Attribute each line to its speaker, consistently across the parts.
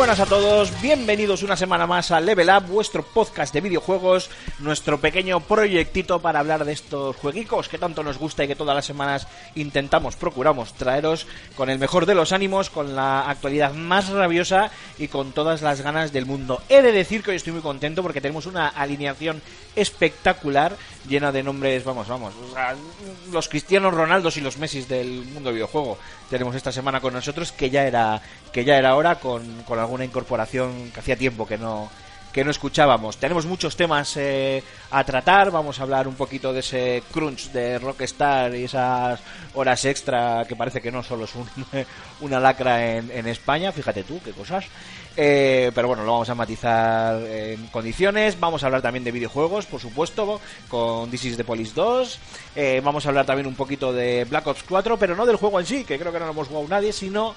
Speaker 1: Buenas a todos, bienvenidos una semana más a Level Up, vuestro podcast de videojuegos, nuestro pequeño proyectito para hablar de estos jueguicos que tanto nos gusta y que todas las semanas intentamos, procuramos traeros con el mejor de los ánimos, con la actualidad más rabiosa y con todas las ganas del mundo. He de decir que hoy estoy muy contento porque tenemos una alineación espectacular, llena de nombres, vamos, vamos, los Cristianos Ronaldos y los Messi del mundo videojuego. Tenemos esta semana con nosotros que ya era que ya era hora con, con alguna incorporación que hacía tiempo que no que no escuchábamos. Tenemos muchos temas eh, a tratar, vamos a hablar un poquito de ese crunch de Rockstar y esas horas extra que parece que no solo es un- una lacra en, en España, fíjate tú, qué cosas. Eh, pero bueno, lo vamos a matizar en condiciones. Vamos a hablar también de videojuegos, por supuesto, con This is the Police 2. Eh, vamos a hablar también un poquito de Black Ops 4, pero no del juego en sí, que creo que no lo hemos jugado nadie, sino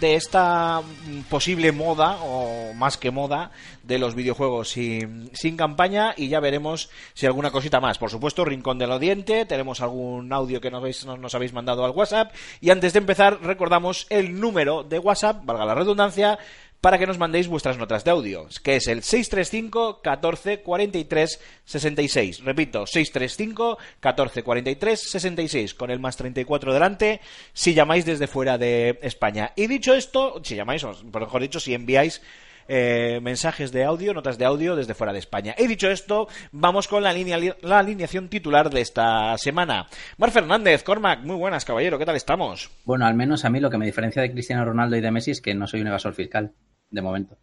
Speaker 1: de esta mm, posible moda, o más que moda, de los videojuegos sin, sin campaña y ya veremos si alguna cosita más. Por supuesto, Rincón del Odiente, tenemos algún audio que nos, habéis- nos habéis mandado al WhatsApp y antes de empezar recordamos el número de WhatsApp, valga la redundancia, para que nos mandéis vuestras notas de audio, que es el 635 14 43 66. Repito, 635 14 43 66, con el más 34 delante, si llamáis desde fuera de España. Y dicho esto, si llamáis, o mejor dicho, si enviáis eh, mensajes de audio, notas de audio desde fuera de España. Y dicho esto, vamos con la, línea, la alineación titular de esta semana. Mar Fernández, Cormac, muy buenas, caballero, ¿qué tal estamos?
Speaker 2: Bueno, al menos a mí lo que me diferencia de Cristiano Ronaldo y de Messi es que no soy un evasor fiscal, de momento.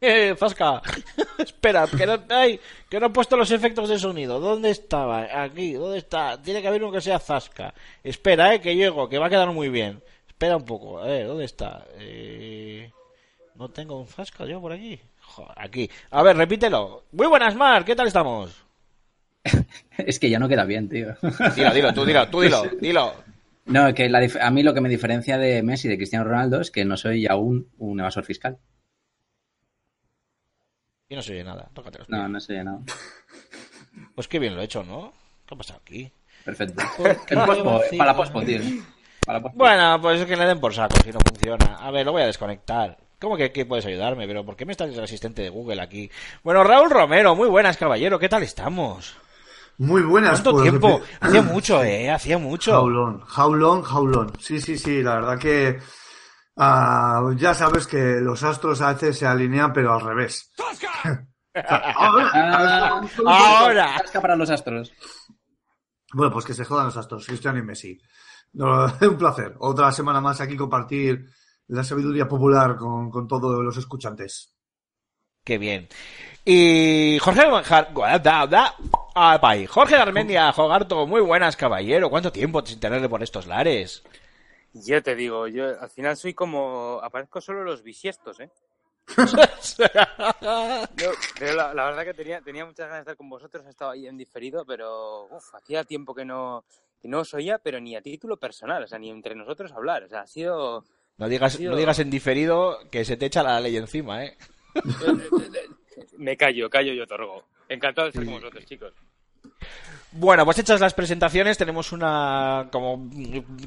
Speaker 1: Eh, Zasca, espera, que no, ay, que no he puesto los efectos de sonido. ¿Dónde estaba? Aquí, ¿dónde está? Tiene que haber uno que sea Zasca. Espera, eh, que llego, que va a quedar muy bien. Espera un poco, a ver, ¿dónde está? Eh, no tengo un Zasca yo por aquí. Joder, aquí. A ver, repítelo. Muy buenas, Mar, ¿qué tal estamos?
Speaker 2: es que ya no queda bien, tío.
Speaker 1: Dilo, dilo, tú dilo, tú dilo, dilo.
Speaker 2: No, que la a mí lo que me diferencia de Messi y de Cristiano Ronaldo es que no soy aún un evasor fiscal.
Speaker 1: Y no se oye nada, tócate los
Speaker 2: No, no soy nada.
Speaker 1: Pues qué bien lo he hecho, ¿no? ¿Qué ha pasado aquí?
Speaker 2: Perfecto.
Speaker 1: ¿Por qué
Speaker 2: En pospo,
Speaker 1: va
Speaker 2: eh, para la pospo, tío. Para la pospo.
Speaker 1: Bueno, pues es que le den por saco si no funciona. A ver, lo voy a desconectar. ¿Cómo que, que puedes ayudarme? ¿Pero por qué me estás el asistente de Google aquí? Bueno, Raúl Romero, muy buenas, caballero. ¿Qué tal estamos?
Speaker 3: Muy buenas.
Speaker 1: ¿Cuánto
Speaker 3: pues,
Speaker 1: tiempo? Hacía mucho, ¿eh? Hacía mucho.
Speaker 3: Jaulón, jaulón, jaulón. Sí, sí, sí, la verdad que ah, ya sabes que los astros a veces se alinean, pero al revés.
Speaker 2: Ah,
Speaker 1: Ahora.
Speaker 2: Tasca para los astros.
Speaker 3: Bueno, pues que se jodan los astros, Cristiano y Messi. No, un placer. Otra semana más aquí compartir la sabiduría popular con, con todos los escuchantes.
Speaker 1: Qué bien. Y Jorge pay. Jorge Garmendia, Jogarto, muy buenas, caballero. ¿Cuánto tiempo sin tenerle por estos lares?
Speaker 4: Yo te digo, yo al final soy como. Aparezco solo los bisiestos, ¿eh? Yo- pero la, la verdad que tenía, tenía muchas ganas de estar con vosotros, he estado ahí en diferido, pero uf, hacía tiempo que no, que no os oía, pero ni a título personal, o sea, ni entre nosotros hablar. O sea, ha sido.
Speaker 1: No digas, no digas en diferido que se te echa la ley encima, ¿eh?
Speaker 4: Me callo, callo y otorgo. Encantado de estar con vosotros, chicos.
Speaker 1: Bueno, pues hechas las presentaciones, tenemos una como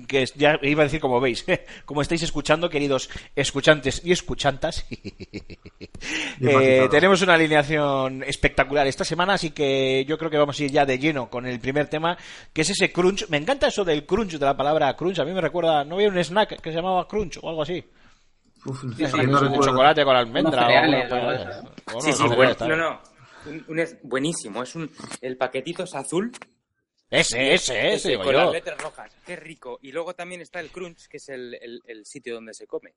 Speaker 1: que es- ya iba a decir como veis, como estáis escuchando, queridos escuchantes y escuchantas, eh, tenemos una alineación espectacular esta semana, así que yo creo que vamos a ir ya de lleno con el primer tema, que es ese crunch. Me encanta eso del crunch, de la palabra crunch. A mí me recuerda, no había un snack que se llamaba crunch o algo así.
Speaker 3: Uf,
Speaker 1: Sí,
Speaker 3: sí, no recuerdo.
Speaker 1: chocolate con almendra.
Speaker 2: Unos
Speaker 1: o
Speaker 2: cereales,
Speaker 1: algo
Speaker 2: o
Speaker 1: así.
Speaker 2: algo
Speaker 1: O
Speaker 4: Sí, sí,
Speaker 1: no,
Speaker 4: buen-
Speaker 1: está
Speaker 4: no, no. Un- un es buenísimo. Es un, el paquetito es azul
Speaker 1: Ese, ese, ese, digo
Speaker 4: con
Speaker 1: yo.
Speaker 4: las letras rojas. Qué rico. Y luego también está el Crunch, que es el, el- el sitio donde se come.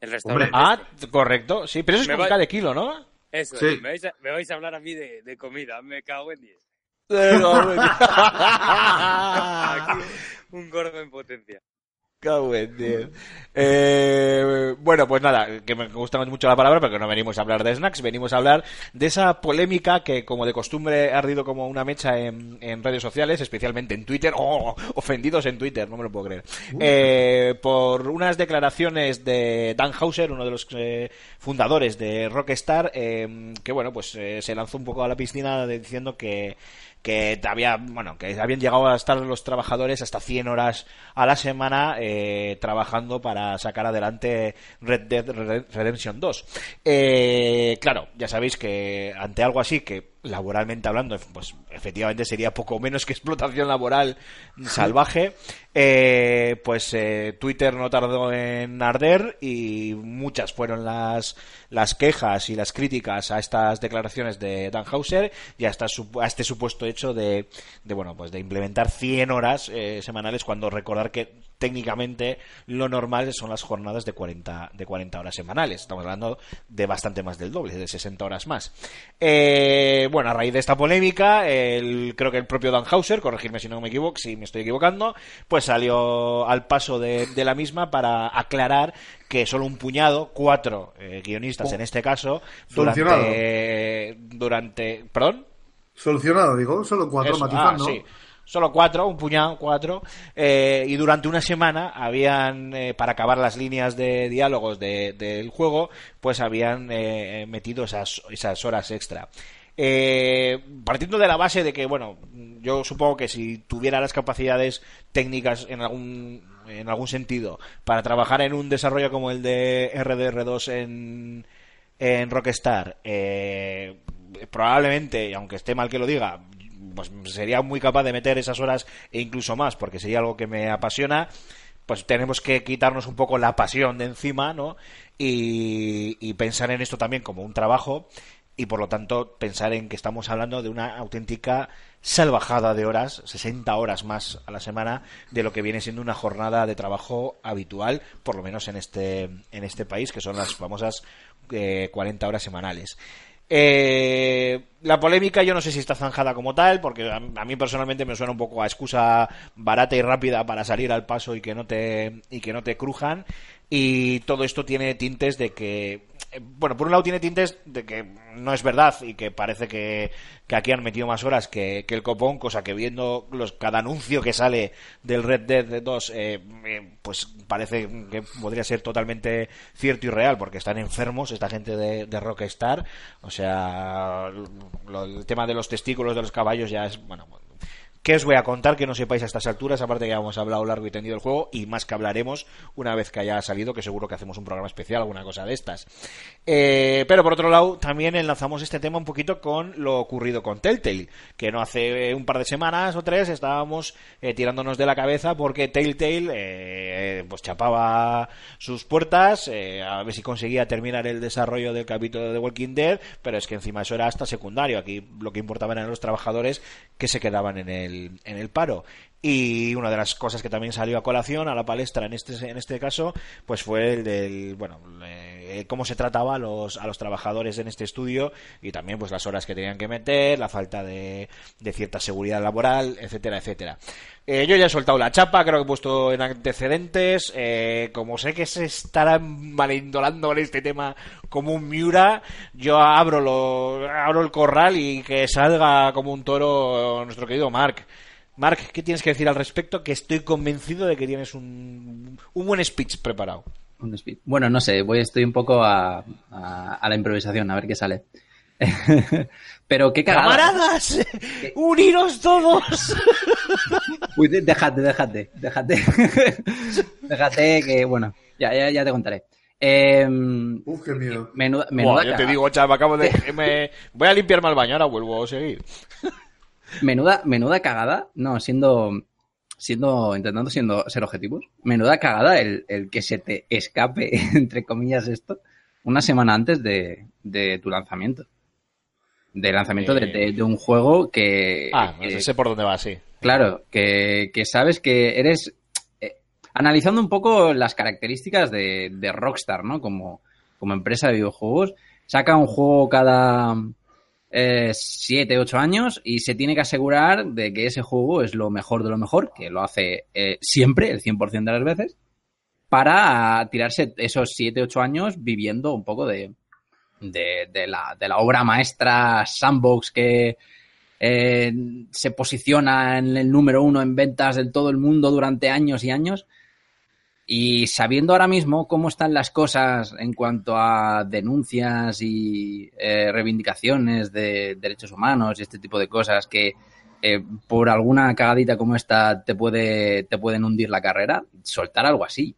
Speaker 4: El restaurante.
Speaker 1: Ah, correcto. Sí, pero eso es con cada kilo, ¿no?
Speaker 4: Eso,
Speaker 3: Sí.
Speaker 4: me, vais a, me vais a hablar a mí de, de comida. Me cago en 10. Aquí, un gordo en potencia.
Speaker 1: Eh, bueno, pues nada, que me gusta mucho la palabra, porque no venimos a hablar de snacks, venimos a hablar de esa polémica que, como de costumbre, ha ardido como una mecha en, en redes sociales, especialmente en Twitter. ¡Oh! Ofendidos en Twitter, no me lo puedo creer. Eh, por unas declaraciones de Dan Hauser, uno de los eh, fundadores de Rockstar, eh, que bueno, pues eh, se lanzó un poco a la piscina de- diciendo que que había, bueno, que habían llegado a estar los trabajadores hasta 100 horas a la semana eh, trabajando para sacar adelante Red Dead Red- Redemption 2. Eh, claro, ya sabéis que ante algo así que laboralmente hablando, pues efectivamente sería poco menos que explotación laboral salvaje, eh, pues eh, Twitter no tardó en arder y muchas fueron las, las quejas y las críticas a estas declaraciones de Dan Hauser y a, esta a este supuesto hecho de, de, bueno, pues de implementar 100 horas eh, semanales cuando recordar que técnicamente lo normal son las jornadas de 40, de 40 horas semanales. Estamos hablando de bastante más del doble, de 60 horas más. Eh, bueno, a raíz de esta polémica, el, creo que el propio Dan Hauser, corregirme si no me equivoco, si me estoy equivocando, pues salió al paso de, de la misma para aclarar que solo un puñado, cuatro eh, guionistas en este caso, durante, durante, perdón,
Speaker 3: Solucionado, digo, solo cuatro
Speaker 1: eso,
Speaker 3: matizando.
Speaker 1: ah, sí. Solo cuatro, un puñado, cuatro. eh, y durante una semana habían, eh, para acabar las líneas de diálogos de- del juego, pues habían eh, metido esas, esas horas extra. Eh, partiendo de la base de que, bueno, yo supongo que si tuviera las capacidades técnicas en algún, en algún sentido para trabajar en un desarrollo como el de RDR2 en, en Rockstar, eh, probablemente, aunque esté mal que lo diga, pues sería muy capaz de meter esas horas e incluso más, porque sería algo que me apasiona. Pues tenemos que quitarnos un poco la pasión de encima, ¿no? Y, pensar en esto también como un trabajo y por lo tanto pensar en que estamos hablando de una auténtica salvajada de horas, 60 horas más a la semana de lo que viene siendo una jornada de trabajo habitual, por lo menos en este en este país, que son las famosas eh, 40 horas semanales. Eh, la polémica yo no sé si está zanjada como tal, porque a, a mí personalmente me suena un poco a excusa barata y rápida para salir al paso y que no te y que no te crujan. Y todo esto tiene tintes de que, bueno, por un lado tiene tintes de que no es verdad y que parece que, que aquí han metido más horas que, que el copón, cosa que viendo los, cada anuncio que sale del Red Dead 2, eh, eh, pues parece que podría ser totalmente cierto y real, porque están enfermos esta gente de, de Rockstar. O sea, lo- el tema de los testículos de los caballos ya es, bueno, ¿Qué os voy a contar que no sepáis a estas alturas? Aparte que ya hemos hablado largo y tendido del juego y más que hablaremos una vez que haya salido, que seguro que hacemos un programa especial, alguna cosa de estas. Eh, pero por otro lado, también enlazamos este tema un poquito con lo ocurrido con Telltale, que no hace un par de semanas o tres estábamos eh, tirándonos de la cabeza porque Telltale eh, pues chapaba sus puertas eh, a ver si conseguía terminar el desarrollo del capítulo de Walking Dead, pero es que encima eso era hasta secundario. Aquí lo que importaba eran los trabajadores que se quedaban en el, en el paro. Y una de las cosas que también salió a colación, a la palestra en este, en este caso, pues fue el del, bueno, cómo se trataba a los, a los trabajadores en este estudio y también pues las horas que tenían que meter, la falta de, cierta seguridad laboral, etcétera, etcétera. Eh, yo ya he soltado la chapa, creo que he puesto en antecedentes. eh, como sé que se estarán malindolando este tema como un Miura, yo abro, lo, abro el corral y que salga como un toro nuestro querido Mark. Mark, ¿qué tienes que decir al respecto? Que estoy convencido de que tienes un, un buen speech preparado.
Speaker 2: Un speed. Bueno, no sé, voy, estoy un poco a, a- a la improvisación, a ver qué sale. Pero qué cagada.
Speaker 1: ¡Camaradas! ¡Uniros todos!
Speaker 2: Uy, déjate, déjate, déjate. déjate que, bueno, ya, ya, ya te contaré. Eh,
Speaker 3: Uf, qué miedo.
Speaker 2: menuda, menuda,
Speaker 1: Buah, yo te digo, chaval, acabo de... me- voy a limpiarme al baño, ahora vuelvo a seguir.
Speaker 2: menuda, menuda cagada, no, siendo, siendo, intentando siendo, ser objetivos, menuda cagada el, el que se te escape, entre comillas, esto, una semana antes de, de tu lanzamiento. de lanzamiento de,
Speaker 1: Eh.
Speaker 2: de- de un juego que,
Speaker 1: Ah,
Speaker 2: que-
Speaker 1: sé por dónde va, sí.
Speaker 2: claro, que, que sabes que eres eh, analizando un poco las características de, de Rockstar, ¿no? Como, como empresa de videojuegos, saca un juego cada 7, 8 años y se tiene que asegurar de que ese juego es lo mejor de lo mejor, que lo hace eh, siempre, el 100% de las veces, para tirarse esos 7, 8 años viviendo un poco de, de, la, de la obra maestra sandbox que eh, se posiciona en el número uno en ventas de todo el mundo durante años y años. Y sabiendo ahora mismo cómo están las cosas en cuanto a denuncias y eh, reivindicaciones de derechos humanos y este tipo de cosas que eh, por alguna cagadita como esta te puede te pueden hundir la carrera, soltar algo así.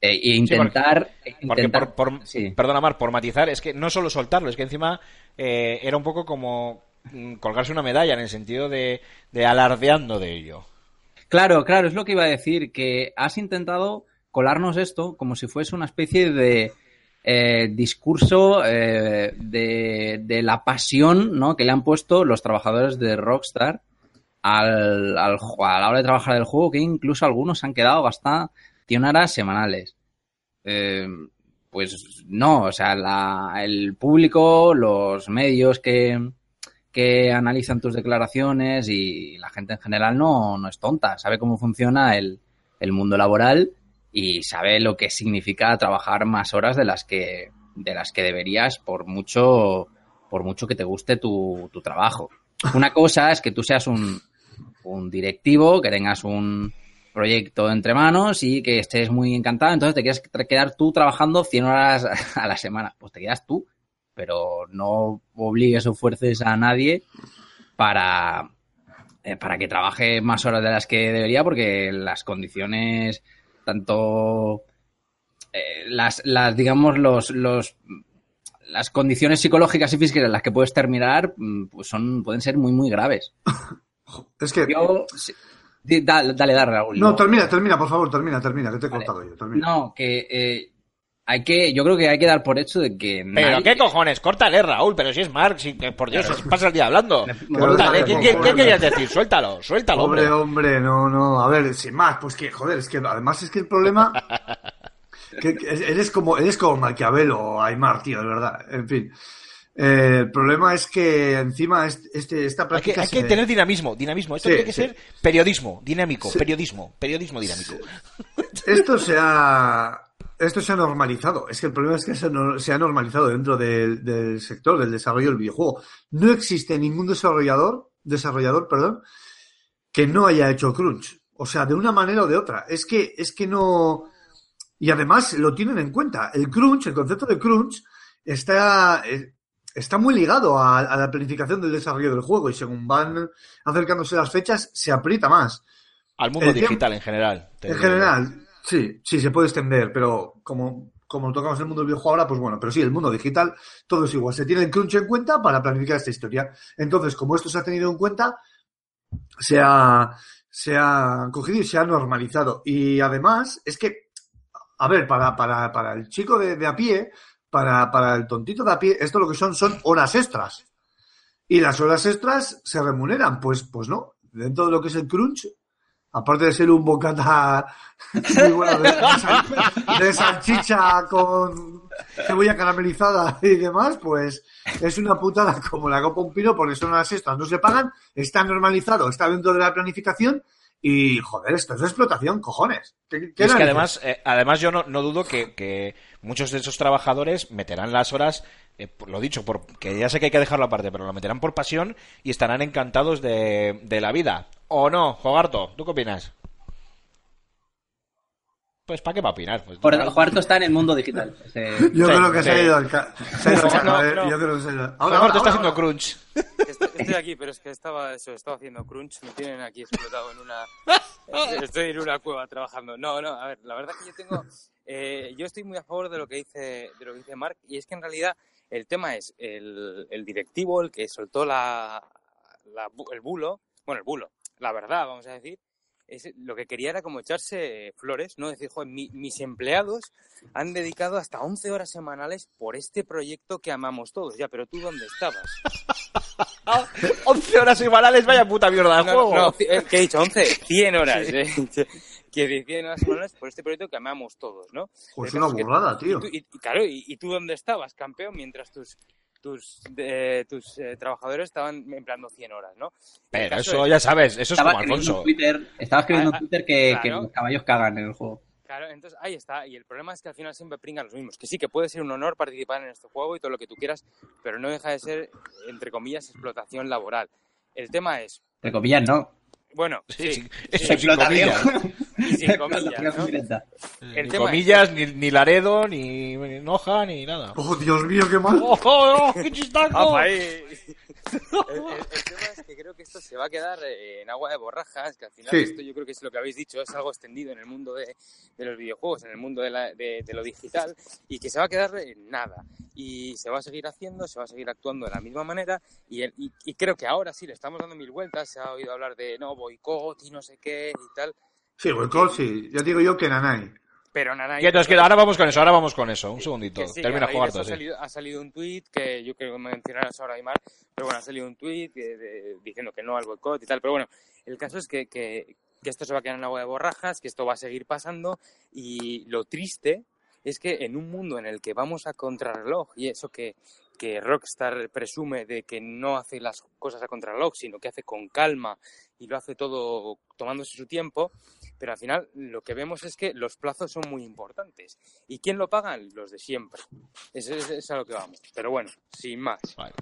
Speaker 2: Eh, e intentar,
Speaker 1: Porque
Speaker 2: intentar
Speaker 1: por, por-
Speaker 2: sí.
Speaker 1: perdona Mar, por matizar, es que no solo soltarlo, es que encima eh, era un poco como mm, colgarse una medalla en el sentido de, de alardeando de ello.
Speaker 2: Claro, claro, es lo que iba a decir, que has intentado colarnos esto como si fuese una especie de eh, discurso eh, de, la pasión ¿no? que le han puesto los trabajadores de Rockstar al, a la hora de trabajar del juego, que incluso algunos han quedado bastante horas semanales. Eh, pues no, o sea, el público, los medios que, que analizan tus declaraciones y la gente en general no, no es tonta, sabe cómo funciona el, el mundo laboral y sabe lo que significa trabajar más horas de las que, de las que deberías por mucho, por mucho que te guste tu, tu trabajo. Una cosa es que tú seas un, un directivo, que tengas un proyecto entre manos y que estés muy encantado, entonces te quieres quedar tú trabajando 100 horas a la semana. Pues te quedas tú, pero no obligues o fuerces a nadie para, eh, para que trabaje más horas de las que debería, porque las condiciones, tanto eh, las, las, digamos, los, los las condiciones psicológicas y físicas en las que puedes terminar, mm, pues son, pueden ser muy, muy graves.
Speaker 3: Es que.
Speaker 2: Yo, sí, dale, dale, dale, Raúl.
Speaker 3: No, termina, termina, por favor, termina, termina, que te he
Speaker 2: Vale.
Speaker 3: cortado yo. Termina.
Speaker 2: No, que eh, hay que, yo creo que hay que dar por hecho de que
Speaker 1: Pero
Speaker 2: nadie-
Speaker 1: qué cojones, córtale Raúl, pero si es Mark, si, que por Dios, se pasa el día hablando. Córtale, ¿qué, qué- qué querías decir? Suéltalo, suéltalo, hombre.
Speaker 3: Hombre, hombre, no, no. A ver, sin más, pues que, joder, es que además es que el problema. que, que eres como, eres como Maquiavelo, Aymar, tío, de verdad. En fin. Eh, el problema es que encima este, este- esta
Speaker 1: Hay que,
Speaker 3: práctica.
Speaker 1: hay que
Speaker 3: se-
Speaker 1: tener dinamismo, dinamismo. Esto
Speaker 3: Sí,
Speaker 1: tiene que
Speaker 3: sí.
Speaker 1: ser periodismo, dinámico,
Speaker 3: Sí.
Speaker 1: periodismo, periodismo dinámico.
Speaker 3: Esto se ha. Esto se ha normalizado. Es que el problema es que se, no- se ha normalizado dentro del, del sector del desarrollo del videojuego. No existe ningún desarrollador, desarrollador, perdón, que no haya hecho crunch. O sea, de una manera o de otra. Es que, es que no. Y además lo tienen en cuenta. El crunch, el concepto de crunch, está, eh, está muy ligado a, a la planificación del desarrollo del juego. Y según van acercándose las fechas, se aprieta más.
Speaker 1: Al mundo
Speaker 3: El tiempo-
Speaker 1: digital en general.
Speaker 3: En general, sí, sí, se puede extender, pero como, como tocamos el mundo del videojuego ahora, pues bueno, pero sí, el mundo digital, todo es igual. Se tiene el crunch en cuenta para planificar esta historia. Entonces, como esto se ha tenido en cuenta, se ha, se ha cogido y se ha normalizado. Y además, es que, a ver, para, para, para el chico de, de a pie, para, para el tontito de a pie, esto lo que son son horas extras. Y las horas extras se remuneran, pues, pues no. Dentro de lo que es el crunch, aparte de ser un bocata muy bueno de, de sal- de salchicha con cebolla caramelizada y demás, pues es una putada como la copa un pino porque son horas extras, no se pagan, está normalizado, está dentro de la planificación y joder, esto es explotación, cojones. ¿Qué- qué
Speaker 1: Y es que además, eh, además yo no, no dudo que, que muchos de esos trabajadores meterán las horas, eh, lo dicho, por, que ya sé que hay que dejarlo aparte, pero lo meterán por pasión y estarán encantados de, de la vida. ¿O no, Jogarto? ¿Tú qué opinas? Pues ¿para qué va a opinar? Pues,
Speaker 2: Por Juarto está en el mundo digital. Se-
Speaker 3: Yo
Speaker 1: Sí,
Speaker 3: creo que se ha
Speaker 1: sí.
Speaker 3: ido al ca- se ha ido al
Speaker 4: No,
Speaker 3: caca, eh,
Speaker 4: no.
Speaker 3: yo creo que se ha ido- Ahora,
Speaker 1: Jogarto está haciendo crunch.
Speaker 4: Estoy, estoy aquí, pero es que estaba eso, estaba haciendo crunch, me tienen aquí explotado en una... Estoy en una cueva trabajando. No, no, a ver, la verdad es que yo tengo... eh, yo estoy muy a favor de lo que dice de lo que dice Mark y es que en realidad el tema es el, el directivo, el que soltó la, la el bulo, bueno, el bulo, la verdad, vamos a decir, es- lo que quería era como echarse flores, ¿no? Decir, joder, mi- mis empleados han dedicado hasta 11 horas semanales por este proyecto que amamos todos. Ya, pero tú dónde estabas?
Speaker 1: 11 horas semanales, vaya puta mierda de
Speaker 4: No,
Speaker 1: juego.
Speaker 4: no, eh, ¿qué he dicho? 11, 100 horas. ¿eh? Que de 100 horas semanales por este proyecto que amamos todos, ¿no?
Speaker 3: Pues una burrada, tío.
Speaker 4: Y, tú- y- y claro, y, y tú dónde estabas, campeón, mientras tus tus eh, tus eh, trabajadores estaban empleando 100 horas, ¿no?
Speaker 1: Pero eso
Speaker 4: es-
Speaker 1: ya sabes, eso es como
Speaker 2: en
Speaker 1: Alfonso.
Speaker 2: Twitter, estaba escribiendo
Speaker 4: Ah,
Speaker 2: en Twitter que, los caballos cagan en el juego.
Speaker 4: Claro, entonces ahí está. Y el problema es que al final siempre pringan los mismos. Que sí, que puede ser un honor participar en este juego y todo lo que tú quieras, pero no deja de ser, entre comillas, explotación laboral. El tema es,
Speaker 2: Entre comillas, no.
Speaker 4: bueno,
Speaker 1: Sí,
Speaker 4: sí,
Speaker 1: sí,
Speaker 4: sí,
Speaker 2: Explotación.
Speaker 4: Y sin comillas, ¿no? El
Speaker 1: Ni
Speaker 4: tema
Speaker 1: comillas, ni, ni Laredo, ni, ni Noja, ni nada.
Speaker 3: Oh, Dios mío, qué mal.
Speaker 1: ¡Oh, oh, oh, qué chistaco!
Speaker 4: El, el- el tema es que creo que esto se va a quedar eh, en agua de borrajas, que al final
Speaker 3: Sí.
Speaker 4: esto yo creo que es lo que habéis dicho, es algo extendido en el mundo de, de los videojuegos, en el mundo de, la- de- de lo digital, y que se va a quedar en nada. Y se va a seguir haciendo, se va a seguir actuando de la misma manera, y, el- y, y creo que ahora sí le estamos dando mil vueltas, se ha oído hablar de no, boicot y no sé qué y tal,
Speaker 3: Sí, boicot, sí. Ya digo yo que Nanai.
Speaker 4: pero nada.
Speaker 1: Quietos, quietos, ahora vamos con eso, ahora vamos con eso. Un segundito.
Speaker 4: Sí,
Speaker 1: Termina jugar
Speaker 4: ha, salido, ha salido un tuit que yo creo que mencionarás ahora, Aymar, pero bueno, ha salido un tuit diciendo que no al boicot y tal. Pero bueno, el caso es que, que, que esto se va a quedar en agua de borrajas, que esto va a seguir pasando y lo triste es que en un mundo en el que vamos a contrarreloj y eso que, que Rockstar presume de que no hace las cosas a contrarreloj, sino que hace con calma y lo hace todo tomándose su tiempo, pero al final lo que vemos es que los plazos son muy importantes. ¿Y quién lo pagan? Los de siempre. Eso es, es a lo que vamos. Pero bueno, sin más.
Speaker 1: Vale.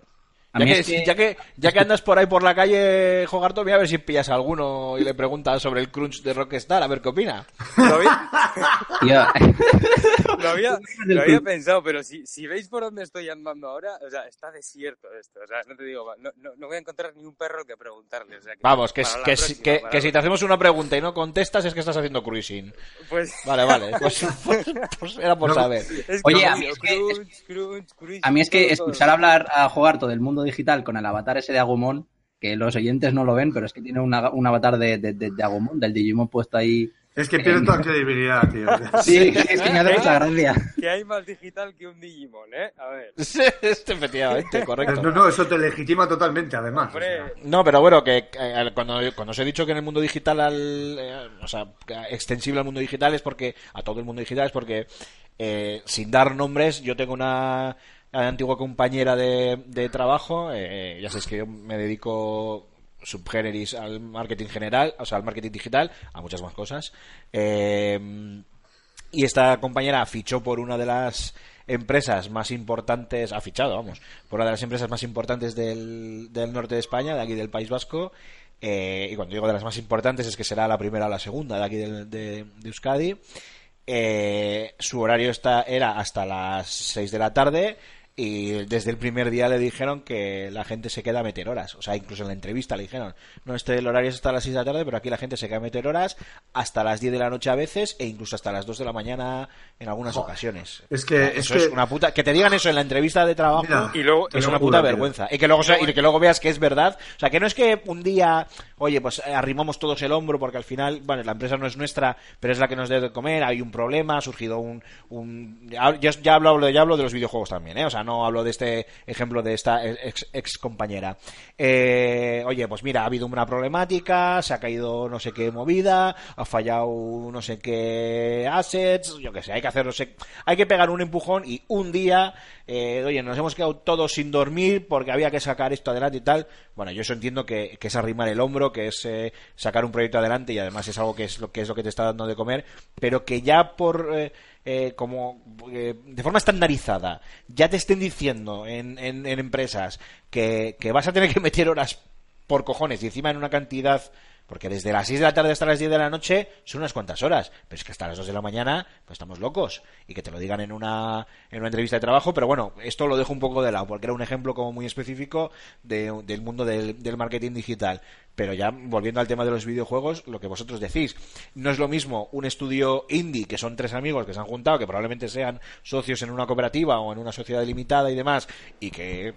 Speaker 2: A
Speaker 1: Ya
Speaker 2: mí
Speaker 1: que,
Speaker 2: es que-
Speaker 1: ya, que, ya que andas por ahí por la calle, Jogarto, voy a ver si pillas a alguno y le preguntas sobre el crunch de Rockstar, a ver qué opina.
Speaker 4: Lo lo había- lo había pensado, pero si, si veis por dónde estoy andando ahora, o sea, está desierto esto. O sea, no te digo, no, no, no voy a encontrar ni un perro que preguntarle. O sea, que
Speaker 1: Vamos, que, que,
Speaker 4: próxima,
Speaker 1: que, si te hacemos una pregunta y no contestas es que estás haciendo cruising.
Speaker 4: Pues,
Speaker 1: Vale, vale, pues, pues- pues era por
Speaker 3: No,
Speaker 1: saber.
Speaker 4: es
Speaker 2: Oye, a mí es que-
Speaker 4: crunch, crunch, crunch,
Speaker 2: a mí es que
Speaker 4: todo, todo.
Speaker 2: escuchar hablar a jugar todo el mundo digital con el avatar ese de Agumon, que los oyentes no lo ven, pero es que tiene una- un avatar de, de, de- de Agumon, del Digimon puesto ahí.
Speaker 3: Es que pierde toda credibilidad, tío.
Speaker 2: Sí, es que me hace mucha gracia.
Speaker 4: Que hay más digital que un Digimon, ¿eh? A ver.
Speaker 1: Sí, este, efectivamente, correcto.
Speaker 3: No, no, eso te legitima totalmente, además. o sea.
Speaker 4: Hombre,
Speaker 1: No, pero bueno, que eh, cuando, cuando os he dicho que en el mundo digital, al, eh, o sea, extensible al mundo digital es porque, a todo el mundo digital es porque, eh, sin dar nombres, yo tengo una antigua compañera de, de trabajo, eh, ya sabéis que yo me dedico subgéneris al marketing general, o sea, al marketing digital, a muchas más cosas. Eh, y esta compañera fichó por una de las empresas más importantes, ha fichado, vamos, por una de las empresas más importantes del, del norte de España, de aquí del País Vasco. eh, y cuando digo de las más importantes es que será la primera o la segunda de aquí de, de Euskadi. Eh, su horario está, era hasta las 6 de la tarde y desde el primer día le dijeron que la gente se queda a meter horas. O sea, incluso en la entrevista le dijeron, no, este el horario es hasta las 6 de la tarde, pero aquí la gente se queda a meter horas hasta las 10 de la noche a veces e incluso hasta las 2 de la mañana en algunas ocasiones.
Speaker 3: Es que-
Speaker 1: eso
Speaker 3: es
Speaker 1: es,
Speaker 3: que-
Speaker 1: una puta... Que te digan eso en la entrevista de trabajo
Speaker 3: Mira,
Speaker 4: y luego,
Speaker 1: es una puta vergüenza. Y que luego sea- y que luego veas que es verdad. O sea, que no es que un día, oye, pues eh, arrimamos todos el hombro porque al final, bueno, la empresa no es nuestra, pero es la que nos debe de comer, hay un problema, ha surgido un... un ya, ya hablo, hablo- ya hablo de los videojuegos también, ¿eh? O sea, no hablo de este ejemplo de esta ex, compañera. Eh, oye, pues mira, ha habido una problemática, se ha caído no sé qué movida, ha fallado no sé qué assets, yo qué sé, hay que hacer, no sé, hay que pegar un empujón y un día, eh, oye, nos hemos quedado todos sin dormir porque había que sacar esto adelante y tal. Bueno, yo eso entiendo que, que es arrimar el hombro, que es eh, sacar un proyecto adelante y además es algo que es lo que es lo que te está dando de comer, pero que ya por eh, eh, como eh, de forma estandarizada ya te estén diciendo en, en, en empresas que, que vas a tener que meter horas por cojones y encima en una cantidad porque desde las 6 de la tarde hasta las 10 de la noche son unas cuantas horas, pero es que hasta las 2 de la mañana pues estamos locos. Y que te lo digan en una en una entrevista de trabajo, pero bueno, esto lo dejo un poco de lado porque era un ejemplo como muy específico de- del mundo del, del marketing digital, pero ya volviendo al tema de los videojuegos, lo que vosotros decís, no es lo mismo un estudio indie que son tres amigos que se han juntado, que probablemente sean socios en una cooperativa o en una sociedad limitada y demás y que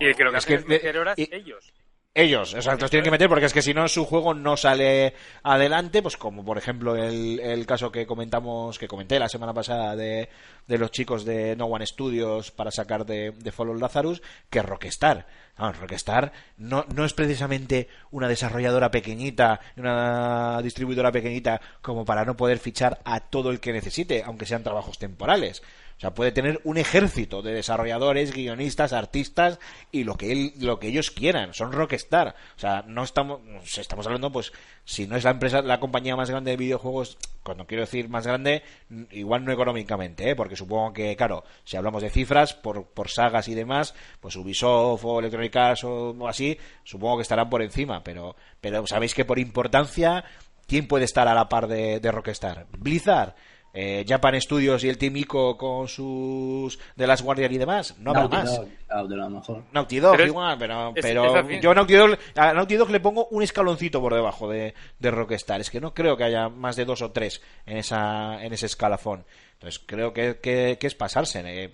Speaker 4: Y que lo que
Speaker 1: es
Speaker 4: hacen es
Speaker 1: que-
Speaker 4: meter horas
Speaker 1: y-
Speaker 4: ellos.
Speaker 1: Ellos, o los tienen que meter porque es que si no su juego no sale adelante, pues como por ejemplo el, el caso que comentamos, que comenté la semana pasada de, de los chicos de No One Studios para sacar de, de Follow Lazarus, que Rockstar. Rockstar no, no es precisamente una desarrolladora pequeñita, una distribuidora pequeñita como para no poder fichar a todo el que necesite, aunque sean trabajos temporales. O sea, puede tener un ejército de desarrolladores, guionistas, artistas y lo que él, lo que ellos quieran. Son Rockstar. O sea, no estamos, estamos hablando, pues, si no es la empresa, la compañía más grande de videojuegos, cuando quiero decir más grande, igual no económicamente, ¿eh? porque supongo que, claro, si hablamos de cifras, por, por sagas y demás, pues Ubisoft o Electronic Arts o así, supongo que estarán por encima, pero, pero sabéis que por importancia, ¿quién puede estar a la par de, de Rockstar? Blizzard eh, Japan Studios y el Team Ico con sus de las Guardian y demás, no habrá
Speaker 2: Naughty
Speaker 1: más.
Speaker 2: Dog, claro, de lo mejor.
Speaker 1: Naughty Dog
Speaker 4: Pero
Speaker 1: igual, pero,
Speaker 4: es-
Speaker 1: pero
Speaker 4: es al fin-
Speaker 1: yo a Naughty, Dog, a Naughty Dog le pongo un escaloncito por debajo de, de Rockstar. Es que no creo que haya más de dos o tres en esa en ese escalafón. Entonces creo que, que, que es pasarse. eh,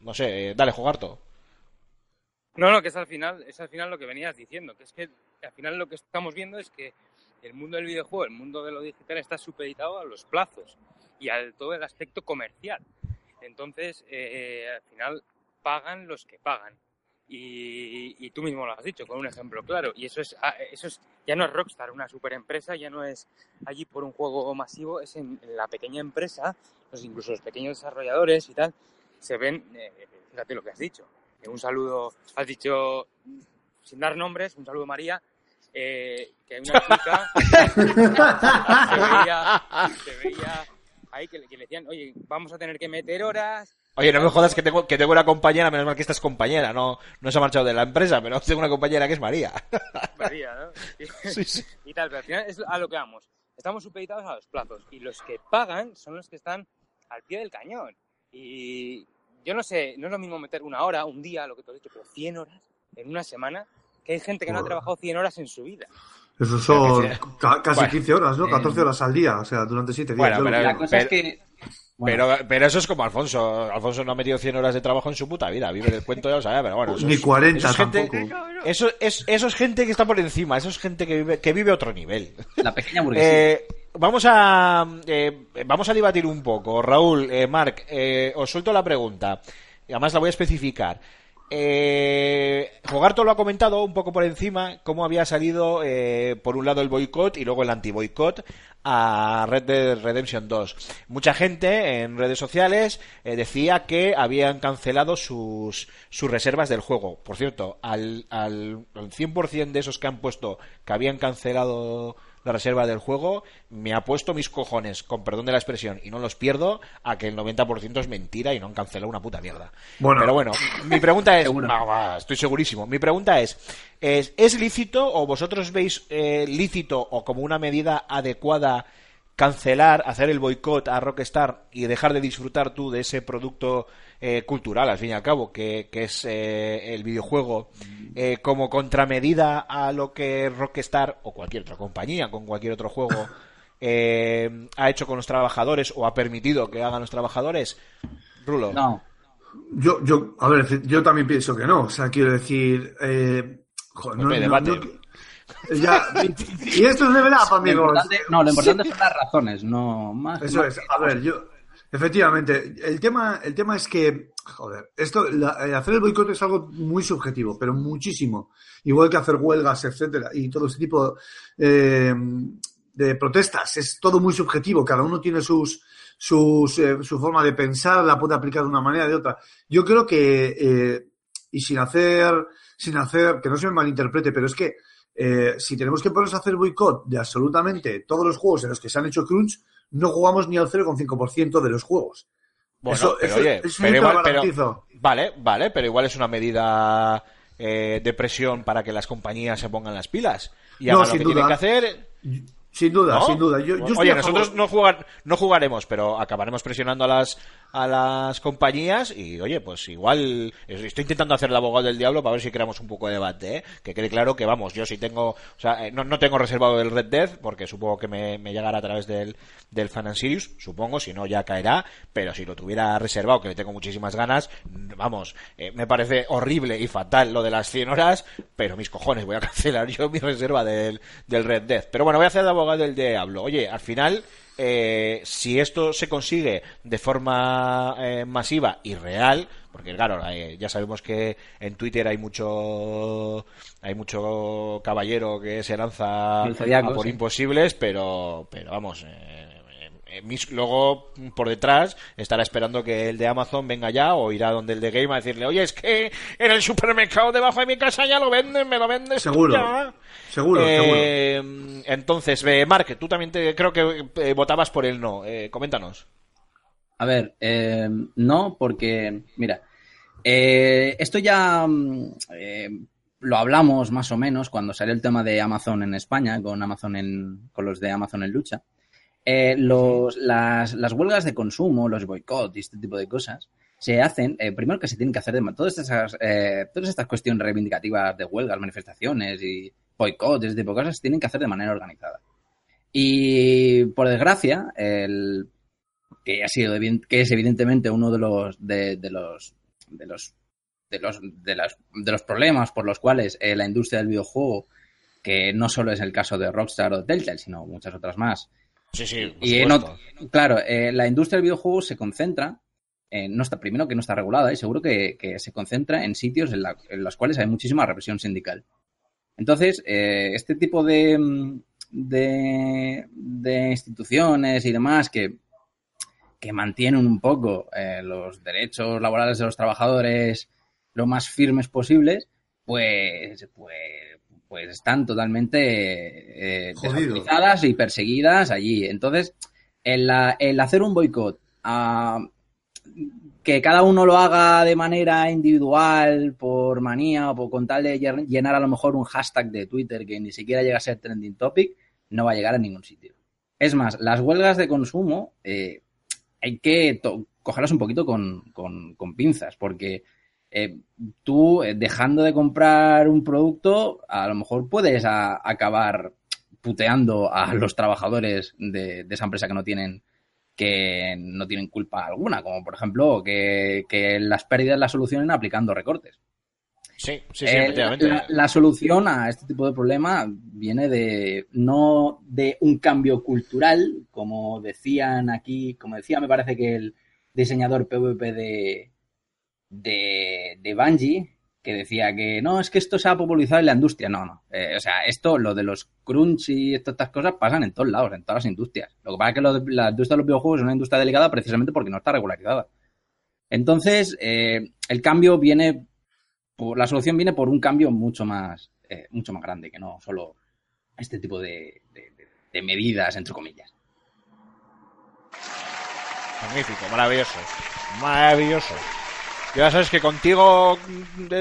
Speaker 1: no sé, eh, dale, Jogarto.
Speaker 4: No, no, que es al final, es al final lo que venías diciendo, que es que al final lo que estamos viendo es que el mundo del videojuego, el mundo de lo digital está supeditado a los plazos y al todo el aspecto comercial. Entonces, eh, al final pagan los que pagan. Y, y tú mismo lo has dicho, con un ejemplo claro. Y eso es, ah, eso es ya no es Rockstar, una super empresa, ya no es allí por un juego masivo, es en, en la pequeña empresa, los, incluso los pequeños desarrolladores y tal, se ven, eh, fíjate lo que has dicho. Eh, un saludo, has dicho, sin dar nombres, un saludo María, eh, que una chica se veía, se veía ahí que, le- que le decían, oye, vamos a tener que meter horas.
Speaker 1: Oye, no me jodas que tengo, que tengo una compañera, menos mal que esta es compañera, no, no se ha marchado de la empresa, pero tengo una compañera que es María.
Speaker 4: María, ¿no?
Speaker 1: Sí, sí.
Speaker 4: y tal, pero al final es a lo que vamos. Estamos supeditados a los plazos y los que pagan son los que están al pie del cañón. Y yo no sé, no es lo mismo meter una hora, un día, lo que te he dicho, pero 100 horas en una semana, que hay gente que no ha trabajado 100 horas en su vida.
Speaker 3: Eso son
Speaker 1: que
Speaker 3: casi
Speaker 1: Bueno,
Speaker 3: 15 horas, ¿no?
Speaker 2: eh,
Speaker 3: 14 horas al día, o sea, durante 7 días.
Speaker 1: Bueno, pero
Speaker 3: que-
Speaker 2: La cosa es
Speaker 1: pero-
Speaker 2: que... bueno,
Speaker 1: Pero, pero eso es como Alfonso. Alfonso no ha metido 100 horas de trabajo en su puta vida. Vive del cuento, ya lo sabía, pero bueno. eso
Speaker 3: Ni
Speaker 1: es-
Speaker 3: 40
Speaker 1: eso es gente,
Speaker 3: tampoco.
Speaker 1: Eso es, eso es gente que está por encima. Eso es gente que vive, que vive otro nivel.
Speaker 2: la pequeña burguesía.
Speaker 1: Eh, vamos a eh, vamos a debatir un poco. Raúl, eh, Marc, eh, os suelto la pregunta. Y además la voy a especificar. Eh, Jogarto lo ha comentado un poco por encima, cómo había salido eh, por un lado el boicot y luego el anti-boicot a Red Dead Redemption 2. Mucha gente en redes sociales eh, decía que habían cancelado sus, sus reservas del juego. Por cierto, al, al, al 100% de esos que han puesto que habían cancelado la reserva del juego, me ha puesto mis cojones, con perdón de la expresión, y no los pierdo, a que el 90% es mentira y no han cancelado una puta mierda.
Speaker 3: Bueno.
Speaker 1: Pero bueno, mi pregunta es, no, va, estoy segurísimo, mi pregunta es, ¿es, ¿es lícito o vosotros veis eh, lícito o como una medida adecuada cancelar, hacer el boicot a Rockstar y dejar de disfrutar tú de ese producto eh, cultural, al fin y al cabo, que, que es eh, el videojuego, eh, como contramedida a lo que Rockstar o cualquier otra compañía, con cualquier otro juego, eh, ha hecho con los trabajadores o ha permitido que hagan los trabajadores? Rulo.
Speaker 2: No,
Speaker 3: Yo, yo, a ver, yo también pienso que no. O sea, quiero decir, eh, joder, no, no-
Speaker 1: debate.
Speaker 3: no- ya, y, esto es level up, amigos.
Speaker 2: no, lo importante son las razones, no más.
Speaker 3: Eso
Speaker 2: más
Speaker 3: es. A ver, yo, efectivamente, el tema, el tema es que, joder, esto, la- eh, hacer el boicot es algo muy subjetivo, pero muchísimo. Igual que hacer huelgas, etcétera, y todo ese tipo eh, de protestas. Es todo muy subjetivo. Cada uno tiene sus, sus, eh, su forma de pensar, la puede aplicar de una manera o de otra. Yo creo que, eh, y sin hacer, sin hacer, que no se me malinterprete, pero es que eh, si tenemos que ponernos a hacer boicot de absolutamente todos los juegos en los que se han hecho crunch, no jugamos ni al 0,5% de los juegos.
Speaker 1: Bueno,
Speaker 3: Eso-
Speaker 1: pero
Speaker 3: eso-
Speaker 1: oye,
Speaker 3: eso
Speaker 1: pero
Speaker 3: yo te lo
Speaker 1: igual, pero-
Speaker 3: garantizo.
Speaker 1: vale, vale, pero igual es una medida eh, de presión para que las compañías se pongan las pilas y
Speaker 3: No,
Speaker 1: hagan lo
Speaker 3: sin
Speaker 1: que
Speaker 3: duda.
Speaker 1: tienen que hacer.
Speaker 3: Sin duda,
Speaker 1: ¿no?
Speaker 3: sin duda. Yo, yo estoy
Speaker 1: Oye, nosotros no, jugar, no jugaremos, pero acabaremos presionando a las a las compañías y oye, pues igual estoy intentando hacer el abogado del diablo para ver si creamos un poco de debate, ¿eh? que quede claro que vamos, yo sí tengo, o sea, eh, no, no tengo reservado el Red Dead porque supongo que me, llegará a través del, del Fan and supongo, si no ya caerá, pero si lo tuviera reservado, que le tengo muchísimas ganas, vamos, eh, me parece horrible y fatal lo de las 100 horas, pero mis cojones, voy a cancelar yo mi reserva del, del Red Dead. Pero bueno, voy a hacer el abogado del diablo. Oye, al final eh, si esto se consigue de forma eh, masiva y real, porque claro, eh, ya sabemos que en Twitter hay mucho hay mucho caballero que se lanza
Speaker 2: zodiaco,
Speaker 1: a por
Speaker 2: sí.
Speaker 1: imposibles, pero pero vamos, eh, eh, mis- luego por detrás estará esperando que el de Amazon venga ya o irá donde el de Game a decirle, oye, es que en el supermercado debajo de mi casa ya lo venden, me lo vendes tú
Speaker 3: Seguro.
Speaker 1: ya".
Speaker 3: Seguro, seguro.
Speaker 1: Eh, Entonces, eh, Mark, tú también te, creo que eh, votabas por el no. Eh, coméntanos.
Speaker 2: A ver, eh, no, porque, mira, eh, esto ya mm, eh, lo hablamos más o menos cuando salió el tema de Amazon en España, con Amazon en, con los de Amazon en lucha. Eh, los, las, las huelgas de consumo, los boicots y este tipo de cosas, se hacen, eh, primero que se tienen que hacer de todas estas, eh, todas estas cuestiones reivindicativas de huelgas, manifestaciones y boicots, este tipo de cosas, se tienen que hacer de manera organizada. Y por desgracia, el, que ha sido que es evidentemente uno de los de, de los de los de los de las- de los problemas por los cuales eh, la industria del videojuego que no solo es el caso de Rockstar o Telltale sino muchas otras más.
Speaker 1: Sí, sí,
Speaker 2: y en claro eh, la industria del videojuego se concentra en- no está primero que no está regulada y seguro que, que se concentra en sitios en, la- en los cuales hay muchísima represión sindical entonces eh, este tipo de mm, de, de instituciones y demás que que mantienen un poco eh, los derechos laborales de los trabajadores lo más firmes posibles, pues, pues, pues están totalmente eh, desautorizadas y perseguidas allí. Entonces, el hacer un boicot, a que cada uno lo haga de manera individual, por manía o por, con tal de llen- llenar a lo mejor un hashtag de Twitter que ni siquiera llega a ser trending topic, no va a llegar a ningún sitio. Es más, las huelgas de consumo eh, hay que cogerlas un poquito con, con- pinzas, porque eh, tú eh, dejando de comprar un producto, a lo mejor puedes acabar puteando a los trabajadores de, de esa empresa que no tienen que no tienen culpa alguna, como por ejemplo que, que las pérdidas las solucionen aplicando recortes.
Speaker 1: Sí, sí, sí,
Speaker 2: Eh,
Speaker 1: efectivamente.
Speaker 2: la, la solución a este tipo de problema viene de no de un cambio cultural, como decían aquí, como decía, me parece que el diseñador PvP de, de, de Bungie, que decía que no, es que esto se ha popularizado en la industria. No, no. Eh, o sea, esto, lo de los crunch y estas cosas pasan en todos lados, en todas las industrias. Lo que pasa es que lo de- la industria de los videojuegos es una industria delicada precisamente porque no está regularizada. Entonces, eh, el cambio viene por- la solución viene por un cambio mucho más, eh, mucho más grande que no solo este tipo de, de- de- de medidas, entre comillas.
Speaker 1: Magnífico, maravilloso. Maravilloso. Ya sabes que contigo,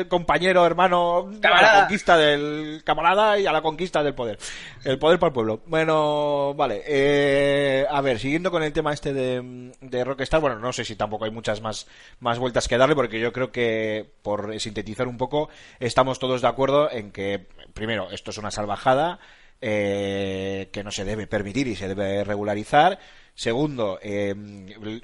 Speaker 1: compañero, hermano, a la conquista del camarada y a la conquista del poder. El poder para el pueblo. Bueno, vale. eh, a ver, siguiendo con el tema este de, de Rockstar, bueno, no sé si tampoco hay muchas más, más vueltas que darle, porque yo creo que, por sintetizar un poco, estamos todos de acuerdo en que, primero, esto es una salvajada, eh, que no se debe permitir y se debe regularizar. Segundo, eh,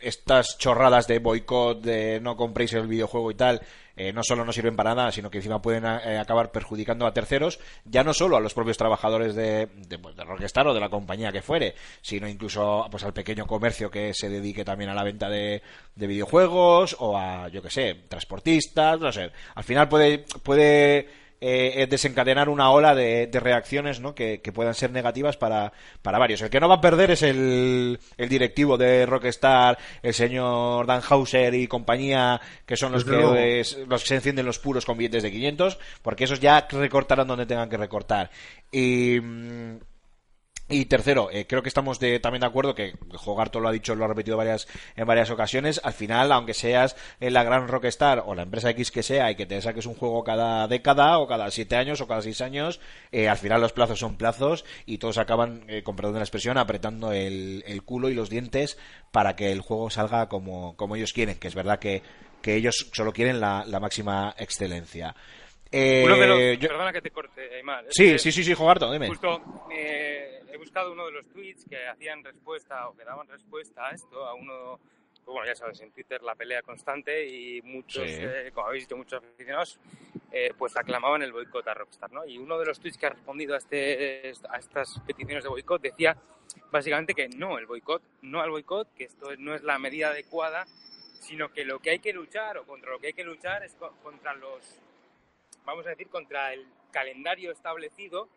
Speaker 1: estas chorradas de boicot, de no compréis el videojuego y tal, eh, no solo no sirven para nada, sino que encima pueden eh, acabar perjudicando a terceros, ya no solo a los propios trabajadores de, de, de Rockstar o de la compañía que fuere, sino incluso pues, al pequeño comercio que se dedique también a la venta de, de videojuegos o a, yo que sé, transportistas, no sé. Al final puede, puede eh, desencadenar una ola de, de reacciones ¿no? que, que puedan ser negativas para, para varios. El que no va a perder es el, el directivo de Rockstar, el señor Dan Hauser y compañía, que son los
Speaker 3: Desde
Speaker 1: que, es- los que se encienden los puros con billetes de 500, porque esos ya recortarán donde tengan que recortar. Y. Y tercero, eh, creo que estamos de- también de acuerdo que Jogarto lo ha dicho, lo ha repetido varias, en varias ocasiones. Al final, aunque seas eh, la gran Rockstar o la empresa X que sea y que te saques un juego cada década o cada siete años o cada seis años, eh, al final los plazos son plazos y todos acaban, eh, con la expresión, apretando el, culo y los dientes para que el juego salga como, como ellos quieren, que es verdad que, que ellos solo quieren la máxima excelencia. Eh,
Speaker 4: Uno de los,
Speaker 1: yo-
Speaker 4: Perdona que te corte, Aymar.
Speaker 1: Sí,
Speaker 4: que
Speaker 1: sí, sí, sí, Jogarto, dime.
Speaker 4: Justo eh, he buscado uno de los tweets que hacían respuesta o que daban respuesta a esto, a uno, pues bueno, ya sabes, en Twitter la pelea constante y muchos,
Speaker 1: Sí.
Speaker 4: eh, como habéis visto, muchos aficionados, eh, pues aclamaban el boicot a Rockstar, ¿no? Y uno de los tweets que ha respondido a, este, a estas peticiones de boicot decía básicamente que no, el boicot, no al boicot, que esto no es la medida adecuada, sino que lo que hay que luchar o contra lo que hay que luchar es co- contra los vamos a decir, contra el calendario establecido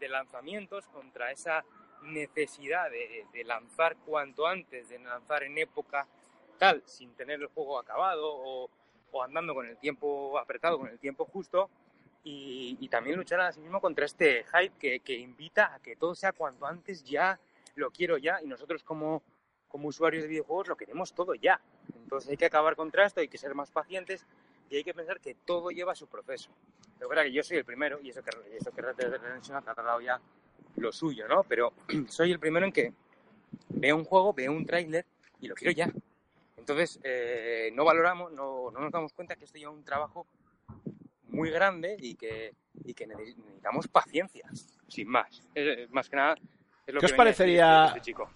Speaker 4: de lanzamientos, contra esa necesidad de, de lanzar cuanto antes, de lanzar en época tal, sin tener el juego acabado o, o andando con el tiempo apretado, con el tiempo justo. Y, y también luchar a sí mismo contra este hype que, que invita a que todo sea cuanto antes ya, lo quiero ya, y nosotros como, como usuarios de videojuegos lo queremos todo ya. Entonces hay que acabar contra esto, hay que ser más pacientes y hay que pensar que todo lleva su proceso. Pero verdad que yo soy el primero, y eso que, y eso que Red Redemption ha tardado ya lo suyo, ¿no? Pero soy el primero en que veo un juego, veo un tráiler y lo quiero ya. Entonces, eh, no valoramos, no, no nos damos cuenta que esto lleva un trabajo muy grande y que, y que neces- necesitamos paciencia, sin más. Más que nada, es lo
Speaker 1: ¿Qué
Speaker 4: que
Speaker 1: os parecería-
Speaker 4: este chico.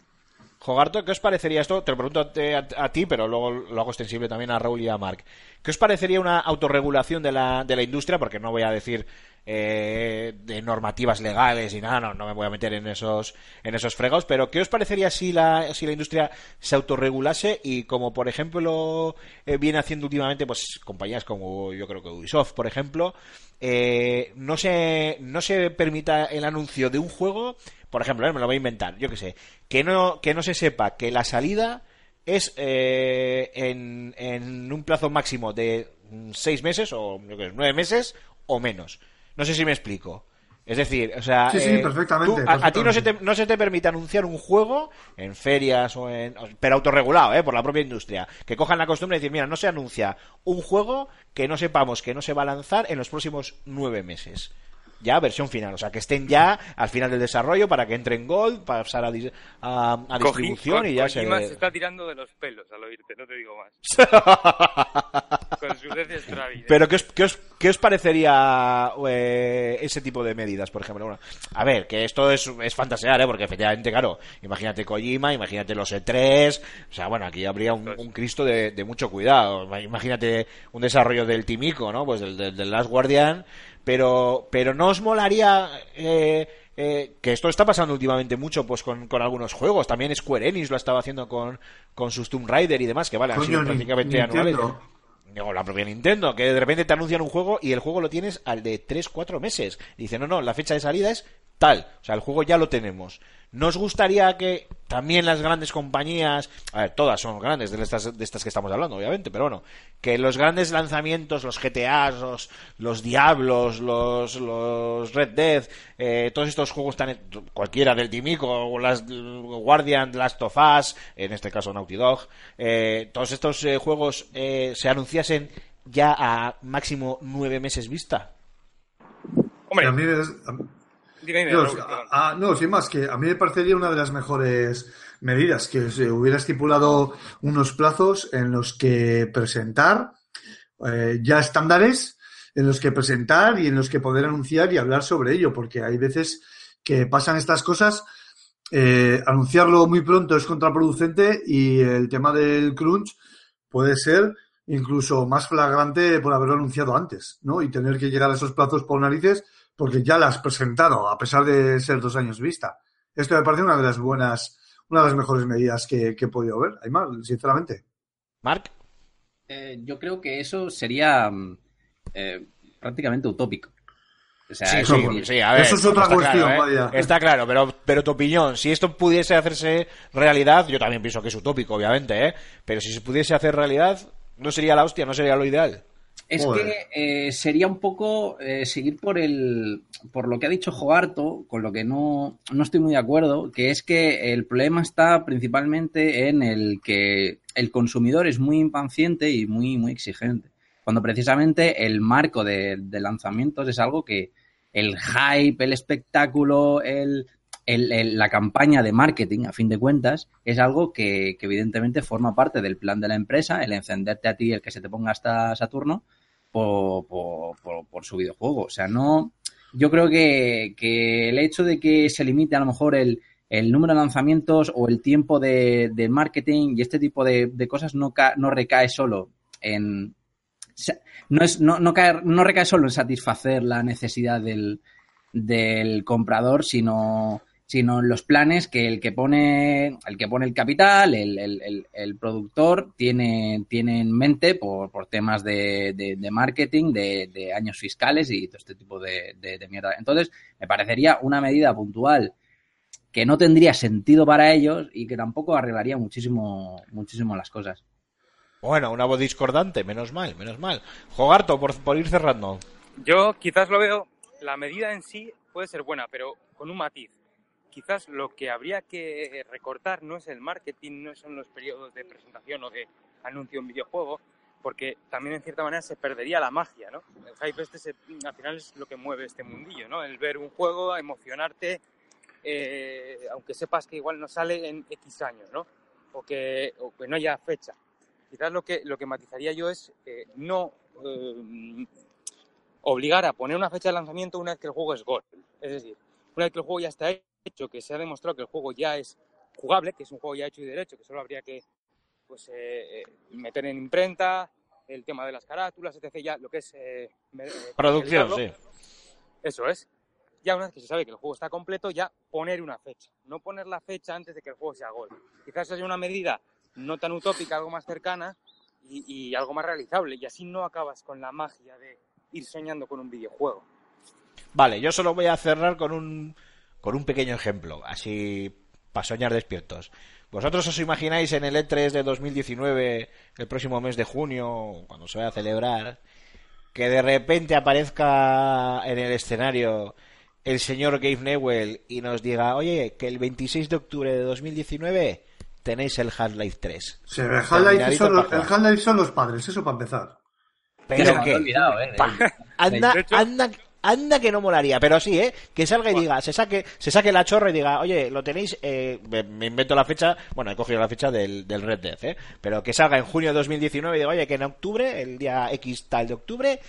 Speaker 1: Jogarto, ¿qué os parecería esto? Te lo pregunto a, a ti, pero luego lo hago extensible también a Raúl y a Mark. ¿Qué os parecería una autorregulación de la, de la industria? Porque no voy a decir eh, de normativas legales y nada, no, no me voy a meter en esos, en esos fregados, pero ¿qué os parecería si la, si la industria se autorregulase y como por ejemplo eh, viene haciendo últimamente pues compañías como yo creo que Ubisoft, por ejemplo, eh, no se no se permita el anuncio de un juego, por ejemplo, eh, me lo voy a inventar, yo qué sé, que no que no se sepa que la salida es eh, en, en un plazo máximo de mm, seis meses o yo qué sé, nueve meses o menos. No sé si me explico. Es decir, o sea,
Speaker 3: Sí, sí,
Speaker 1: eh,
Speaker 3: perfectamente,
Speaker 1: tú- a, a ti no se, te, no se te permite anunciar un juego en ferias o en. Pero autorregulado, ¿eh? Por la propia industria. Que cojan la costumbre de decir, mira, no se anuncia un juego que no sepamos que no se va a lanzar en los próximos nueve meses. Ya, versión final. O sea, que estén ya al final del desarrollo para que entre en Gold, para pasar a, dis- a- a distribución y ya
Speaker 4: Kojima
Speaker 1: se.
Speaker 4: se está tirando de los pelos al oírte, no te digo más. Con.
Speaker 1: Pero ¿qué os, qué os, qué os parecería eh, ese tipo de medidas, por ejemplo? Bueno, a ver, que esto es, es fantasear, ¿eh? Porque efectivamente, claro, imagínate Kojima, imagínate los E3, o sea, bueno, aquí habría un, un Cristo de, de mucho cuidado. Imagínate un desarrollo del Timico, ¿no? Pues del, del, del Last Guardian, pero, pero no os molaría... Eh, eh, que esto está pasando últimamente mucho pues con, con algunos juegos también Square Enix lo estaba haciendo con, con sus Tomb Raider y demás que vale han
Speaker 3: Coño,
Speaker 1: sido prácticamente anuales Digo, la propia Nintendo, que de repente te anuncian un juego y el juego lo tienes al de 3-4 meses. Y dice, no, no, la fecha de salida es tal. O sea, el juego ya lo tenemos. ¿No os gustaría que también las grandes compañías, a ver, todas son grandes de estas, de estas que estamos hablando, obviamente, pero bueno, que los grandes lanzamientos, los GTA, los, los Diablos, los, los Red Dead, eh, todos estos juegos tan, cualquiera del Timico, o las Guardian, Last of Us, en este caso Naughty Dog, eh, todos estos eh, juegos eh, se anunciasen ya a máximo nueve meses vista?
Speaker 4: Hombre,
Speaker 3: a mí
Speaker 4: dime, dime,
Speaker 3: No,
Speaker 4: Raúl,
Speaker 3: a-
Speaker 4: perdón.
Speaker 3: a- no, sin más, que a mí me parecería una de las mejores medidas que se hubiera estipulado unos plazos en los que presentar eh, ya estándares, en los que presentar y en los que poder anunciar y hablar sobre ello, porque hay veces que pasan estas cosas. eh, anunciarlo muy pronto es contraproducente y el tema del crunch puede ser incluso más flagrante por haberlo anunciado antes, ¿no? Y tener que llegar a esos plazos por narices porque ya la has presentado, a pesar de ser dos años vista. Esto me parece una de las buenas, una de las mejores medidas que, que he podido ver, Aymar, sinceramente.
Speaker 1: Mark,
Speaker 2: Eh, yo creo que eso sería mm, eh, prácticamente utópico. O sea,
Speaker 1: Sí,
Speaker 2: es
Speaker 1: sí,
Speaker 2: decir,
Speaker 1: sí, a ver,
Speaker 3: Eso es otra
Speaker 1: está
Speaker 3: cuestión,
Speaker 1: claro, ¿eh?
Speaker 3: vaya.
Speaker 1: Está claro, pero, pero tu opinión, si esto pudiese hacerse realidad, yo también pienso que es utópico, obviamente, ¿eh? Pero si se pudiese hacer realidad, no sería la hostia, no sería lo ideal.
Speaker 2: Es
Speaker 3: Joder.
Speaker 2: que eh, sería un poco eh, seguir por el por lo que ha dicho Jogarto, con lo que no, no estoy muy de acuerdo, que es que el problema está principalmente en el que el consumidor es muy impaciente y muy, muy exigente. Cuando precisamente el marco de, de lanzamientos es algo que el hype, el espectáculo, el, el- el- la campaña de marketing, a fin de cuentas, es algo que, que evidentemente forma parte del plan de la empresa, el encenderte a ti, el que se te ponga hasta Saturno, por, por- por- su videojuego. O sea, no. Yo creo que, que el hecho de que se limite a lo mejor el, el número de lanzamientos o el tiempo de, de marketing y este tipo de, de cosas no, ca- no recae solo en. No, es, no, no, cae- no recae solo en satisfacer la necesidad del, del comprador, sino, sino en los planes que el que pone el, que pone el capital, el, el- el- el productor, tiene, tiene en mente por, por temas de, de- de marketing, de, de años fiscales y todo este tipo de, de- de mierda. Entonces, me parecería una medida puntual que no tendría sentido para ellos y que tampoco arreglaría muchísimo, muchísimo las cosas.
Speaker 1: Bueno, una voz discordante, menos mal, menos mal. Jogarto, por, por ir cerrando.
Speaker 4: Yo quizás lo veo, la medida en sí puede ser buena, pero con un matiz. Quizás lo que habría que recortar no es el marketing, no son los periodos de presentación o de anuncio en videojuego, porque también en cierta manera se perdería la magia, ¿no? El hype este se- al final es lo que mueve este mundillo, ¿no? El ver un juego, emocionarte, eh, aunque sepas que igual no sale en X años, ¿no? O que, o que no haya fecha. Quizás lo que, lo que matizaría yo es eh, no eh, obligar a poner una fecha de lanzamiento una vez que el juego es gol. Es decir, una vez que el juego ya está hecho, que se ha demostrado que el juego ya es jugable, que es un juego ya hecho y derecho, que solo habría que pues, eh, eh, meter en imprenta, el tema de las carátulas, etc. Ya lo que es... eh, eh,
Speaker 1: Producción, sí.
Speaker 4: Eso es. Ya una vez que se sabe que el juego está completo, ya poner una fecha. No poner la fecha antes de que el juego sea gol. Quizás sea una medida no tan utópica, algo más cercana y, y algo más realizable. Y así no acabas con la magia de ir soñando con un videojuego.
Speaker 1: Vale, yo solo voy a cerrar con un, con un pequeño ejemplo, así para soñar despiertos. ¿Vosotros os imagináis en el E3 de 2019, el próximo mes de junio, cuando se vaya a celebrar, que de repente aparezca en el escenario el señor Gabe Newell y nos diga, oye, que el 26 de octubre de 2019 tenéis el Half-Life 3?
Speaker 3: Sí, el Half-Life son, son los padres, eso para empezar.
Speaker 1: Pero que,
Speaker 2: olvidado, ¿eh?
Speaker 1: anda, anda, anda que no molaría, pero sí, ¿eh? Que salga y diga, se saque, se saque la chorra y diga, oye, lo tenéis, eh, me, me invento la fecha, bueno, he cogido la fecha del, del Red Dead, ¿eh? Pero que salga en junio de 2019 y diga, oye, que en octubre, el día X tal de octubre,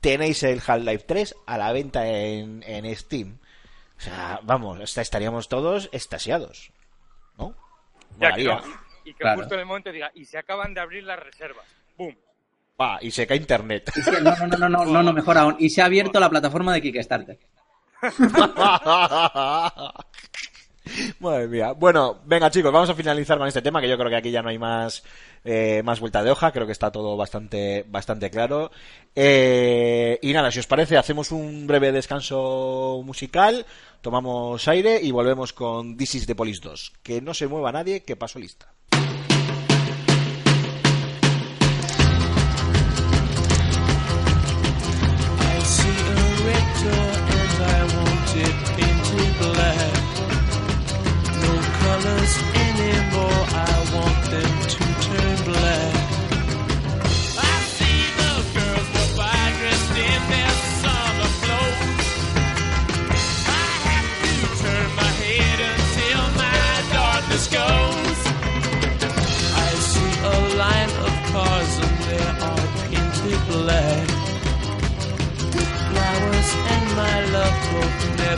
Speaker 1: tenéis el Half-Life 3 a la venta en, en Steam. O sea, vamos, estaríamos todos estasiados, ¿no?
Speaker 4: Ya
Speaker 1: Molaría.
Speaker 4: y, y que
Speaker 2: Claro.
Speaker 4: justo en el momento diga, y se acaban de abrir las reservas. ¡Bum!
Speaker 1: Va, y se cae internet.
Speaker 2: Que no, no, no, no, no, no, no, mejor aún. Y se ha abierto la plataforma de Kickstarter.
Speaker 1: Madre mía. Bueno, venga chicos, vamos a finalizar con este tema que yo creo que aquí ya no hay más eh, más vuelta de hoja, creo que está todo bastante bastante claro. Eh, y nada, si os parece, hacemos un breve descanso musical, tomamos aire y volvemos con This is the Police 2. Que no se mueva nadie, que paso lista.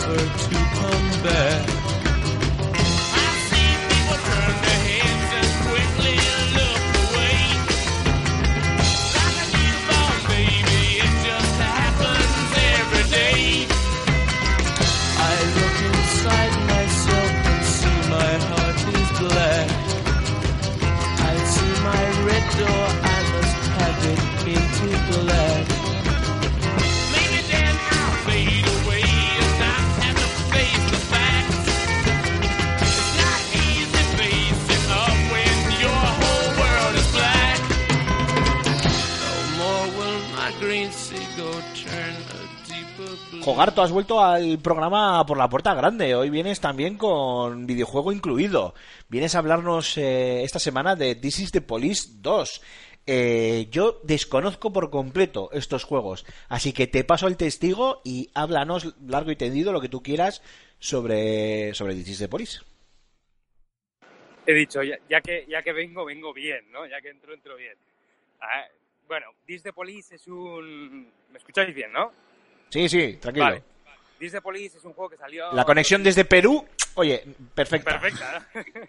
Speaker 5: Hope to come back.
Speaker 1: Has vuelto al programa por la puerta grande. Hoy vienes también con videojuego incluido. Vienes a hablarnos eh, esta semana de This is the Police 2. Eh, yo desconozco por completo estos juegos, así que te paso el testigo y háblanos largo y tendido lo que tú quieras sobre, sobre This is the Police.
Speaker 4: He dicho, ya, ya que, ya que vengo, vengo bien, ¿no? Ya que entro, entro bien. Ah, bueno, This the Police es un... ¿Me escucháis bien, no?
Speaker 1: Sí, sí, tranquilo.
Speaker 4: Vale. Police es un juego que salió...
Speaker 1: La conexión desde Perú, oye, perfecta.
Speaker 4: Perfecta.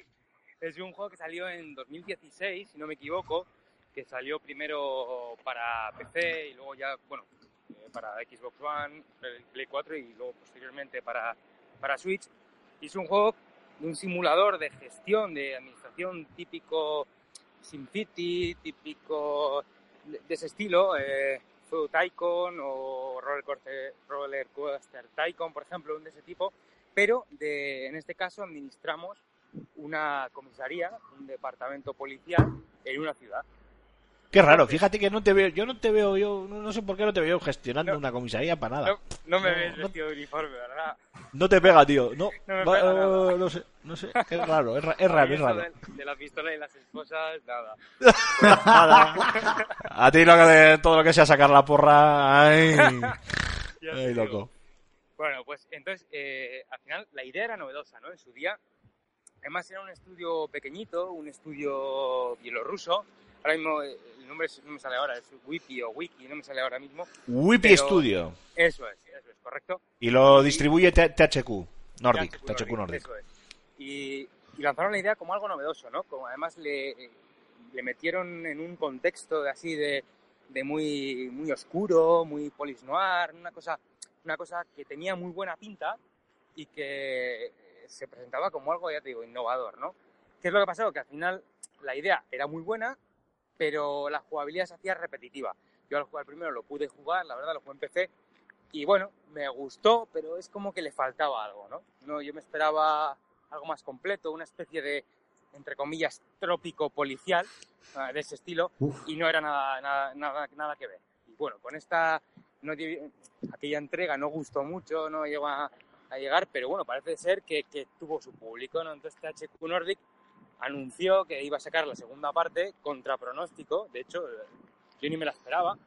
Speaker 4: es un juego que salió en 2016, si no me equivoco, que salió primero para PC y luego ya, bueno, eh, para Xbox One, Play- Play 4 y luego posteriormente para, para Switch. Y es un juego de un simulador de gestión, de administración típico SimCity, típico de, de ese estilo, eh, Tycoon o Roller Coaster, Roller Coaster Tycoon, por ejemplo, un de ese tipo, pero de, en este caso administramos una comisaría, un departamento policial en una ciudad.
Speaker 1: Qué raro, fíjate que no te veo, yo no te veo, yo no, no sé por qué no te veo gestionando
Speaker 4: No.
Speaker 1: una comisaría para nada.
Speaker 4: No, no me ves vestido de uniforme, ¿verdad?
Speaker 1: No te pega, tío. No,
Speaker 4: No me pega nada.
Speaker 1: no sé, no sé. Es raro, es, ra- es raro, es raro.
Speaker 4: De, de la pistola y las esposas, nada.
Speaker 1: Nada. A ti lo que de- todo lo que sea sacar la porra, ay, ay, loco.
Speaker 4: Bueno, pues entonces, eh, al final la idea era novedosa, ¿no? En su día. Además era un estudio pequeñito, un estudio bielorruso. Ahora mismo eh, el nombre no me sale ahora, es Wiki o Wiki, no me sale ahora mismo.
Speaker 1: Whippy
Speaker 4: Pero-
Speaker 1: Studio.
Speaker 4: Eso es, eso es, correcto.
Speaker 1: Y lo distribuye T- THQ Nordic.
Speaker 4: THQ
Speaker 1: THQ Nordic.
Speaker 4: Eso es. Y, y lanzaron la idea como algo novedoso, ¿no? Como además le, le metieron en un contexto de así de, de muy, muy oscuro, muy polis noir, una cosa, una cosa que tenía muy buena pinta y que se presentaba como algo, ya te digo, innovador, ¿no? ¿Qué es lo que ha pasado? Que al final la idea era muy buena, pero la jugabilidad se hacía repetitiva. Yo al jugar primero lo pude jugar, la verdad, lo jugué en PC, y bueno, me gustó, pero es como que le faltaba algo, ¿no? no yo me esperaba algo más completo, una especie de, entre comillas, trópico policial ah, de ese estilo,
Speaker 3: Uf.
Speaker 4: y no era nada, nada, nada, nada que ver. Y bueno, con esta, no, aquella entrega no gustó mucho, no llegó a, a llegar, pero bueno, parece ser que, que tuvo su público, ¿no? Entonces THQ Nordic anunció que iba a sacar la segunda parte contra pronóstico, de hecho, eh, yo ni me la esperaba,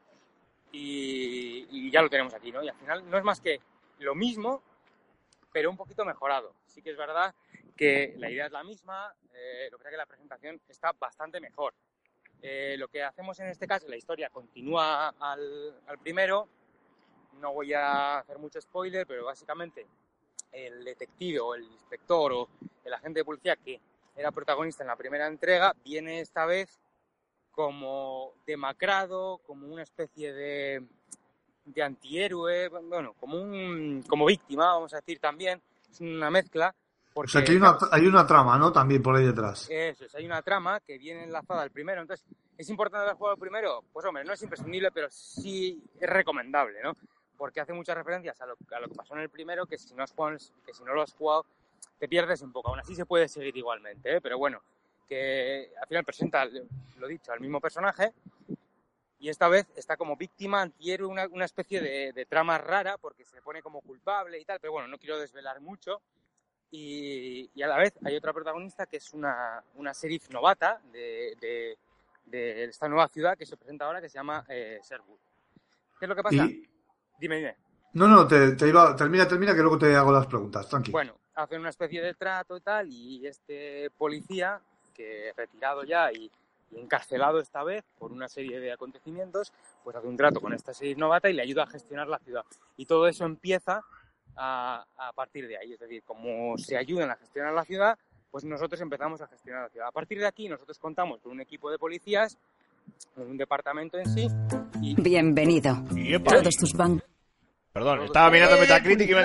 Speaker 4: y, y ya lo tenemos aquí, ¿no? Y al final no es más que lo mismo, pero un poquito mejorado. Sí que es verdad que la idea es la misma, eh, lo que pasa que la presentación está bastante mejor. Eh, lo que hacemos en este caso, la historia continúa al, al primero, no voy a hacer mucho spoiler, pero básicamente el detective o el inspector o el agente de policía que era protagonista en la primera entrega viene esta vez como demacrado, como una especie de, de antihéroe, bueno, como un como víctima, vamos a decir también, es una mezcla.
Speaker 3: O
Speaker 4: Porque,
Speaker 3: sea que hay una, hay una trama, ¿no? También por ahí detrás.
Speaker 4: eso es, hay una trama que viene enlazada al primero. Entonces, ¿es importante haber jugado el primero? Pues hombre, no es imprescindible, pero sí es recomendable, ¿no? Porque hace muchas referencias a lo, a lo que pasó en el primero, que si no has jugado, que si no lo has jugado, te pierdes un poco. Aún así se puede seguir igualmente, ¿eh? Pero bueno, que al final presenta, lo dicho, al mismo personaje y esta vez está como víctima, antihéroe, una, una especie de, de trama rara porque se pone como culpable y tal, pero bueno, no quiero desvelar mucho. Y, y a la vez hay otra protagonista que es una, una sheriff novata de, de- de esta nueva ciudad que se presenta ahora que se llama eh. ¿Qué es lo que pasa?
Speaker 3: Y-
Speaker 4: Dime, dime.
Speaker 3: No, no, te, te iba, termina, termina, que luego te hago las preguntas, tranquilo.
Speaker 4: Bueno, hacen una especie de trato y tal, y este policía, que retirado ya y, y encarcelado esta vez por una serie de acontecimientos, pues hace un trato con esta serie novata y le ayuda a gestionar la ciudad. Y todo eso empieza a, a partir de ahí, es decir, como se ayudan a gestionar la ciudad, pues nosotros empezamos a gestionar la ciudad. A partir de aquí nosotros contamos con un equipo de policías, un departamento en sí, y
Speaker 6: Bienvenido.
Speaker 1: Yepa.
Speaker 6: Todos tus bancos.
Speaker 1: Perdón, estaba mirando Metacritic y me,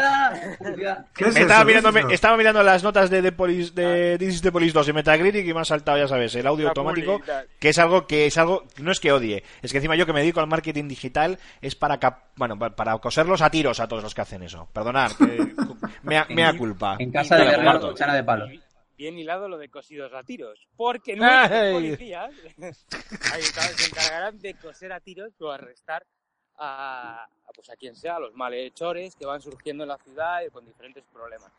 Speaker 3: ¿Qué es
Speaker 1: me estaba,
Speaker 3: eso?
Speaker 1: mirando,
Speaker 3: ¿Qué es
Speaker 1: me- estaba mirando las notas de The Police, de This is the Police 2 y Metacritic y me ha saltado, ya sabes, el audio automático, que es algo que es algo, no es que odie, es que encima yo que me dedico al marketing digital es para, cap- bueno, pa- para coserlos a tiros a todos los que hacen eso. Perdonad, que, mea, mea culpa.
Speaker 2: En casa de Guerrero, cuchara de palo.
Speaker 4: Bien hilado lo de cosidos a tiros, porque nuestros
Speaker 1: Ay.
Speaker 4: policías se encargarán de coser a tiros o arrestar a, a, pues a quien sea, a los malhechores que van surgiendo en la ciudad y con diferentes problemas.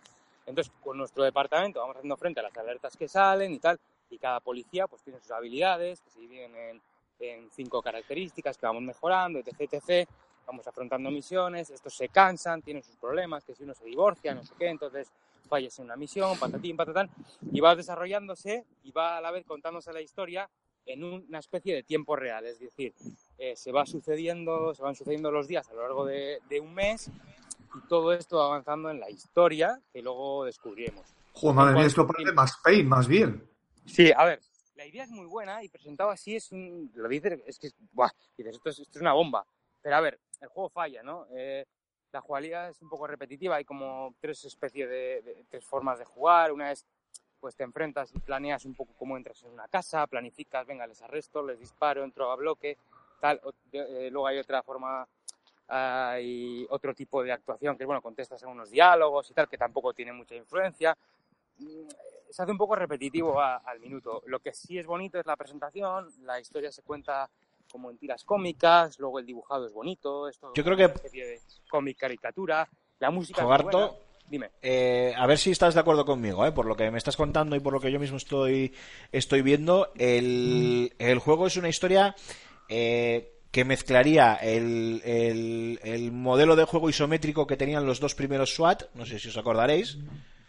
Speaker 4: Entonces, con nuestro departamento vamos haciendo frente a las alertas que salen y tal, y cada policía pues tiene sus habilidades, que se dividen en, en cinco características que vamos mejorando, etc, etc. Vamos afrontando misiones, estos se cansan, tienen sus problemas, que si uno se divorcia, no sé qué, entonces fallas en una misión, patatín, patatán, y va desarrollándose y va a la vez contándose la historia en una especie de tiempo real, es decir, eh, se va sucediendo, se van sucediendo los días a lo largo de, de un mes y todo esto va avanzando en la historia que luego descubriremos.
Speaker 3: Joder, madre mía, esto parece más Pain, más bien.
Speaker 4: Sí, a ver, la idea es muy buena y presentado así es un... Lo dices, es que... Buah, dices, esto es, esto es una bomba. Pero a ver, el juego falla, ¿no? Eh, la jugabilidad es un poco repetitiva, hay como tres especies de, de- tres formas de jugar. Una es, pues te enfrentas y planeas un poco cómo entras en una casa, planificas, venga, les arresto, les disparo, entro a bloque, tal. O- eh, luego hay otra forma, hay otro tipo de actuación que bueno, contestas en unos diálogos y tal, que tampoco tiene mucha influencia. Mm, Se hace un poco repetitivo a- al minuto. Lo que sí es bonito es la presentación, la historia se cuenta como en tiras cómicas, luego el dibujado es bonito, esto
Speaker 1: Yo creo que-
Speaker 4: de cómic caricatura, la música es
Speaker 1: Jogarto,
Speaker 4: buena. Dime.
Speaker 1: Eh, a ver si estás de acuerdo conmigo, ¿eh? por lo que me estás contando y por lo que yo mismo estoy, estoy viendo. El, el juego es una historia eh, que mezclaría el, el- el modelo de juego isométrico que tenían los dos primeros SWAT, no sé si os acordaréis,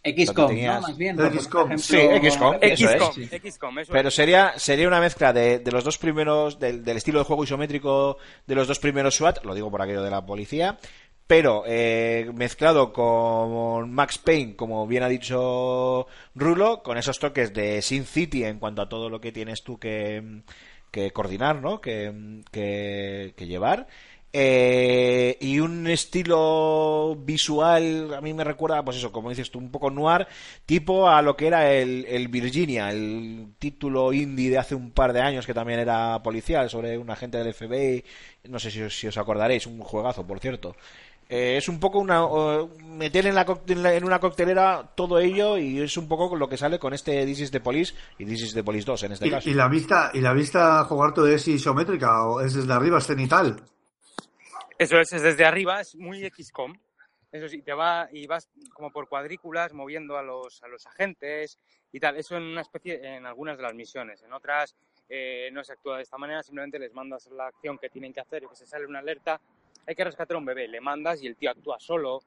Speaker 2: XCOM,
Speaker 1: tenías-
Speaker 2: ¿no? Más bien.
Speaker 3: XCOM.
Speaker 1: Sí, XCOM, eso es.
Speaker 4: XCOM,
Speaker 2: Sí.
Speaker 4: XCOM, eso
Speaker 1: pero
Speaker 4: es.
Speaker 1: sería, sería una mezcla de, de los dos primeros, del, del estilo de juego isométrico de los dos primeros SWAT, lo digo por aquello de la policía, pero eh, mezclado con Max Payne, como bien ha dicho Rulo, con esos toques de Sin City en cuanto a todo lo que tienes tú que, que coordinar, ¿no? Que, que, que llevar. Eh, y un estilo visual, a mí me recuerda, pues eso, como dices tú, un poco noir, tipo a lo que era el, el Virginia, el título indie de hace un par de años que también era policial, sobre un agente del FBI, no sé si, os- si os acordaréis, un juegazo, por cierto. Eh, es un poco una, meter en, la en la- en una coctelera todo ello y es un poco lo que sale con este This is the Police y This is the Police 2 en este caso.
Speaker 3: Y, y la vista, y la vista jugar todo es isométrica o es desde arriba, es cenital.
Speaker 4: Eso es, es desde arriba, es muy XCOM. Eso sí, te va y vas como por cuadrículas moviendo a los, a los agentes y tal. Eso en una especie, en algunas de las misiones. En otras eh, no se actúa de esta manera, simplemente les mandas la acción que tienen que hacer y que se sale una alerta. Hay que rescatar a un bebé, le mandas y el tío actúa solo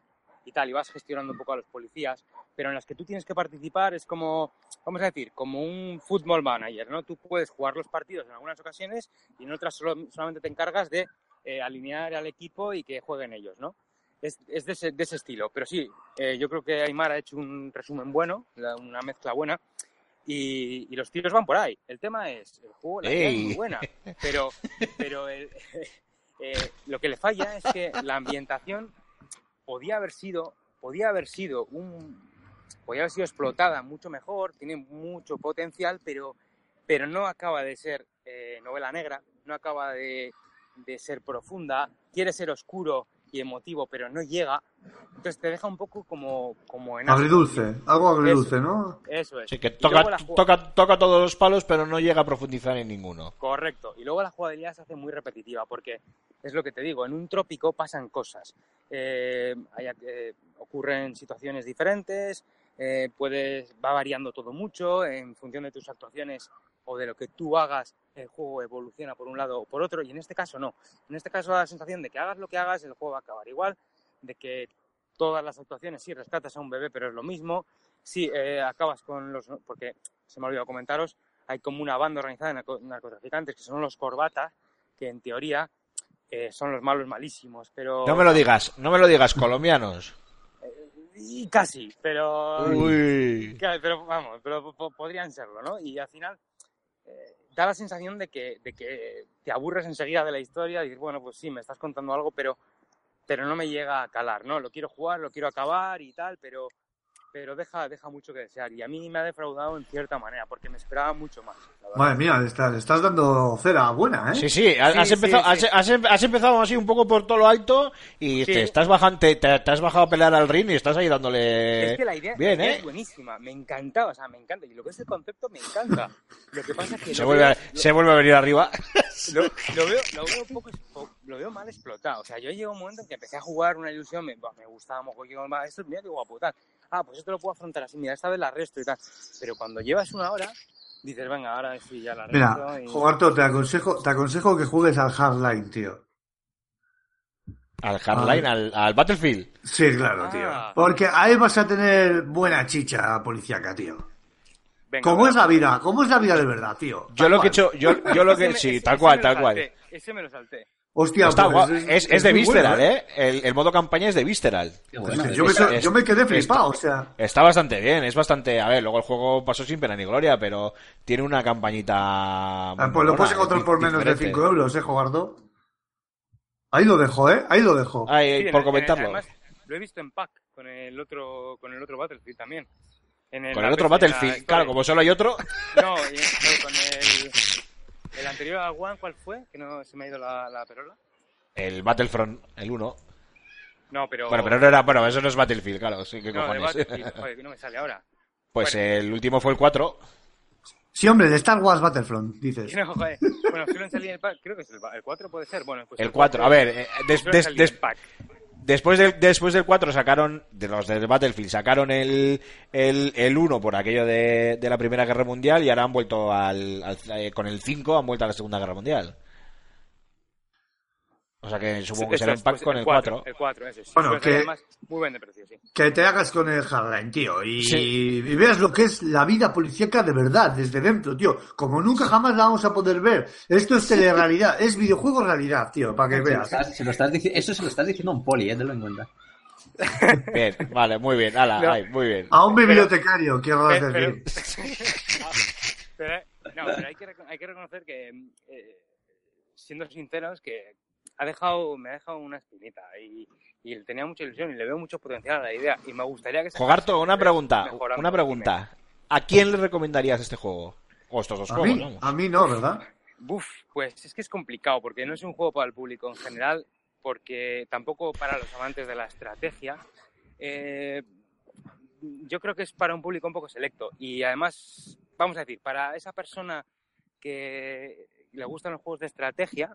Speaker 4: y tal, y vas gestionando un poco a los policías. Pero en las que tú tienes que participar es como, vamos a decir, como un football manager, ¿no? Tú puedes jugar los partidos en algunas ocasiones y en otras solo- solamente te encargas de eh, alinear al equipo y que jueguen ellos, ¿no? Es, es de, ese, de ese estilo. Pero sí, eh, yo creo que Aymar ha hecho un resumen bueno, una mezcla buena. Y, y los tiros van por ahí. El tema es, el juego, la es muy buena, pero, pero el- eh, lo que le falla es que la ambientación podía haber sido, podía haber sido un, podía haber sido explotada mucho mejor, tiene mucho potencial, pero, pero no acaba de ser eh, novela negra, no acaba de, de ser profunda, quiere ser oscuro y emotivo, pero no llega. Entonces te deja un poco como, como en.
Speaker 3: Agridulce, algo agridulce, ¿no?
Speaker 4: Eso es.
Speaker 1: Sí, que toca,
Speaker 4: la
Speaker 1: toca, toca todos los palos, pero no llega a profundizar en ninguno.
Speaker 4: Correcto. Y luego la jugabilidad se hace muy repetitiva porque es lo que te digo, en un trópico pasan cosas. Eh, hay- eh, ocurren situaciones diferentes, eh, puedes, va variando todo mucho en función de tus actuaciones o de lo que tú hagas, el juego evoluciona por un lado o por otro, y en este caso no. En este caso da la sensación de que hagas lo que hagas, el juego va a acabar igual, de que todas las actuaciones, sí, rescatas a un bebé, pero es lo mismo. Sí, eh, acabas con los... porque se me ha olvidado comentaros, hay como una banda organizada de narco- narcotraficantes que son los corbatas, que en teoría eh, son los malos malísimos, pero...
Speaker 1: No me lo digas, no me lo digas, colombianos.
Speaker 4: Y casi, pero...
Speaker 1: Uy.
Speaker 4: Pero vamos, pero po- podrían serlo, ¿no? Y al final eh, da la sensación de que, de que te aburres enseguida de la historia y dices, bueno, pues sí, me estás contando algo, pero, pero no me llega a calar, ¿no? Lo quiero jugar, lo quiero acabar y tal, pero, pero deja, deja mucho que desear. Y a mí me ha defraudado en cierta manera, porque me esperaba mucho más. la.
Speaker 3: Madre mía, le estás, le estás dando cera buena, ¿eh?
Speaker 1: Sí, sí, has,
Speaker 4: Sí,
Speaker 1: has
Speaker 4: sí,
Speaker 1: empezado,
Speaker 4: sí.
Speaker 1: Has, has em- has empezado así un poco por todo lo alto y
Speaker 4: Sí.
Speaker 1: te estás bajando, te, te- te has bajado a pelear al ring y estás ahí dándole.
Speaker 4: Es que la idea, la
Speaker 1: Bien,
Speaker 4: idea
Speaker 1: ¿eh?
Speaker 4: es buenísima, me encantaba, o sea, me encanta. Y lo que es el concepto me encanta. Lo que pasa es que
Speaker 1: Se vuelve, a, se vuelve a venir arriba.
Speaker 4: lo, lo veo, lo veo un poco, lo veo mal explotado. O sea, yo llego un momento en que empecé a jugar una ilusión, me, me gustaba mogollón, va, esto, mira qué guapo, tal. Ah, pues esto lo puedo afrontar así, mira, esta vez la resto y tal. Pero cuando llevas una hora, dices, venga, ahora sí, ya la resto.
Speaker 3: Mira,
Speaker 4: y...
Speaker 3: Jogarto, te aconsejo, te aconsejo que juegues al Hardline, tío.
Speaker 1: Al Hardline, al, al Battlefield.
Speaker 3: Sí, claro,
Speaker 4: Ah.
Speaker 3: tío. Porque ahí vas a tener buena chicha policíaca, tío.
Speaker 4: Venga,
Speaker 3: ¿Cómo
Speaker 4: va.
Speaker 3: es la vida? ¿Cómo es la vida de verdad, tío?
Speaker 1: Yo lo que he hecho, yo, yo lo que, sí,
Speaker 4: ese-
Speaker 1: tal cual, tal cual.
Speaker 4: Ese me lo salté.
Speaker 3: Hostia,
Speaker 1: Está
Speaker 3: pues.
Speaker 1: Es, es de Visceral,
Speaker 3: bueno,
Speaker 1: ¿eh? El, el modo campaña es de Visceral.
Speaker 2: Bueno,
Speaker 3: Yo me,
Speaker 1: Es-
Speaker 3: yo me quedé flipado, o sea.
Speaker 1: Está bastante bien, es bastante... A ver, luego el juego pasó sin pena ni gloria, pero tiene una campañita...
Speaker 3: Ah, pues lo puedes encontrar por menos de
Speaker 1: diferente.
Speaker 3: 5 euros, eh, Jogardo. Ahí lo dejo, eh. Ahí lo dejo.
Speaker 4: Sí, en
Speaker 1: por
Speaker 4: el-
Speaker 1: comentarlo.
Speaker 4: además, lo he visto en pack con el otro, con el otro Battlefield también. En
Speaker 1: Con el otro Battlefield, claro, como solo hay otro...
Speaker 4: No, y- joder, con el, el anterior al One, ¿cuál fue? Que no se me ha ido la, la perola.
Speaker 1: El Battlefront, el 1.
Speaker 4: No, pero...
Speaker 1: Bueno, pero no era... Bueno, eso no es Battlefield, claro, sí, qué
Speaker 4: No,
Speaker 1: cojones.
Speaker 4: Battlefield, joder, no me sale ahora.
Speaker 1: Pues
Speaker 4: Bueno.
Speaker 1: el último fue el 4.
Speaker 3: Sí, hombre, de Star Wars Battlefront, dices.
Speaker 4: No, joder. Bueno, suelen salir en el pack, creo que es el, el 4 puede ser. Bueno, pues
Speaker 1: El 4, a ver, eh, des- des- des-
Speaker 4: pack.
Speaker 1: Después del, después del 4 sacaron, de los del Battlefield, sacaron el, el, el 1 por aquello de, de la Primera Guerra Mundial y ahora han vuelto al, al- eh, con el 5 han vuelto a la Segunda Guerra Mundial. O sea que supongo que
Speaker 4: Eso
Speaker 1: será
Speaker 4: es,
Speaker 1: un pack
Speaker 4: pues,
Speaker 1: con el
Speaker 4: 4.
Speaker 1: 4.
Speaker 4: El 4, ese sí.
Speaker 3: Bueno, que-
Speaker 4: además muy buen de precio, sí.
Speaker 3: Que te hagas con el Hardline, tío. Y,
Speaker 1: Sí.
Speaker 3: y veas lo que es la vida policíaca de verdad, desde dentro, tío. Como nunca jamás la vamos a poder ver. Esto es telerrealidad, es videojuego realidad, tío, para que
Speaker 2: Se lo
Speaker 3: veas.
Speaker 2: estás- se lo estás eso se lo estás diciendo a un poli, eh, tenlo en cuenta.
Speaker 1: Bien, vale, muy bien, ala,
Speaker 4: No.
Speaker 1: ay, muy bien.
Speaker 3: A un bibliotecario, quiero decir.
Speaker 4: pero- pero, no, pero hay que, hay que reconocer que, eh, siendo sinceros, que ha dejado, me ha dejado una espinita y, y tenía mucha ilusión y le veo mucho potencial a la idea y me gustaría que...
Speaker 1: Jogarto, una pregunta, una pregunta. ¿A quién le recomendarías este juego? O estos dos
Speaker 3: A
Speaker 1: juegos,
Speaker 3: mí,
Speaker 1: vamos.
Speaker 3: a mí no, ¿verdad?
Speaker 4: Buf, pues es que es complicado porque no es un juego para el público en general, porque tampoco para los amantes de la estrategia. Eh, yo creo que es para un público un poco selecto y además, vamos a decir, para esa persona que le gustan los juegos de estrategia,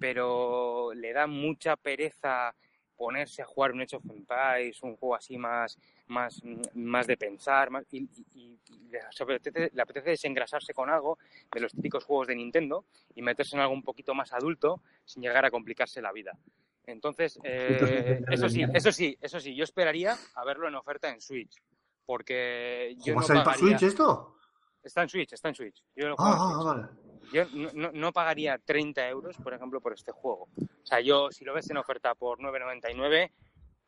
Speaker 4: pero le da mucha pereza ponerse a jugar un Age of Empires, un juego así más, más, más de pensar, más, y, y- y le, apetece, le apetece desengrasarse con algo de los típicos juegos de Nintendo y meterse en algo un poquito más adulto sin llegar a complicarse la vida. Entonces, eh, eso sí, eso sí, eso sí, yo esperaría a verlo en oferta en Switch, porque yo
Speaker 3: ¿Cómo
Speaker 4: no pagaría...
Speaker 3: Switch esto?
Speaker 4: Está en Switch, está en Switch. Yo lo juego en
Speaker 3: Ah,
Speaker 4: Switch.
Speaker 3: ah, vale.
Speaker 4: Yo no, no- no pagaría 30 euros, por ejemplo, por este juego. O sea, yo, si lo ves en oferta por 9,99,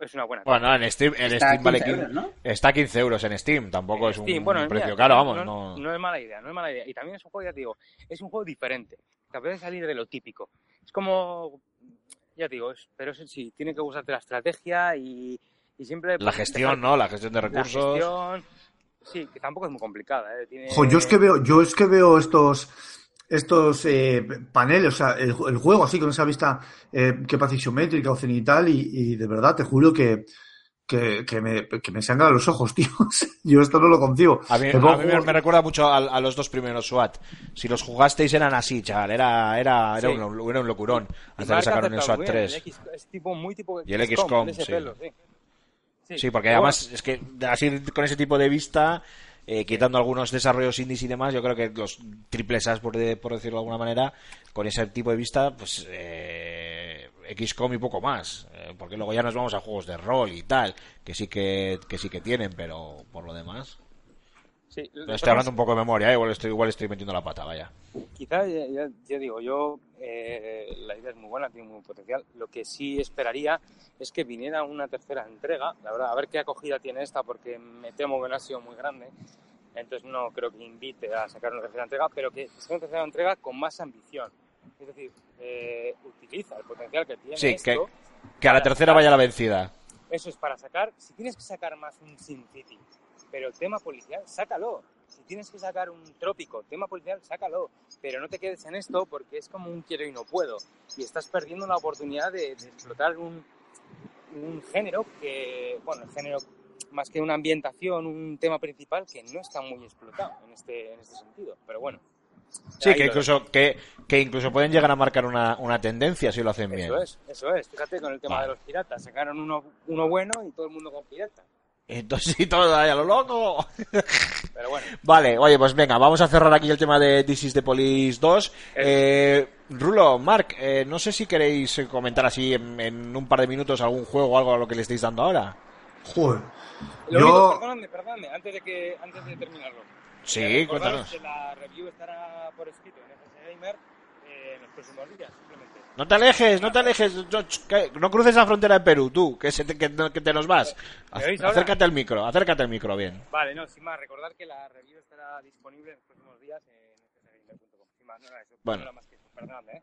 Speaker 4: es una buena
Speaker 1: Bueno, en Steam, en
Speaker 2: Está
Speaker 1: Steam vale
Speaker 2: 15
Speaker 1: quin-
Speaker 2: euros, ¿no?
Speaker 1: Está a 15 euros en Steam, tampoco es un
Speaker 4: bueno,
Speaker 1: precio
Speaker 4: mira,
Speaker 1: caro, vamos,
Speaker 4: no,
Speaker 1: no...
Speaker 4: no es mala idea, no es mala idea. Y también es un juego, ya te digo, es un juego diferente. Te puede salir de lo típico. Es como, ya te digo, es- pero eso sí, tiene que gustarte la estrategia y, y siempre...
Speaker 1: La gestión, ¿no? La gestión de
Speaker 4: La
Speaker 1: recursos.
Speaker 4: gestión, sí, que tampoco es muy complicada. ¿eh? Tiene-
Speaker 3: Jo, yo es que veo, yo es que veo estos estos eh, paneles, o sea, el, el juego así con esa vista eh, que parece isométrica o cenital y, y de verdad te juro que, que, que me, que me sangran los ojos, tío. yo esto no lo concibo.
Speaker 1: A mí,
Speaker 3: Me pongo
Speaker 1: a mí me,
Speaker 3: juegos-
Speaker 1: me recuerda mucho a, a los dos primeros SWAT. Si los jugasteis eran así, chaval. Era, era, era,
Speaker 4: Sí.
Speaker 1: un, era un locurón.
Speaker 4: y
Speaker 1: Hasta que sacaron el SWAT
Speaker 4: muy bien,
Speaker 1: 3.
Speaker 4: el X- es tipo, muy tipo
Speaker 1: Y el XCOM, sí.
Speaker 4: pelo, sí.
Speaker 1: Sí, porque además es que así con ese tipo de vista, eh, quitando algunos desarrollos indies y demás, yo creo que los triples As, por, de- por decirlo de alguna manera, con ese tipo de vista, pues eh, XCOM y poco más. Eh, porque luego ya nos vamos a juegos de rol y tal, que sí que, que sí que tienen, pero por lo demás.
Speaker 4: Sí,
Speaker 1: Estoy hablando un poco de memoria, eh, igual, estoy, igual estoy metiendo la pata, vaya.
Speaker 4: Quizá, ya, ya- ya digo, yo, eh, la idea es muy buena, tiene muy potencial. Lo que sí esperaría es que viniera una tercera entrega, la verdad, a ver qué acogida tiene esta, porque me temo que no ha sido muy grande. Entonces no creo que invite a sacar una tercera entrega, pero que sea una tercera entrega con más ambición. Es decir, eh, utiliza el potencial que tiene
Speaker 1: Sí, que,
Speaker 4: esto.
Speaker 1: que a la tercera
Speaker 4: sacar-
Speaker 1: vaya la vencida.
Speaker 4: Eso es para sacar, si tienes que sacar más un Sin City, pero el tema policial, sácalo. Si tienes que sacar un trópico, tema policial, sácalo. Pero no te quedes en esto porque es como un quiero y no puedo. Y estás perdiendo la oportunidad de, de explotar un, un género que, bueno, el género más que una ambientación, un tema principal que no está muy explotado en este, en este sentido. Pero bueno,
Speaker 1: Sí, que incluso, que, que incluso pueden llegar a marcar una, una tendencia si lo hacen bien.
Speaker 4: Eso es, eso es. Fíjate con el tema
Speaker 1: Vale.
Speaker 4: de los piratas. Sacaron uno, uno bueno y todo el mundo con piratas.
Speaker 1: Entonces, sí, todo ahí a lo loco.
Speaker 4: Pero bueno,
Speaker 1: Vale, oye, pues venga, vamos a cerrar aquí el tema de This is the Police 2. Eh, Rulo, Mark, eh, no sé si queréis comentar así en, en un par de minutos algún juego o algo a lo que le estáis dando ahora.
Speaker 3: Joder.
Speaker 4: lo único,
Speaker 3: Yo,
Speaker 4: perdóname, perdóname, antes de, que, antes de terminarlo.
Speaker 1: Sí, cuéntanos.
Speaker 4: que la review estará por escrito en FS Gamer eh, en los próximos días.
Speaker 1: No te alejes, no te alejes, que no cruces la frontera de Perú, tú, que, se te, que, que te nos vas. Acércate al micro, acércate al micro, bien.
Speaker 4: Vale, no, sin más, recordar que la review estará disponible en los próximos días en fsgamer.com. Sin más, no era eso.
Speaker 1: Bueno.
Speaker 4: No era más que eso, perdóname, ¿eh?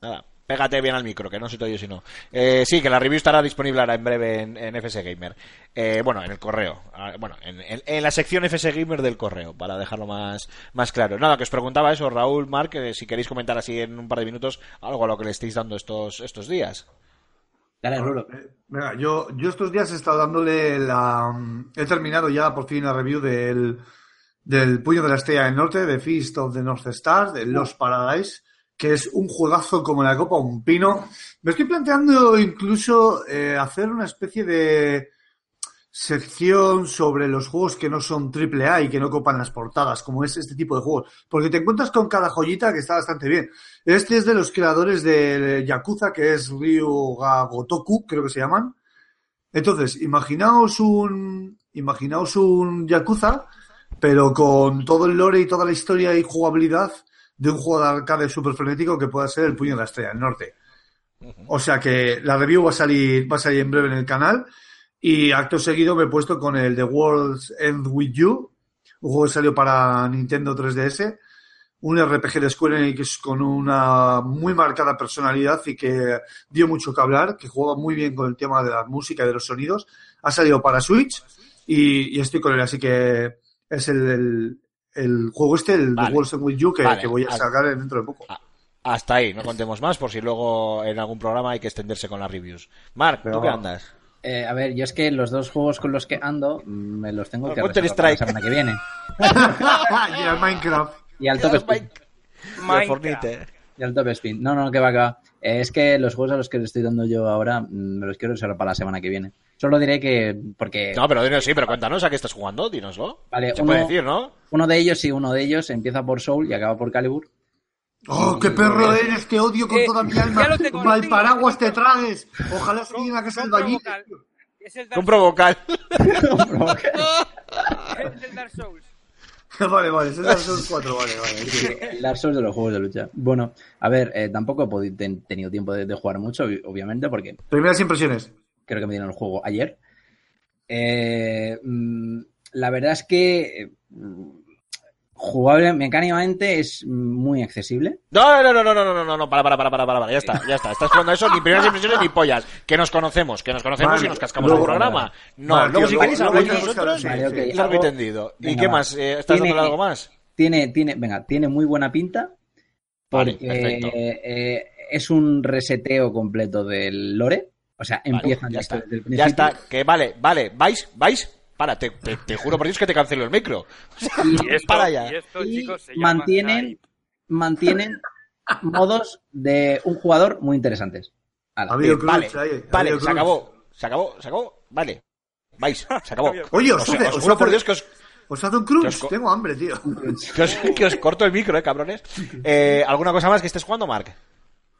Speaker 1: Nada, pégate bien al micro, que no se te oye si no. Eh, sí, que la review estará disponible ahora en breve en, en FS Gamer. Eh, bueno, en el correo. Ah, Bueno, en, en- en la sección FS Gamer del correo, para dejarlo más, más claro. Nada, que os preguntaba eso, Raúl, Marc, eh, si queréis comentar así en un par de minutos algo a lo que le estéis dando estos, estos días.
Speaker 2: Dale, Rulo.
Speaker 3: eh, venga, yo, yo estos días he estado dándole la. He terminado ya por fin la review del, del Puño de la Estrella del Norte, de Feast of the North Stars, de Los Paradise, que es un juegazo como la copa un pino. Me estoy planteando incluso eh, hacer una especie de sección sobre los juegos que no son triple A y que no copan las portadas, como es este tipo de juegos. Porque te encuentras con cada joyita que está bastante bien. Este es de los creadores de Yakuza, que es Ryuga Gotoku, creo que se llaman. Entonces, imaginaos un, imaginaos un Yakuza, pero con todo el lore y toda la historia y jugabilidad de un juego de arcade super frenético que pueda ser el Puño de la Estrella del Norte. O sea que la review va a salir, va a salir en breve en el canal. Y acto seguido me he puesto con el The World's End With You, un juego que salió para Nintendo 3DS, un RPG de Square Enix con una muy marcada personalidad y que dio mucho que hablar, que juega muy bien con el tema de la música y de los sonidos. Ha salido para Switch y, y estoy con él, así que es el, el, el juego este, el
Speaker 1: Vale.
Speaker 3: The World's With You, que,
Speaker 1: Vale.
Speaker 3: que voy a sacar dentro de poco.
Speaker 1: Hasta ahí, no contemos más por si luego en algún programa hay que extenderse con las reviews. Marc, ¿tú
Speaker 3: Pero-
Speaker 1: qué andas?
Speaker 2: Eh, a ver, yo es que los dos juegos con los que ando me los tengo que para la
Speaker 1: Strike.
Speaker 2: semana que viene.
Speaker 3: y al Minecraft.
Speaker 2: Y al top.
Speaker 1: De
Speaker 4: Minecraft.
Speaker 1: Fornite.
Speaker 2: Y al top speed. No, no, que va, que va. Eh, es que los juegos a los que le estoy dando yo ahora mm, me los quiero reservar para la semana que viene. Solo diré que, porque
Speaker 1: No, pero dinos, sí, pero cuéntanos a qué estás jugando, dínoslo.
Speaker 2: Vale,
Speaker 1: Se
Speaker 2: uno-
Speaker 1: puede decir, ¿no?
Speaker 2: uno de ellos, sí, uno de ellos empieza por Soul y acaba por Calibur.
Speaker 3: ¡Oh, qué perro eres! Te odio con
Speaker 4: Eh,
Speaker 3: toda mi alma.
Speaker 4: tengo,
Speaker 3: Mal paraguas te tragues. Ojalá se del
Speaker 4: Compro
Speaker 3: bañil.
Speaker 4: vocal. Es el Dark,
Speaker 1: Compro vocal.
Speaker 4: es el Dark Souls.
Speaker 3: vale, vale, el Souls 4, vale, vale. sí.
Speaker 2: El Dark Souls de los juegos de lucha. Bueno, a ver, eh, tampoco he podido- ten- tenido tiempo de, de jugar mucho, obvi- obviamente, porque
Speaker 3: Primeras impresiones.
Speaker 2: creo que me dieron el juego ayer. Eh, mm, la verdad es que eh, jugable mecánicamente es muy accesible.
Speaker 1: No, no, no, no, no, no, no, no, para, para, para, para, para, para, ya está, ya está. Estás jugando a eso, ni primeras impresiones ni pollas. Que nos conocemos, que nos conocemos
Speaker 3: Vale,
Speaker 1: y nos cascamos
Speaker 3: luego-
Speaker 1: el programa. No,
Speaker 3: Vale,
Speaker 1: luego
Speaker 3: tío,
Speaker 1: si queréis hablar
Speaker 2: Vale,
Speaker 3: sí.
Speaker 2: ok.
Speaker 1: largo y tendido. ¿Y
Speaker 2: Venga,
Speaker 1: qué
Speaker 2: va.
Speaker 1: más? Eh, ¿Estás
Speaker 2: Tiene-
Speaker 1: dándole algo más?
Speaker 2: Tiene, tiene, venga, tiene muy buena pinta.
Speaker 1: Vale,
Speaker 2: Porque
Speaker 1: perfecto.
Speaker 2: eh, es un reseteo completo del lore. O sea,
Speaker 1: Vale,
Speaker 2: empiezan
Speaker 1: ya está,
Speaker 2: desde el
Speaker 1: ya
Speaker 2: principio.
Speaker 1: está, que vale, vale, vais, vais, para, te, te, te juro por Dios que te cancelo el micro.
Speaker 4: Y esto,
Speaker 1: Para ya.
Speaker 4: y esto,
Speaker 2: Y
Speaker 4: chicos, se llama
Speaker 2: mantienen, modos de un jugador muy interesantes. Ala.
Speaker 1: Eh, vale,
Speaker 3: ahí,
Speaker 1: vale, se acabó, se acabó, se acabó, vale. Vais, se acabó.
Speaker 3: Oye,
Speaker 1: Os,
Speaker 3: os, hace,
Speaker 1: os
Speaker 3: os
Speaker 1: juro por
Speaker 3: hace-
Speaker 1: Dios que os,
Speaker 3: os hace un crunch. Tengo hambre, tío.
Speaker 1: que os, que os corto el micro, eh, cabrones. Eh, ¿Alguna cosa más que estés jugando, Mark?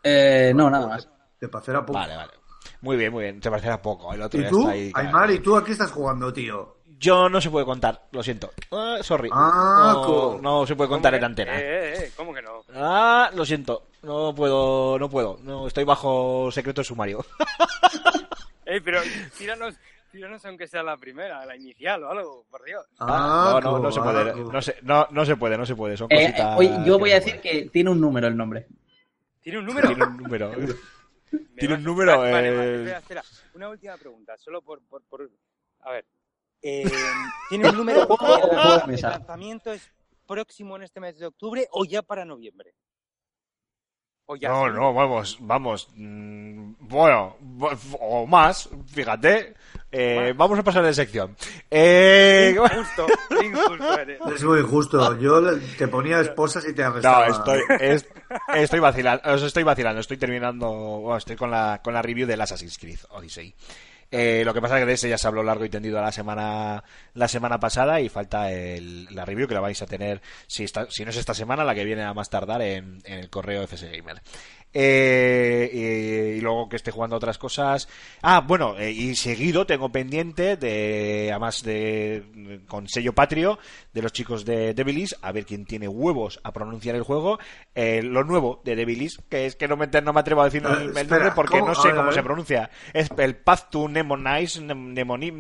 Speaker 2: Eh, no, nada más.
Speaker 3: Parecerá poco.
Speaker 1: Vale, vale. Muy bien, muy bien. Te parecerá poco. El otro
Speaker 3: ¿Y
Speaker 1: ya
Speaker 3: tú?
Speaker 1: está ahí.
Speaker 3: Aymar, ¿y tú a qué estás jugando, tío?
Speaker 1: Yo no se puede contar, lo siento. Ah, sorry.
Speaker 3: Ah,
Speaker 1: no, se puede contar
Speaker 4: ¿Cómo
Speaker 1: en
Speaker 4: que-
Speaker 1: antena.
Speaker 4: Eh, eh, eh, ¿cómo que no?
Speaker 1: Ah, lo siento. No puedo, no puedo. No, estoy bajo secreto sumario.
Speaker 4: Eh, pero tíranos, tíranos aunque sea la primera, la inicial o algo, por Dios.
Speaker 3: Ah,
Speaker 1: no, no, no se puede.
Speaker 3: ah,
Speaker 1: No se, no, no se puede, no se puede. Son
Speaker 2: Eh,
Speaker 1: cositas.
Speaker 2: oye, yo voy a decir que tiene un número el nombre.
Speaker 4: ¿Tiene un número?
Speaker 1: Tiene un número. Tiene un número,
Speaker 4: Vale, vale, vale,
Speaker 1: eh.
Speaker 4: espera, espera. Una última pregunta, solo por... por, por- A ver. Eh, ¿Tiene un número? ¿El lanzamiento es próximo en este mes de octubre o ya para noviembre? O ya
Speaker 1: No, no, vamos, vamos. mm, Bueno, bu- o más, fíjate. Eh, Vamos a pasar de sección. Eh,
Speaker 4: Injusto, injusto eres.
Speaker 3: Es muy injusto. Yo le- te ponía esposas y te
Speaker 1: No,
Speaker 3: arrestaba.
Speaker 1: estoy, es- estoy vacilando, os estoy vacilando, estoy terminando, bueno, estoy con la, con la review del Assassin's Creed Odyssey. Eh, lo que pasa es que de ese ya se habló largo y tendido la semana, la semana pasada y falta el- la review que la vais a tener, si, está- si no es esta semana, la que viene a más tardar en, en el correo FS Gamer. Eh, y, y luego que esté jugando otras cosas. Ah, bueno, eh, y seguido tengo pendiente de, además de, con sello patrio, de los chicos de Devilis, a ver quién tiene huevos a pronunciar el juego. Eh, lo nuevo de Devilis, que es que no me, no me atrevo a decir
Speaker 3: Eh,
Speaker 1: el, nombre porque
Speaker 3: ¿cómo?
Speaker 1: no sé
Speaker 3: ver,
Speaker 1: cómo se pronuncia. Es el Path to Nemonize, Nem- Nemoni-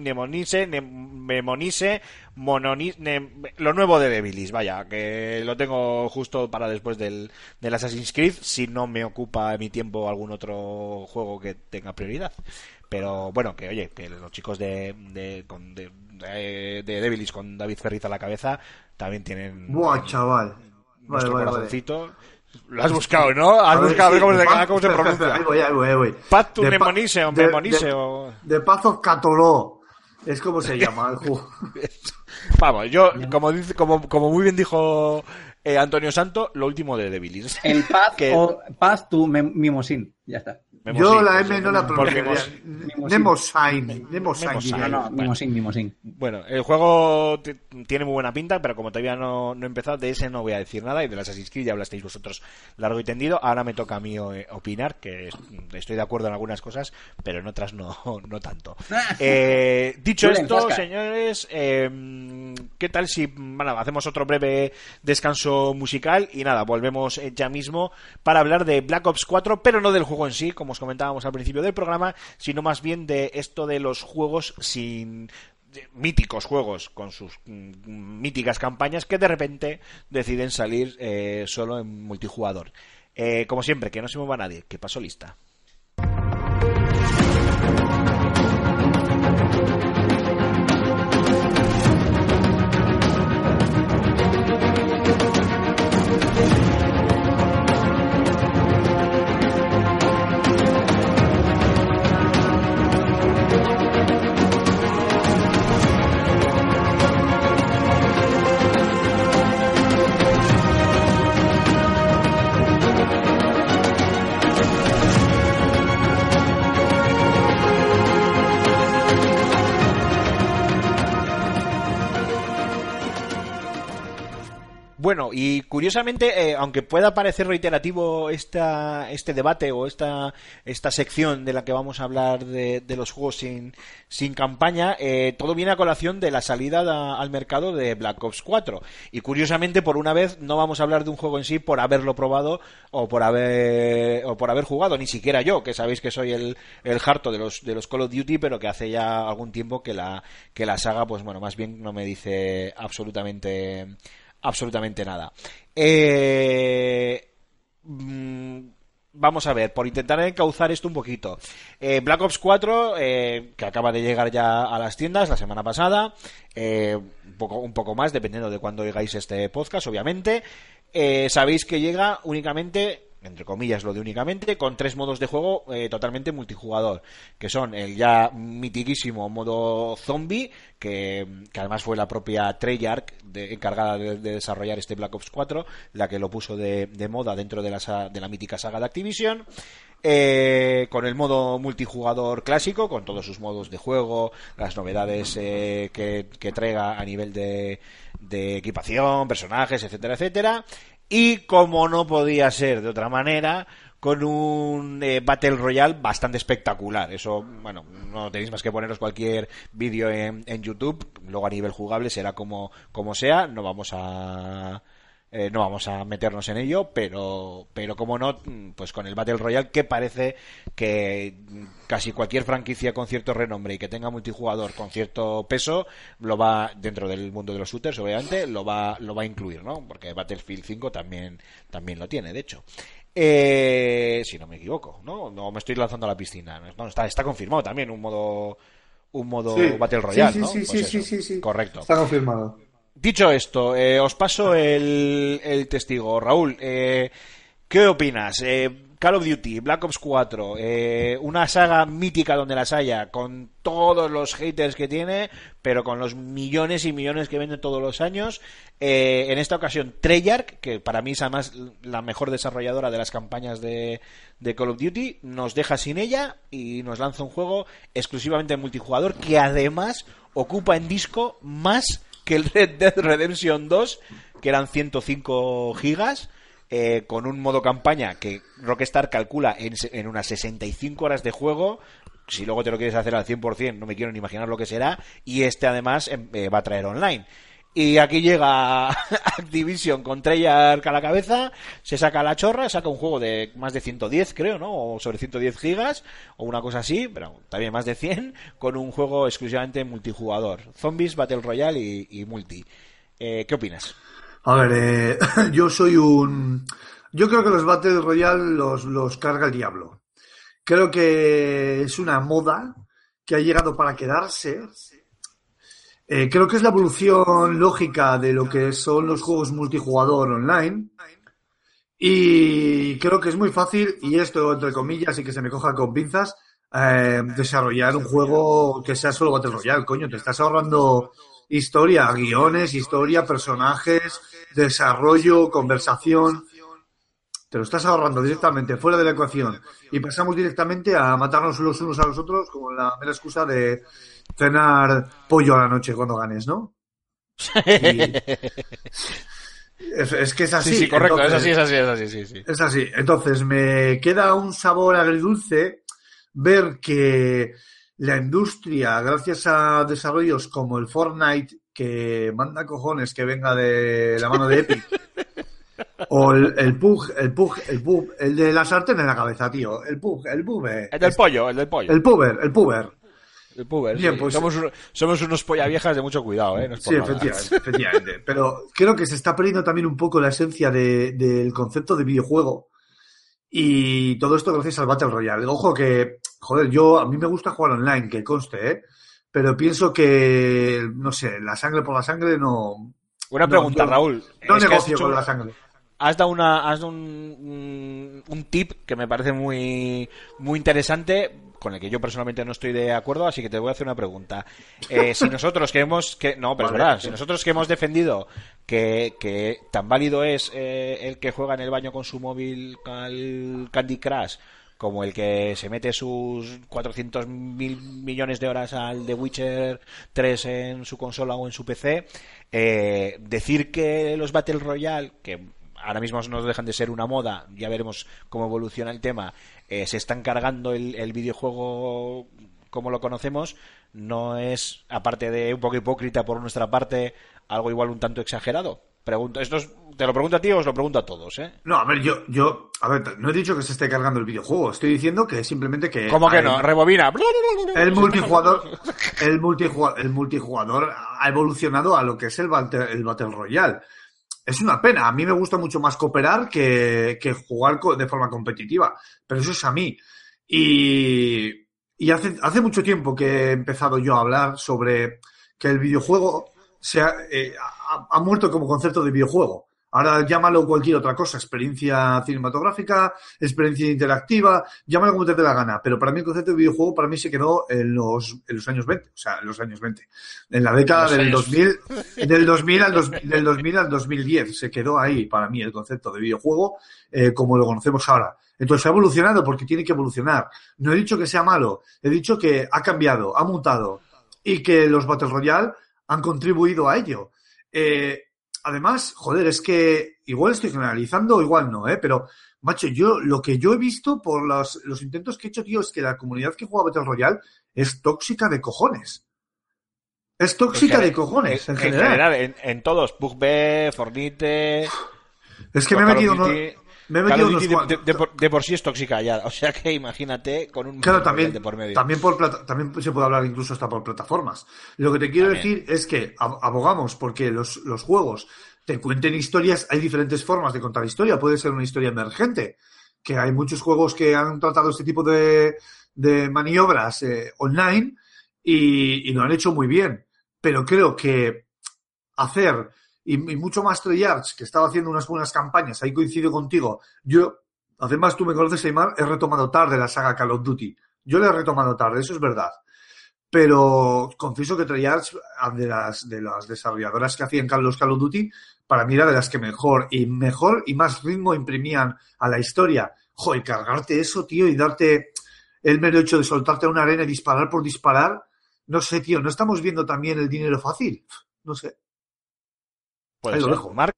Speaker 1: Nemonise, Nem- Nemonise, Mononi- Nem- lo nuevo de Devilis, vaya, que lo tengo justo para después del, del Assassin's Creed, si no me ocupa mi tiempo algún otro juego que tenga prioridad. Pero bueno, que oye, que los chicos de, de, con- de, de, de Devilis con David Ferriz a la cabeza también tienen
Speaker 3: Buah, chaval. Vale,
Speaker 1: nuestro
Speaker 3: vale, vale.
Speaker 1: corazoncito. Lo has buscado, ¿no? Has
Speaker 3: A
Speaker 1: buscado ver
Speaker 3: sí,
Speaker 1: cómo, se, cómo se pronuncia.
Speaker 3: Ahí voy, ahí voy, ahí voy.
Speaker 1: Path to
Speaker 3: De pa-
Speaker 1: Nemonise o
Speaker 3: de-
Speaker 1: Memonise
Speaker 3: de-
Speaker 1: o...
Speaker 3: De Path of Catoló. Es como se llama el juego.
Speaker 1: Vamos, yo, como, dice, como, como muy bien dijo eh, Antonio Santo, lo último de Devilis.
Speaker 2: El Path,
Speaker 1: Que-
Speaker 2: o Path to Mem- Mimosin. Ya está.
Speaker 3: Yo la
Speaker 1: pues,
Speaker 3: M no la pronunciaría.
Speaker 2: No,
Speaker 3: yo.
Speaker 2: no,
Speaker 1: Bueno. El juego tiene muy buena pinta, pero como todavía no, no he empezado, de ese no voy a decir nada. Y de las Assassin's Creed ya hablasteis vosotros largo y tendido. Ahora me toca a mí eh, opinar, que es- estoy de acuerdo en algunas cosas, pero en otras no, no tanto. Eh, dicho
Speaker 2: Julen,
Speaker 1: esto, señores, eh, ¿qué tal si bueno, hacemos otro breve descanso musical? Y nada, volvemos eh, ya mismo para hablar de Black Ops 4, pero no del juego en sí, como os comentábamos al principio del programa, sino más bien de esto de los juegos sin míticos juegos con sus mm, míticas campañas que de repente deciden salir eh, solo en multijugador. Eh, como siempre, que no se mueva nadie, que pasó lista. Bueno, y curiosamente, eh, aunque pueda parecer reiterativo esta, este debate o esta, esta sección de la que vamos a hablar de, de los juegos sin, sin campaña, eh, todo viene a colación de la salida da- al mercado de Black Ops 4. Y curiosamente, por una vez, no vamos a hablar de un juego en sí por haberlo probado o por haber, o por haber jugado, ni siquiera yo, que sabéis que soy el, el harto de los, de los Call of Duty, pero que hace ya algún tiempo que la, que la saga, pues bueno, más bien no me dice absolutamente absolutamente nada. Eh, mm, vamos a ver, por intentar encauzar esto un poquito. Eh, Black Ops 4, eh, que acaba de llegar ya a las tiendas la semana pasada, eh, un, poco, un poco más, dependiendo de cuándo oigáis este podcast, obviamente. Sabéis que llega únicamente entre comillas lo de únicamente, con tres modos de juego eh, totalmente multijugador, que son el ya mitiquísimo modo zombie, que, que además fue la propia Treyarch encargada de, de desarrollar este Black Ops 4, la que lo puso de, de moda dentro de la, de la mítica saga de Activision. Eh, con el modo multijugador clásico, con todos sus modos de juego, las novedades eh, que, que traiga a nivel de, de equipación, personajes, etcétera, etcétera. Y como no podía ser de otra manera, con un eh, Battle Royale bastante espectacular. Eso, bueno, no tenéis más que poneros cualquier vídeo en, en YouTube. Luego a nivel jugable será como, como sea. No vamos a. eh, no vamos a meternos en ello, pero, pero como no, pues con el Battle Royale que parece que casi cualquier franquicia con cierto renombre y que tenga multijugador con cierto peso lo va dentro del mundo de los shooters, obviamente lo va lo va a incluir, ¿no? Porque Battlefield 5 también también lo tiene, de hecho. Eh, si no me equivoco, ¿no? No me estoy lanzando a la piscina. No, está, está confirmado también un modo un modo
Speaker 3: Sí.
Speaker 1: Battle Royale,
Speaker 3: Sí, sí,
Speaker 1: ¿no?
Speaker 3: sí,
Speaker 1: Pues
Speaker 3: sí, sí, sí.
Speaker 1: Correcto.
Speaker 3: Está confirmado.
Speaker 1: Dicho esto, eh, os paso el, el testigo. Raúl, eh, ¿Qué opinas? Eh, Call of Duty, Black Ops 4, eh, una saga mítica donde las haya, con todos los haters que tiene, pero con los millones y millones que vende todos los años. En esta ocasión, Treyarch, que para mí es además la mejor desarrolladora de las campañas de Call of Duty, nos deja sin ella y nos lanza un juego exclusivamente multijugador que además ocupa en disco más que el Red Dead Redemption 2, que eran 105 gigas eh, con un modo campaña que Rockstar calcula en, en unas 65 horas de juego. Si luego te lo quieres hacer al 100%, no me quiero ni imaginar lo que será. Y este además em, eh, va a traer online. Y aquí llega Activision con Treyarch a la cabeza, se saca la chorra, saca un juego de más de 110, creo, ¿no? O sobre 110 gigas, o una cosa así, pero también más de 100, con un juego exclusivamente multijugador. Zombies, Battle Royale y, multi. Eh, ¿Qué opinas?
Speaker 3: A ver, eh, yo soy un... Yo creo que los Battle Royale los, los carga el diablo. Creo que es una moda que ha llegado para quedarse. Eh, creo que es la evolución lógica de lo que son los juegos multijugador online. Y creo que es muy fácil, y esto entre comillas y que se me coja con pinzas, eh, desarrollar un juego que sea solo Battle Royale, coño, te estás ahorrando historia, guiones, historia, personajes, desarrollo, conversación. Te lo estás ahorrando directamente fuera de la ecuación y pasamos directamente a matarnos los unos a los otros con la mera excusa de cenar pollo a la noche cuando ganes, ¿no? Y- es, es que es así.
Speaker 1: Sí, sí, correcto,
Speaker 3: entonces-
Speaker 1: es así, es así, es así, sí, sí.
Speaker 3: es así. Entonces, me queda un sabor agridulce ver que la industria, gracias a desarrollos como el Fortnite, que manda cojones que venga de la mano de Epic, o el, el PUG, el PUG, el PUG, el de la sartén en la cabeza, tío, el PUG, el PUG, eh,
Speaker 1: El del pollo, el del pollo.
Speaker 3: el puber, el puber.
Speaker 1: El puber,
Speaker 3: Bien,
Speaker 1: sí.
Speaker 3: pues-
Speaker 1: somos, un- somos unos polla viejas de mucho cuidado, ¿eh? No
Speaker 3: Sí, efectivamente, efectivamente. Pero creo que se está perdiendo también un poco la esencia de- del concepto de videojuego. Y todo esto gracias al Battle Royale. Ojo que, joder, yo, a mí me gusta jugar online, que conste, ¿eh? Pero pienso que, no sé, la sangre por la sangre no.
Speaker 1: Una
Speaker 3: No,
Speaker 1: pregunta,
Speaker 3: yo-
Speaker 1: Raúl.
Speaker 3: No
Speaker 1: Es
Speaker 3: negocio
Speaker 1: hecho-
Speaker 3: con la sangre.
Speaker 1: has dado una has dado un, un, un tip que me parece muy muy interesante con el que yo personalmente no estoy de acuerdo así que te voy a hacer una pregunta. Eh, si nosotros que hemos que no pero es verdad si nosotros que hemos defendido que, que tan válido es eh, el que juega en el baño con su móvil al Candy Crush como el que se mete sus 400 mil millones de horas al The Witcher 3 en su consola o en su PC, eh, decir que los Battle Royale, que ahora mismo no dejan de ser una moda, ya veremos cómo evoluciona el tema, eh, se están cargando el, el videojuego como lo conocemos, no es, aparte de un poco hipócrita por nuestra parte, algo igual un tanto exagerado. Pregunto, esto es- te lo pregunto a ti o os lo pregunto a todos, ¿eh?
Speaker 3: No, a ver, yo, yo, a ver, no he dicho que se esté cargando el videojuego. Estoy diciendo que simplemente que.
Speaker 1: ¿Cómo que
Speaker 3: hay-
Speaker 1: no? Rebobina.
Speaker 3: El multijugador, el multijugador, el multijugador ha evolucionado a lo que es el Battle, el Battle Royale. Es una pena. A mí me gusta mucho más cooperar que, jugar de forma competitiva. Pero eso es a mí. Y, hace, hace mucho tiempo que he empezado yo a hablar sobre que el videojuego se ha, eh, ha muerto como concepto de videojuego. Ahora llámalo cualquier otra cosa, experiencia cinematográfica, experiencia interactiva, llámalo como te dé la gana. Pero para mí el concepto de videojuego para mí se quedó en los, en los años 20, o sea, en los años 20. En la década del
Speaker 1: años-
Speaker 3: 2000, del 2000 al dos- del 2000 al 2010 se quedó ahí para mí el concepto de videojuego eh, como lo conocemos ahora. Entonces ha evolucionado porque tiene que evolucionar. No he dicho que sea malo, he dicho que ha cambiado, ha mutado y que los Battle Royale han contribuido a ello. Eh, además, joder, es que igual estoy generalizando, igual no, ¿eh? Pero, macho, yo lo que yo he visto por los, los intentos que he hecho, tío, es que la comunidad que juega Battle Royale es tóxica de cojones. Es tóxica
Speaker 1: En
Speaker 3: de cojones, en,
Speaker 1: en
Speaker 3: general.
Speaker 1: general, en, en todos. PUBG, Fornite.
Speaker 3: Es que me he metido, me he metido unos
Speaker 1: de, de- de por, de por sí es tóxica ya. O sea que imagínate con un
Speaker 3: Claro, también,
Speaker 1: por medio.
Speaker 3: también, por plata- también se puede hablar incluso hasta por plataformas. Lo que te quiero
Speaker 1: También.
Speaker 3: decir es que ab- abogamos porque los, los juegos te cuenten historias, hay diferentes formas de contar historia. Puede ser una historia emergente, que hay muchos juegos que han tratado este tipo de, de maniobras eh, online y, y lo han hecho muy bien. Pero creo que hacer, y, mucho más Treyarch, que estaba haciendo unas buenas campañas, ahí coincido contigo, yo Además, tú me conoces, Aymar, he retomado tarde la saga Call of Duty. Yo la he retomado tarde, eso es verdad. Pero confieso que Treyarch, de las, de las desarrolladoras que hacían los Call of Duty, para mí era de las que mejor y mejor y más ritmo imprimían a la historia. Joder, cargarte eso, tío, y darte el mero hecho de soltarte a una arena y disparar por disparar. No sé, tío, ¿no estamos viendo también el dinero fácil? No sé.
Speaker 1: Puede
Speaker 3: Ahí lo
Speaker 1: ser.
Speaker 3: dejo.
Speaker 1: Marc,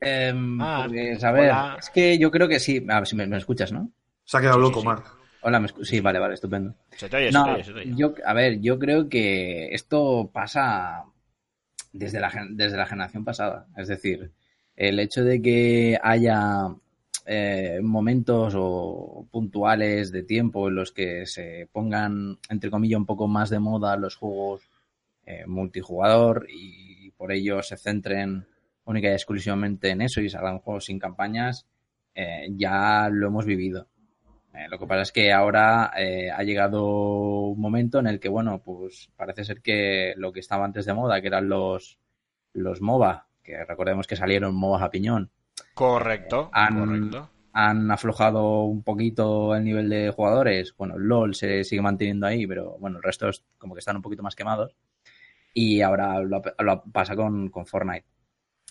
Speaker 2: Em,
Speaker 1: Ah,
Speaker 2: pues, a ver,
Speaker 1: hola.
Speaker 2: es que yo creo que sí. A ver si me, me escuchas, ¿no?
Speaker 3: Se ha quedado
Speaker 1: Sí,
Speaker 3: loco,
Speaker 1: sí, sí.
Speaker 3: Marc.
Speaker 2: Hola, me sí, vale, vale, estupendo.
Speaker 1: se te oye, se
Speaker 2: No,
Speaker 1: te oye, se te oye.
Speaker 2: yo, a ver, yo creo que esto pasa desde la, desde la generación pasada. Es decir, el hecho de que haya eh, momentos o puntuales de tiempo en los que se pongan, entre comillas, un poco más de moda los juegos eh, multijugador y por ello se centren única y exclusivamente en eso y salgan juegos sin campañas, eh, ya lo hemos vivido. Eh, lo que pasa es que ahora eh, ha llegado un momento en el que, bueno, pues parece ser que lo que estaba antes de moda, que eran los, los MOBA, que recordemos que salieron MOBA a piñón,
Speaker 1: Correcto,
Speaker 2: Han-
Speaker 1: correcto.
Speaker 2: han aflojado un poquito el nivel de jugadores. Bueno, LOL se sigue manteniendo ahí, pero bueno, el resto es como que están un poquito más quemados. Y ahora lo, pasa con, con Fortnite.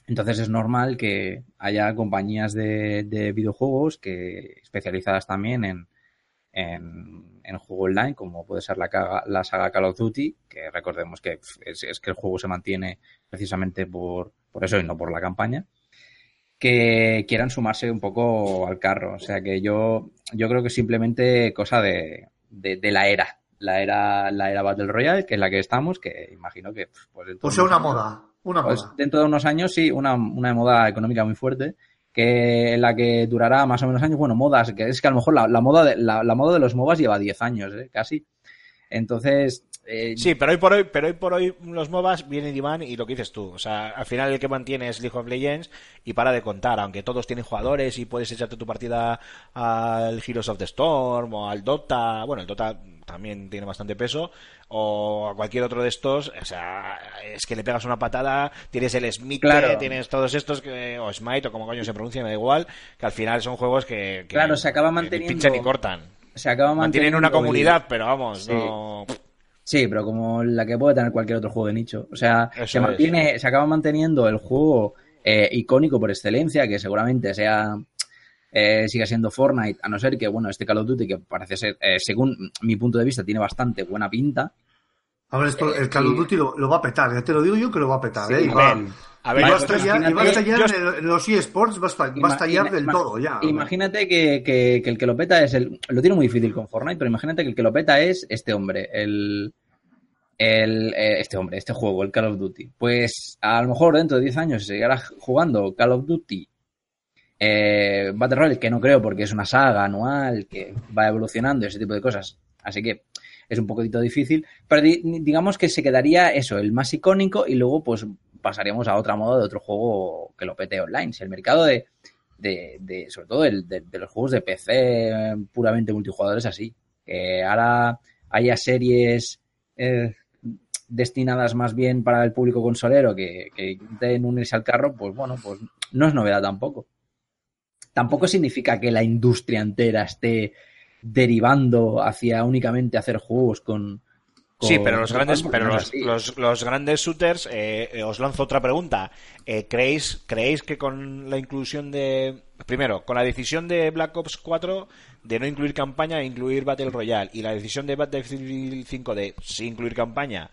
Speaker 2: Entonces es normal que haya compañías de, de videojuegos que especializadas también en, en, juego online, como puede ser la, la saga Call of Duty, que recordemos que es, que el juego se mantiene precisamente por, por eso y no por la campaña que quieran sumarse un poco al carro. O sea que yo, yo creo que simplemente cosa de, de la era. La era, la era Battle Royale, que es la que estamos, que imagino que pues, de
Speaker 3: sea,
Speaker 2: unos
Speaker 3: una moda. Una
Speaker 2: pues,
Speaker 3: moda.
Speaker 2: dentro de unos años sí, una, una moda económica muy fuerte, que en la que durará más o menos años. Bueno, modas, que es que a lo mejor la, la moda, de, la, la moda de los MOBAs lleva 10 años, ¿eh? casi. Entonces, eh,
Speaker 1: Sí, pero hoy por hoy, pero hoy por hoy los MOBAs vienen y van y lo que dices tú. O sea, al final el que mantiene es League of Legends y para de contar, aunque todos tienen jugadores y puedes echarte tu partida al Heroes of the Storm o al Dota. Bueno, el Dota también tiene bastante peso. O a cualquier otro de estos. O sea, es que le pegas una patada, tienes el Smite,
Speaker 2: Claro.
Speaker 1: tienes todos estos, que, o Smite o como coño se pronuncia, me da igual. Que al final son juegos que. que
Speaker 2: Claro, se acaba
Speaker 1: que ni
Speaker 2: manteniendo-
Speaker 1: pinchan ni cortan.
Speaker 2: se acaba
Speaker 1: Mantienen
Speaker 2: manteniendo
Speaker 1: una
Speaker 2: el-
Speaker 1: comunidad, pero vamos,
Speaker 2: Sí.
Speaker 1: no.
Speaker 2: Sí, pero como la que puede tener cualquier otro juego de nicho. O sea,
Speaker 1: Eso
Speaker 2: se
Speaker 1: es.
Speaker 2: mantiene, se acaba manteniendo el juego eh, icónico por excelencia, que seguramente sea eh, siga siendo Fortnite, a no ser que, bueno, este Call of Duty, que parece ser, eh, según mi punto de vista, tiene bastante buena pinta.
Speaker 3: A ver, esto, el Call of
Speaker 2: y-
Speaker 3: Duty lo, lo va a petar, ya te lo digo yo que lo va a petar,
Speaker 2: Sí,
Speaker 3: ¿eh? Y
Speaker 2: a
Speaker 3: va,
Speaker 1: A
Speaker 2: ver,
Speaker 3: va a
Speaker 1: estoy-
Speaker 3: estallar, y va a
Speaker 2: imagínate-
Speaker 3: estallar
Speaker 1: yo-
Speaker 3: en el- en los eSports, va a va estallar del
Speaker 2: ima-
Speaker 3: todo ya.
Speaker 2: Imagínate que, que- que el que lo peta es el. Lo tiene muy difícil con Fortnite, pero imagínate que el que lo peta es este hombre, el. el eh, este hombre, este juego, el Call of Duty. Pues a lo mejor dentro de 10 años se seguirá jugando Call of Duty eh, Battle Royale, que no creo porque es una saga anual que va evolucionando y ese tipo de cosas. Así que es un poquito difícil. Pero di- digamos que se quedaría eso, el más icónico, y luego pues pasaríamos a otra moda de otro juego que lo pete online. Si el mercado de, de, sobre todo el de, los juegos de PC puramente multijugador es así. Que ahora haya series eh, destinadas más bien para el público consolero que, que intenten unirse al carro, pues bueno, pues no es novedad tampoco. Tampoco significa que la industria entera esté derivando hacia únicamente hacer juegos con.
Speaker 1: Sí, pero los grandes, pero los, los, los grandes shooters, eh, eh, os lanzo otra pregunta. Eh, ¿creéis, ¿Creéis que con la inclusión de... Primero, con la decisión de Black Ops 4 de no incluir campaña e incluir Battle Royale y la decisión de Battlefield 5 de sí incluir campaña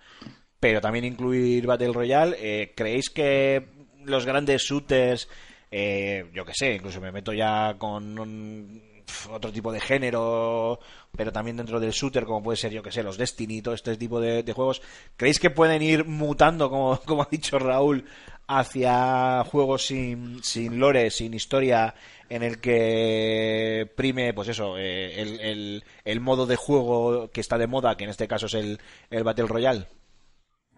Speaker 1: pero también incluir Battle Royale, eh, ¿creéis que los grandes shooters, eh, yo que sé, incluso me meto ya con un- pf, otro tipo de género, pero también dentro del shooter, como puede ser, yo que sé, los Destiny y todo este tipo de, de juegos, ¿creéis que pueden ir mutando, como, como ha dicho Raúl, hacia juegos sin, sin lore, sin historia, en el que prime, pues eso, eh, el, el, el modo de juego que está de moda, que en este caso es el, el Battle Royale?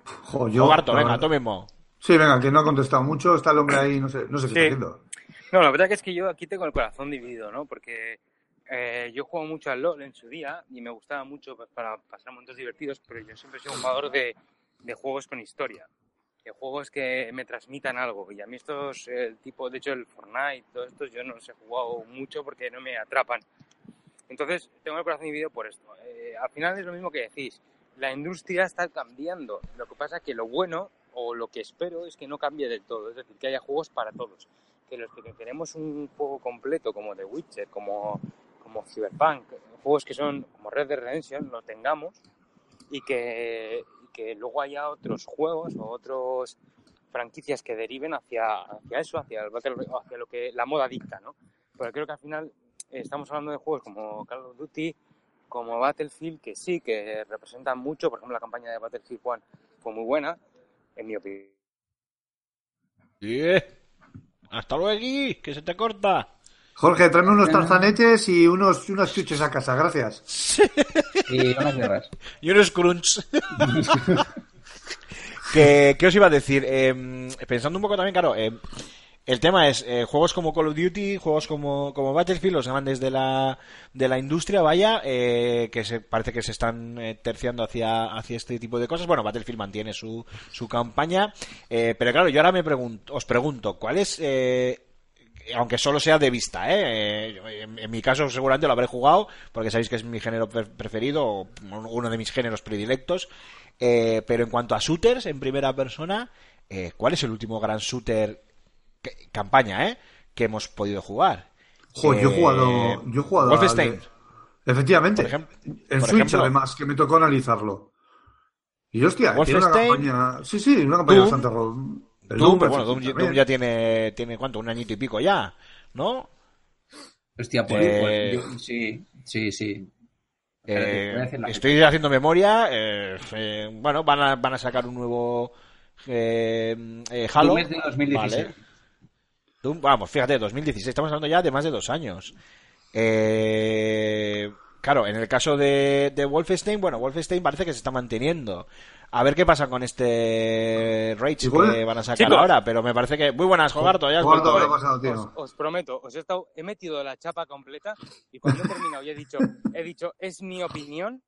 Speaker 3: Jo, yo-
Speaker 1: venga, tú mismo.
Speaker 3: Sí, venga, que no ha contestado mucho, está el hombre ahí, no sé, no sé qué
Speaker 4: Sí.
Speaker 3: está haciendo.
Speaker 4: No, la verdad que es que yo aquí tengo el corazón dividido, ¿no? Porque eh, yo juego mucho al LoL en su día y me gustaba mucho para pasar momentos divertidos, pero yo siempre sido un jugador de, de juegos con historia. eh, juegos que me transmitan algo. Y a mí estos, eh, el tipo, de hecho el Fortnite, todos estos, yo no los he jugado mucho porque no me atrapan. Entonces, tengo el corazón dividido por esto. Eh, al final es lo mismo que decís. La industria está cambiando. Lo que pasa es que lo bueno, o lo que espero, es que no cambie del todo. Es decir, que haya juegos para todos. Que los que queremos un juego completo, como The Witcher, como, como Cyberpunk, juegos que son como Red Dead Redemption, lo tengamos. Y que, que luego haya otros juegos o otros franquicias que deriven hacia, hacia eso, hacia, el hacia lo que la moda dicta, ¿no? Porque creo que al final eh, estamos hablando de juegos como Call of Duty, como Battlefield, que sí, que representan mucho. Por ejemplo, la campaña de Battlefield 1 fue muy buena, en mi opinión.
Speaker 1: Yeah. Hasta luego, que se te corta.
Speaker 3: Jorge, tráeme unos tarzanetes y unos, unos chuches a casa, gracias.
Speaker 2: Y unas guerras.
Speaker 1: Y unos crunch. ¿Qué, qué os iba a decir? Eh, pensando un poco también, claro, eh, el tema es eh, juegos como Call of Duty, juegos como, como Battlefield, los grandes de la, de la industria, vaya, eh, que se, parece que se están eh, terciando hacia, hacia este tipo de cosas. Bueno, Battlefield mantiene su, su campaña, eh, pero claro, yo ahora me pregunto, os pregunto, ¿cuál es, eh, aunque solo sea de vista, ¿eh? Eh, en, en mi caso seguramente lo habré jugado, porque sabéis que es mi género pre- preferido, o uno de mis géneros predilectos, pero en cuanto a shooters en primera persona, ¿cuál es el último gran shooter que- campaña, eh, que hemos podido jugar?
Speaker 3: Jo, yo he
Speaker 1: Eh,
Speaker 3: jugado, yo he jugado al
Speaker 1: Wolfenstein.
Speaker 3: de- Efectivamente.
Speaker 1: Por ejemplo-
Speaker 3: en
Speaker 1: por
Speaker 3: Switch,
Speaker 1: ejemplo.
Speaker 3: además, que me tocó analizarlo. Y hostia, tiene una campaña. Sí, sí, una campaña
Speaker 1: Doom.
Speaker 3: bastante. el
Speaker 1: Doom, pero bueno, Doom, ya tiene, tiene ¿cuánto? Un añito y pico ya, ¿no?
Speaker 2: Hostia, pues,
Speaker 1: Eh,
Speaker 2: pues, yo- sí, sí, sí.
Speaker 1: Eh, estoy haciendo memoria. eh, eh, bueno, van a, van a sacar un nuevo eh, eh, Halo.
Speaker 2: Doom es de 2016.
Speaker 1: Vale. Doom, vamos, fíjate, 2016. Estamos hablando ya de más de dos años. Eh, claro, en el caso de, de Wolfenstein, bueno, Wolfenstein parece que se está manteniendo. A ver qué pasa con este Rage que van a sacar ahora, pero me parece que. Muy buenas, Jogarto, ya has
Speaker 3: Jogarto,
Speaker 1: vuelto,
Speaker 3: ¿qué ha
Speaker 1: ¿eh?
Speaker 3: pasado,
Speaker 4: Os,
Speaker 3: tío?
Speaker 4: os prometo, os he, estado, he metido la chapa completa y cuando he terminado y he dicho, he dicho, es mi opinión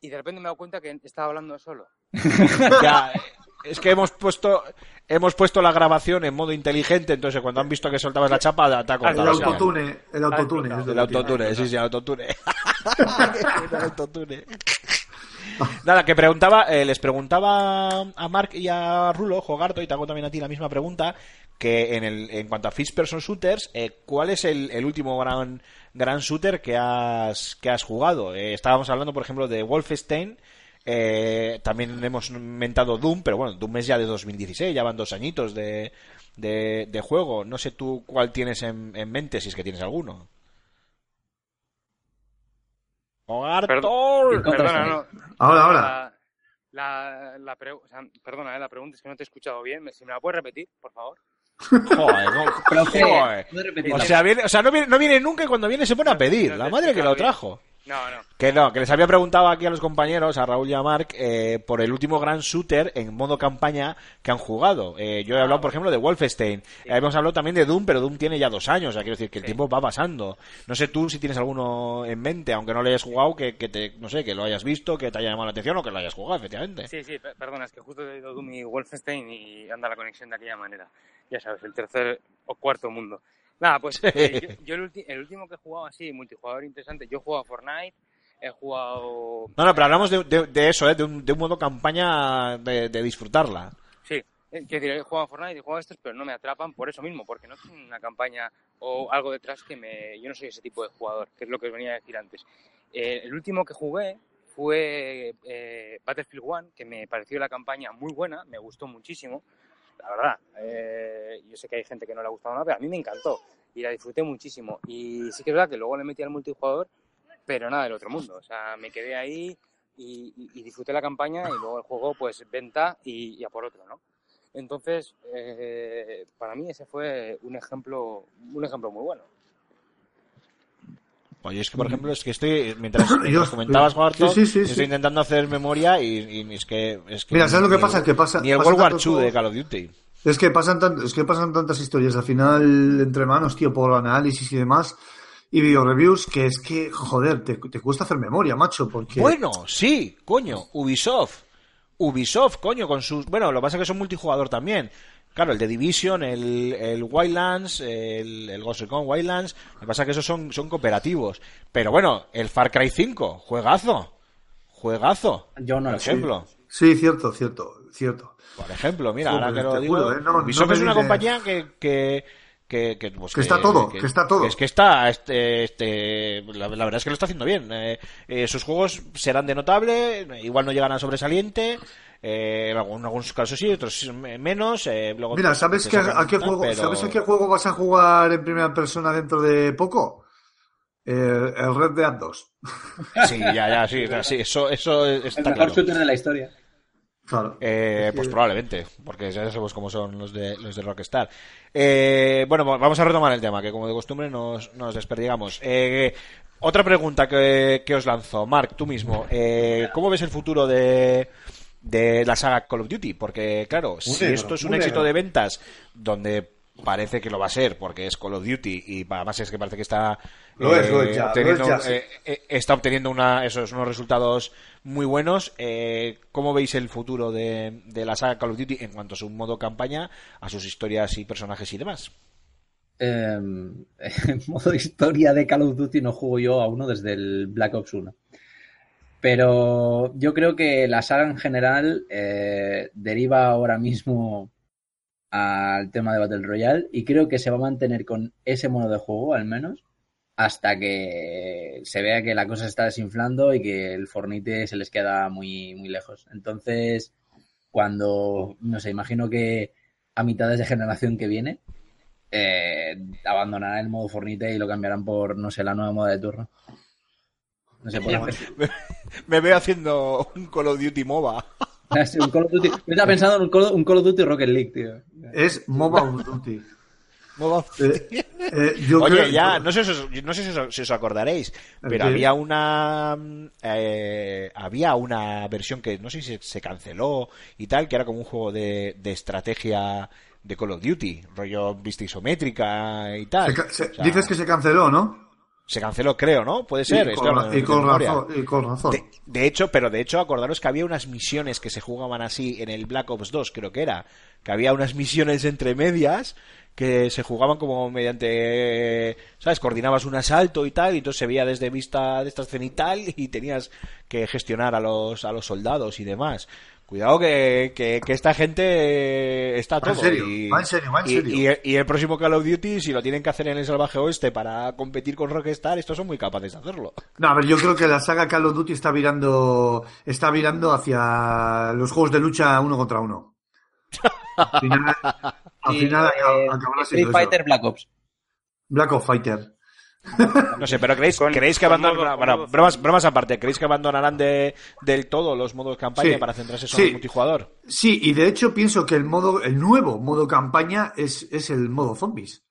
Speaker 4: y de repente me he dado cuenta que estaba hablando solo.
Speaker 1: Ya, eh, es que hemos puesto hemos puesto la grabación en modo inteligente, entonces cuando han visto que soltabas la chapa, te ha
Speaker 3: El
Speaker 1: cortado.
Speaker 3: autotune, el autotune.
Speaker 4: explotado.
Speaker 3: es de
Speaker 1: El autotune, sí, sí, el autotune. El autotune. Nada, que preguntaba, eh, les preguntaba a Mark y a Rulo, Jogarto, y te hago también a ti la misma pregunta, que en, el, en cuanto a First Person Shooters, eh, ¿cuál es el, el último gran, gran shooter que has, que has jugado? Eh, estábamos hablando, por ejemplo, de Wolfenstein, eh, también hemos mentado Doom, pero bueno, Doom es ya de 2016, ya van dos añitos de, de, de juego. No sé tú cuál tienes en, en mente, si es que tienes alguno. Jogarto.
Speaker 2: Perdón.
Speaker 4: Perdona, no.
Speaker 3: Ahora, ahora.
Speaker 4: La, la, la pre- o sea, perdona, eh, la pregunta es que no te he escuchado bien. Si me la puedes repetir, por favor.
Speaker 1: Joder, no-
Speaker 2: Profe,
Speaker 1: joder. O sea, viene, o sea no, viene, no viene nunca y cuando viene se pone a pedir. La madre que lo trajo.
Speaker 4: No, no.
Speaker 1: Que no, que les había preguntado aquí a los compañeros, a Raúl y a Mark, eh, por el último gran shooter en modo campaña que han jugado. Eh, yo he hablado, por ejemplo, de Wolfenstein. Eh, hemos hablado también de Doom, pero Doom tiene ya dos años. O sea, quiero decir que el
Speaker 4: Sí.
Speaker 1: tiempo va pasando. No sé tú si tienes alguno en mente, aunque no lo hayas jugado, que, que te, no sé, que lo hayas visto, que te haya llamado la atención o que lo hayas jugado, efectivamente.
Speaker 4: Sí, sí, pe- perdona, es que justo he ido Doom y Wolfenstein y anda la conexión de aquella manera. Ya sabes, el tercer o cuarto mundo. Nada, pues eh, yo, yo el, ulti- el último que he jugado así, multijugador interesante, yo he jugado Fortnite, he jugado...
Speaker 1: No, no, pero hablamos de, de- de eso, ¿eh? de, un, de un modo campaña de, de disfrutarla.
Speaker 4: Sí, eh, quiero decir, he jugado a Fortnite he jugado a estos, pero no me atrapan por eso mismo, porque no tienen una campaña o algo detrás que me... Yo no soy ese tipo de jugador, que es lo que os venía a decir antes. Eh, el último que jugué fue eh, Battlefield 1, que me pareció la campaña muy buena, me gustó muchísimo, la verdad. Eh, yo sé que hay gente que no le ha gustado nada, pero a mí me encantó y la disfruté muchísimo. Y sí que es verdad que luego le metí al multijugador, pero nada del otro mundo. O sea, me quedé ahí y, disfruté la campaña y luego el juego, pues venta y, y a por otro, ¿no? Entonces, eh, para mí ese fue un ejemplo, un ejemplo muy bueno.
Speaker 1: Oye, es que por ejemplo, es que estoy, mientras,
Speaker 3: Yo-
Speaker 1: mientras comentabas, Jogarto,
Speaker 3: sí, sí, sí,
Speaker 1: estoy intentando hacer memoria y, y es, que, es que...
Speaker 3: Mira, ¿sabes lo que pasa?
Speaker 1: el-
Speaker 3: Que pasa-
Speaker 1: Ni el World War II de Call of Duty.
Speaker 3: Es que pasan tant- es que pasan tantas historias al final entre manos, tío, por análisis y demás y video reviews que es que, joder, te, te cuesta hacer memoria, macho, porque
Speaker 1: Bueno, sí, coño, Ubisoft. Ubisoft, coño, con sus... Bueno, lo que pasa es que son multijugador también. Claro, el de Division, el, el Wildlands, el, el Ghost Recon Wildlands, lo que pasa es que esos son, son cooperativos. Pero bueno, el Far Cry 5, juegazo. Juegazo.
Speaker 2: Yo no
Speaker 1: por ejemplo.
Speaker 3: Sí, cierto, cierto, cierto.
Speaker 1: Por ejemplo, mira, ahora que lo digo,
Speaker 3: juro, ¿eh? No- no
Speaker 1: Ubisoft
Speaker 3: me
Speaker 1: es una
Speaker 3: dice-
Speaker 1: compañía que, que, que, que, pues
Speaker 3: Que está todo, que está todo.
Speaker 1: Es que está, este, este, la, la verdad es que lo está haciendo bien. Eh, eh, sus juegos serán de notable, igual no llegan a sobresaliente, eh, en algunos casos sí, otros menos. eh, luego
Speaker 3: Mira, ¿sabes, que, a qué juego,
Speaker 1: pero-
Speaker 3: ¿sabes a qué juego vas a jugar en primera persona dentro de poco? Eh, el Red Dead 2.
Speaker 1: Sí, ya, ya, sí, sí, eso, eso
Speaker 2: El
Speaker 1: está
Speaker 2: mejor
Speaker 1: claro.
Speaker 2: shooter de la historia.
Speaker 3: Claro.
Speaker 1: Eh, pues probablemente, porque ya sabemos cómo son los de, los de Rockstar. Eh, bueno, vamos a retomar el tema, que como de costumbre nos, nos desperdigamos. Eh, otra pregunta que, que os lanzo, Mark, tú mismo. Eh, ¿Cómo ves el futuro de, de la saga Call of Duty? Porque, claro, si
Speaker 3: negro,
Speaker 1: esto es un éxito
Speaker 3: negro.
Speaker 1: de ventas donde parece que lo va a ser porque es Call of Duty y además es que parece que está
Speaker 3: Lo es, lo es ya, lo
Speaker 1: obteniendo,
Speaker 3: es ya, sí.
Speaker 1: eh, está obteniendo una, esos unos resultados muy buenos. Eh, ¿Cómo veis el futuro de, de la saga Call of Duty en cuanto a su modo campaña, a sus historias y personajes y demás?
Speaker 2: Eh, en modo historia de Call of Duty no juego yo a uno desde el Black Ops 1. Pero yo creo que la saga en general eh, deriva ahora mismo al tema de Battle Royale y creo que se va a mantener con ese modo de juego al menos hasta que se vea que la cosa se está desinflando y que el Fornite se les queda muy, muy lejos. Entonces, cuando, no sé, imagino que a mitades de generación que viene, eh, abandonarán el modo Fornite y lo cambiarán por, no sé, la nueva moda de turno. No sé, por ejemplo.
Speaker 1: Me veo haciendo un Call of Duty MOBA.
Speaker 2: un Call of Duty. Yo estaba pensando en un Call, un Call of Duty Rocket League, tío.
Speaker 3: Es Mobile Duty.
Speaker 1: MOBA.
Speaker 3: Eh, eh, yo
Speaker 1: Oye,
Speaker 3: creo-
Speaker 1: ya, no sé, si os- no sé si os, si os acordaréis, pero había una eh, había una versión que no sé si se, se canceló y tal, que era como un juego de, de estrategia de Call of Duty, rollo vista isométrica y tal.
Speaker 3: Se ca- se-
Speaker 1: O sea,
Speaker 3: dices que se canceló, ¿no?
Speaker 1: Se canceló, creo, ¿no? Puede ser.
Speaker 3: y con, y razón. Y con razón.
Speaker 1: De, de hecho, pero de hecho, acordaros que había unas misiones que se jugaban así en el Black Ops 2, creo que era. Que había unas misiones entre medias que se jugaban como mediante, ¿sabes? Coordinabas un asalto y tal, y entonces se veía desde vista de esta cenital y tenías que gestionar a los, a los soldados y demás. Cuidado que, que, que esta gente está
Speaker 3: Va en
Speaker 1: todo.
Speaker 3: serio,
Speaker 1: y,
Speaker 3: va en serio, va en serio.
Speaker 1: y- y el próximo Call of Duty, si lo tienen que hacer en el salvaje oeste para competir con Rockstar, estos son muy capaces de hacerlo.
Speaker 3: No, a ver, yo creo que la saga Call of Duty está virando, está virando hacia los juegos de lucha uno contra uno. Al final, al final
Speaker 2: eh,
Speaker 3: acab- acabará
Speaker 2: Street
Speaker 3: eso.
Speaker 2: Fighter Black Ops.
Speaker 3: Black Ops Fighter.
Speaker 1: No sé, pero ¿creéis,
Speaker 4: Con-
Speaker 1: ¿creéis que
Speaker 4: modo-
Speaker 1: bueno,
Speaker 4: modo
Speaker 1: bromas, bromas aparte, ¿creéis que abandonarán de, del todo los modos campaña
Speaker 3: Sí.
Speaker 1: para centrarse solo
Speaker 3: Sí.
Speaker 1: en multijugador?
Speaker 3: Sí, y de hecho pienso que el modo, el nuevo modo campaña es, es el modo zombies.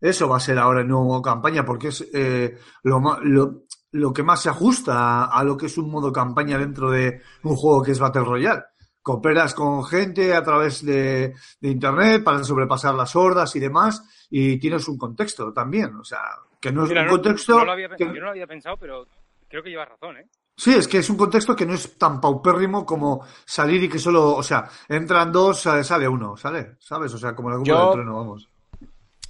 Speaker 3: Eso va a ser ahora el nuevo modo campaña porque es eh, lo, lo, lo que más se ajusta a, a lo que es un modo campaña dentro de un juego que es Battle Royale. Cooperas con gente a través de, de internet para sobrepasar las hordas y demás y tienes un contexto también. O sea, que no es
Speaker 4: Mira,
Speaker 3: un
Speaker 4: no-
Speaker 3: contexto...
Speaker 4: no lo había,
Speaker 3: que-
Speaker 4: yo no lo había pensado, pero creo que llevas razón, ¿eh?
Speaker 3: Sí, es que es un contexto que no es tan paupérrimo como salir y que solo, o sea, entran dos, sale, sale uno, ¿sale? ¿Sabes? O sea, como la culpa
Speaker 1: Yo-
Speaker 3: del trueno, vamos.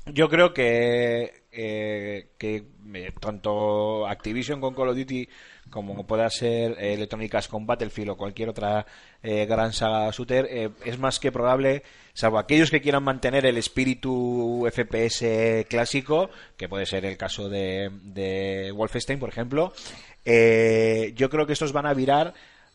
Speaker 1: Yo creo que, eh, que eh, tanto Activision con Call of Duty como pueda ser eh, Electronic Arts con Battlefield o cualquier otra eh, gran saga shooter, eh, es más que probable, salvo aquellos que quieran mantener el espíritu FPS clásico, que puede ser el caso de, de Wolfenstein, por ejemplo, eh, yo creo que estos van a virar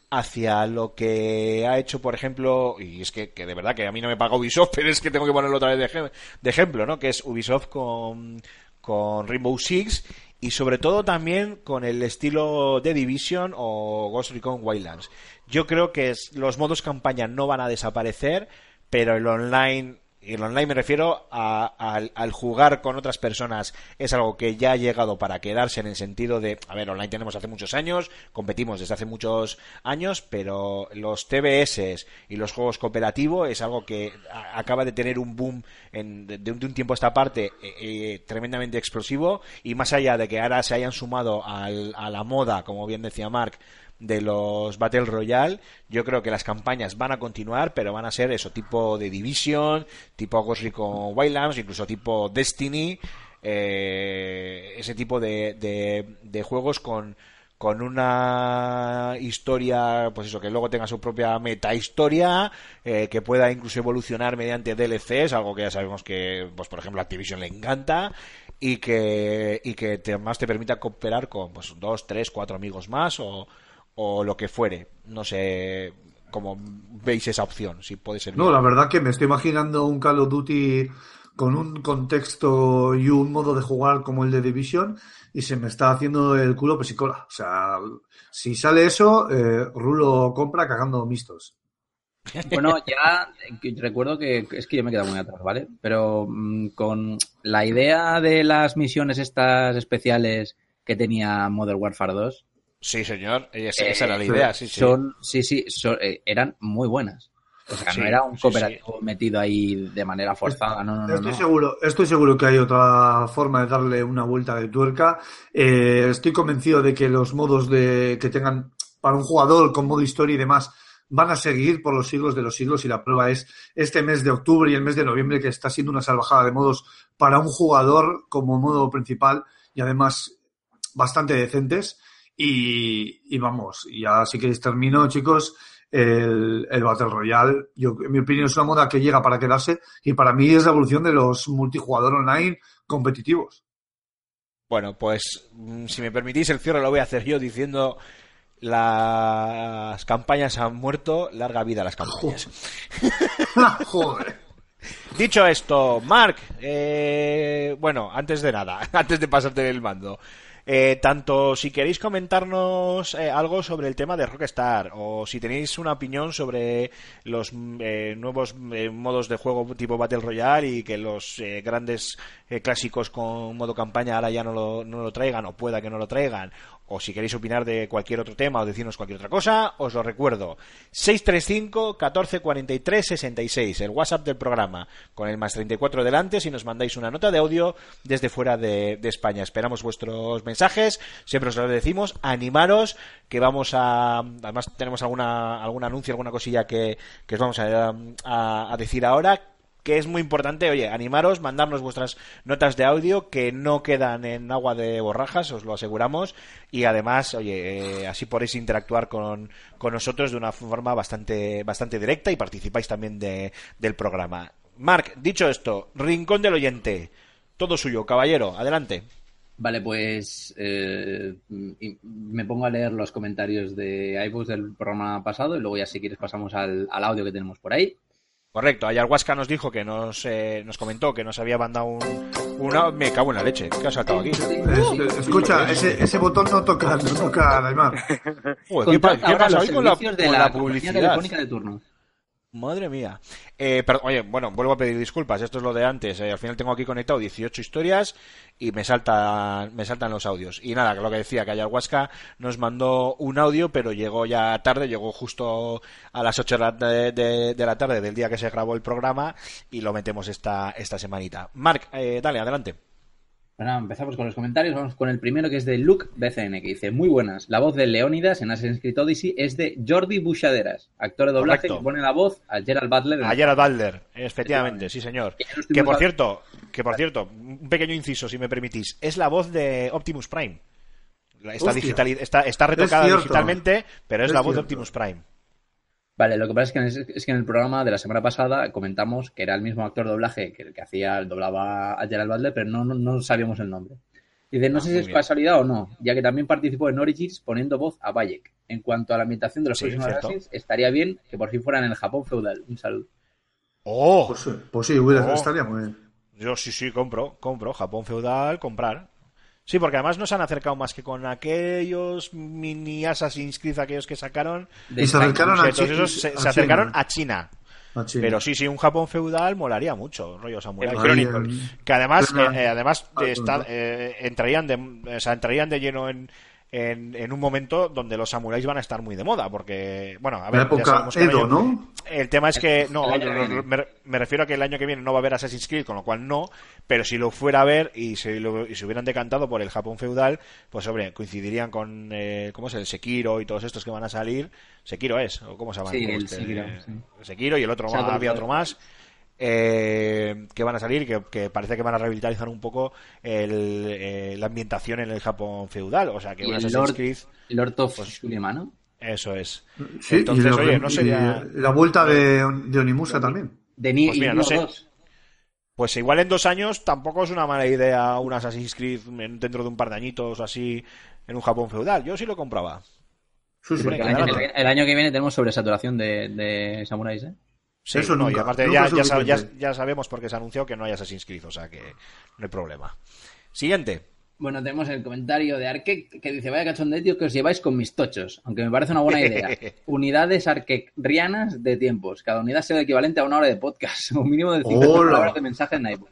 Speaker 1: hacia lo que ha hecho, por ejemplo, y es que, que de verdad que a mí no me paga Ubisoft, pero es que tengo que ponerlo otra vez de, de ejemplo, ¿no? Que es Ubisoft con, con Rainbow Six y sobre todo también con el estilo de Division o Ghost Recon Wildlands. Yo creo que los modos campaña no van a desaparecer, pero el online y el online me refiero a- al, jugar con otras personas. Es algo que ya ha llegado para quedarse en el sentido de, a ver, online tenemos hace muchos años, competimos desde hace muchos años, pero los TBS y los juegos cooperativos es algo que acaba de tener un boom en- de un tiempo a esta parte eh, eh, tremendamente explosivo. Y más allá de que ahora se hayan sumado al- a la moda, como bien decía Mark, de los Battle Royale. Yo creo que las campañas van a continuar, pero van a ser eso, tipo de Division, tipo Ghost Recon Wildlands, incluso tipo Destiny, eh, ese tipo de, de, de juegos con con una historia, pues eso, que luego tenga su propia meta historia, eh, que pueda incluso evolucionar mediante DLCs, algo que ya sabemos que, pues por ejemplo, a Activision le encanta, y que, y que te, más te permita cooperar con pues dos, tres, cuatro amigos más o, o lo que fuere. No sé cómo veis esa opción, si puede ser.
Speaker 3: No,
Speaker 1: bien.
Speaker 3: la verdad que me estoy imaginando un Call of Duty con un contexto y un modo de jugar como el de Division y se me está haciendo el culo pesicola. O sea, si sale eso, eh, Rulo compra cagando mistos.
Speaker 2: Bueno, ya eh, recuerdo que es que yo me he quedado muy atrás, ¿vale? Pero mm, con la idea de las misiones estas especiales que tenía Modern Warfare 2,
Speaker 1: Sí, señor, esa,
Speaker 2: Eh,
Speaker 1: esa era la idea, sí, sí.
Speaker 2: son, sí, sí, son- eh, eran muy buenas. O sea,
Speaker 1: Sí,
Speaker 2: no era un
Speaker 1: sí,
Speaker 2: cooperativo metido ahí de manera forzada, no, no, no.
Speaker 3: Estoy
Speaker 2: no.
Speaker 3: seguro, estoy seguro que hay otra forma de darle una vuelta de tuerca. Eh, estoy convencido de que los modos de que tengan para un jugador con modo historia y demás van a seguir por los siglos de los siglos y la prueba es este mes de octubre y el mes de noviembre que está siendo una salvajada de modos para un jugador como modo principal y además bastante decentes y, y vamos, y ya si queréis termino chicos, el, el Battle Royale, yo, en mi opinión es una moda que llega para quedarse y para mí es la evolución de los multijugador online competitivos.
Speaker 1: Bueno, pues mm, si me permitís el cierre lo voy a hacer yo diciendo las campañas han muerto, larga vida a las campañas.
Speaker 3: Joder.
Speaker 1: Dicho esto, Mark, eh, bueno, antes de nada, antes de pasarte el mando, eh, tanto si queréis comentarnos eh, algo sobre el tema de Rockstar o si tenéis una opinión sobre los eh, nuevos eh, modos de juego tipo Battle Royale y que los eh, grandes clásicos con modo campaña ahora ya no lo, no lo traigan o pueda que no lo traigan o si queréis opinar de cualquier otro tema o decirnos cualquier otra cosa, os lo recuerdo. 635 14 43 66, el WhatsApp del programa, con el más 34 delante si nos mandáis una nota de audio desde fuera de, España. Esperamos vuestros mensajes, siempre os lo decimos, animaros, que vamos a... Además tenemos alguna, algún anuncio, alguna cosilla que, que os vamos a decir ahora que es muy importante, oye, animaros, mandarnos vuestras notas de audio que no quedan en agua de borrajas, os lo aseguramos, y además, oye, eh, así podéis interactuar con, con nosotros de una forma bastante, bastante directa y participáis también de, del programa. Marc, dicho esto, Rincón del Oyente, todo suyo, caballero, adelante.
Speaker 2: Vale, pues eh, me pongo a leer los comentarios de iVoox del programa pasado y luego ya si quieres pasamos al, al audio que tenemos por ahí.
Speaker 1: Correcto, Ayahuasca nos dijo que nos, eh, nos comentó que nos había mandado un, una... Me cago en la leche, ¿qué ha saltado aquí?
Speaker 3: Es- escucha, ese, ese botón no toca, no toca, Neymar.
Speaker 1: ¿qué, pa- qué pasa hoy con la, con
Speaker 2: la,
Speaker 1: publicidad?
Speaker 2: telefónica de turno.
Speaker 1: Madre mía. Eh, oye, bueno, vuelvo a pedir disculpas. Esto es lo de antes. eh, al final tengo aquí conectado 18 historias y me saltan, me saltan los audios. Y nada, lo que decía, que Ayahuasca nos mandó un audio, pero llegó ya tarde, llegó justo a las 8 de la, de- de- de la tarde del día que se grabó el programa y lo metemos esta, esta semanita. Marc, eh, dale, adelante.
Speaker 2: Bueno, empezamos con los comentarios. Vamos con el primero que es de Luke BCN, que dice: Muy buenas. La voz de Leónidas en Assassin's Creed Odyssey es de Jordi Buchaderas, actor de doblaje
Speaker 1: Correcto.
Speaker 2: que pone la voz a Gerald Butler. en-
Speaker 1: A Gerard Balder, efectivamente, sí señor. Que por cierto, que por cierto, un pequeño inciso, si me permitís, es la voz de Optimus Prime. Está,
Speaker 3: Hostia.
Speaker 1: digitali- está, está retocada digitalmente, pero es,
Speaker 3: Es
Speaker 1: la voz de. Optimus Prime.
Speaker 2: Vale, lo que pasa es que, en, es que en el programa de la semana pasada comentamos que era el mismo actor de doblaje que el que hacía, doblaba a Gerald Butler, pero no, no, no sabíamos el nombre. Dice, no
Speaker 1: Ah,
Speaker 2: sé si es
Speaker 1: bien.
Speaker 2: casualidad o no, ya que también participó en Origins poniendo voz a Bayek. En cuanto a la ambientación de los
Speaker 1: Sí,
Speaker 2: próximos. Assassins, estaría bien que por fin fueran en el Japón feudal. Un saludo.
Speaker 1: ¡Oh!
Speaker 3: Pues, sí, pues sí, hubiera,
Speaker 1: Oh.
Speaker 3: estaría muy bien.
Speaker 1: Yo sí, sí, compro, compro. Japón feudal, comprar. Sí, porque además nos han acercado más que con aquellos mini Assassin's Creed, aquellos que sacaron.
Speaker 2: De
Speaker 3: Y se
Speaker 2: China.
Speaker 3: acercaron a
Speaker 1: Todos
Speaker 3: Chi-
Speaker 1: esos se, se acercaron
Speaker 3: China.
Speaker 1: a China.
Speaker 3: A China.
Speaker 1: Pero sí, sí, un Japón feudal molaría mucho, rollo samurai.
Speaker 4: Chronicles.
Speaker 1: Que además, eh, eh, además
Speaker 3: Ah,
Speaker 1: está, eh, entrarían de, o sea, entrarían de lleno en, en, en un momento donde los samuráis van a estar muy de moda, porque, bueno, a ver, ya
Speaker 3: época
Speaker 1: sabemos que el
Speaker 3: Edo,
Speaker 1: año-
Speaker 3: ¿no?
Speaker 1: El tema es que, no,
Speaker 2: El año que viene.
Speaker 1: me, me refiero a que el año que viene no va a haber Assassin's Creed, con lo cual no, pero si lo fuera a ver y se, lo- y se hubieran decantado por el Japón feudal, pues hombre, coincidirían con, eh, ¿cómo es? El Sekiro y todos estos que van a salir. Sekiro es, o cómo se llama?
Speaker 2: Sí, el
Speaker 1: este?
Speaker 2: Sekiro,
Speaker 1: Eh,
Speaker 2: sí.
Speaker 1: Sekiro y el otro,
Speaker 2: Shadow
Speaker 1: había otro más. Eh, que van a salir, que, que parece que van a revitalizar un poco el, eh, la ambientación en el Japón feudal. O sea, que un
Speaker 2: el
Speaker 1: Assassin's
Speaker 2: Lord,
Speaker 1: Creed,
Speaker 2: Lord of
Speaker 1: Pues-
Speaker 2: ¿no?
Speaker 1: eso es.
Speaker 3: Sí,
Speaker 1: Entonces,
Speaker 3: y, la,
Speaker 1: oye, no sería-
Speaker 3: la vuelta de, de Onimusa también.
Speaker 2: De Ni
Speaker 1: Pues mira,
Speaker 2: y
Speaker 1: no
Speaker 2: Nioh
Speaker 1: sé.
Speaker 2: 2.
Speaker 1: Pues igual en dos años tampoco es una mala idea un Assassin's Creed en- dentro de un par de añitos o así en un Japón feudal. Yo sí lo compraba.
Speaker 3: Sí, sí,
Speaker 2: año, el año que viene tenemos sobresaturación de, de samuráis, ¿eh?
Speaker 1: Sí,
Speaker 3: Eso
Speaker 1: no, y aparte
Speaker 3: nunca
Speaker 1: ya, ya, sabemos porque se anunció que no hay Assassin's Creed, o sea que no hay problema. Siguiente.
Speaker 2: Bueno, tenemos el comentario de Arque que dice, vaya cachondeo que os lleváis con mis tochos, aunque me parece una buena idea. Unidades arquerianas de tiempos. Cada unidad sea el equivalente a una hora de podcast, o un mínimo de 50
Speaker 3: Hola.
Speaker 2: palabras de mensaje en iPod.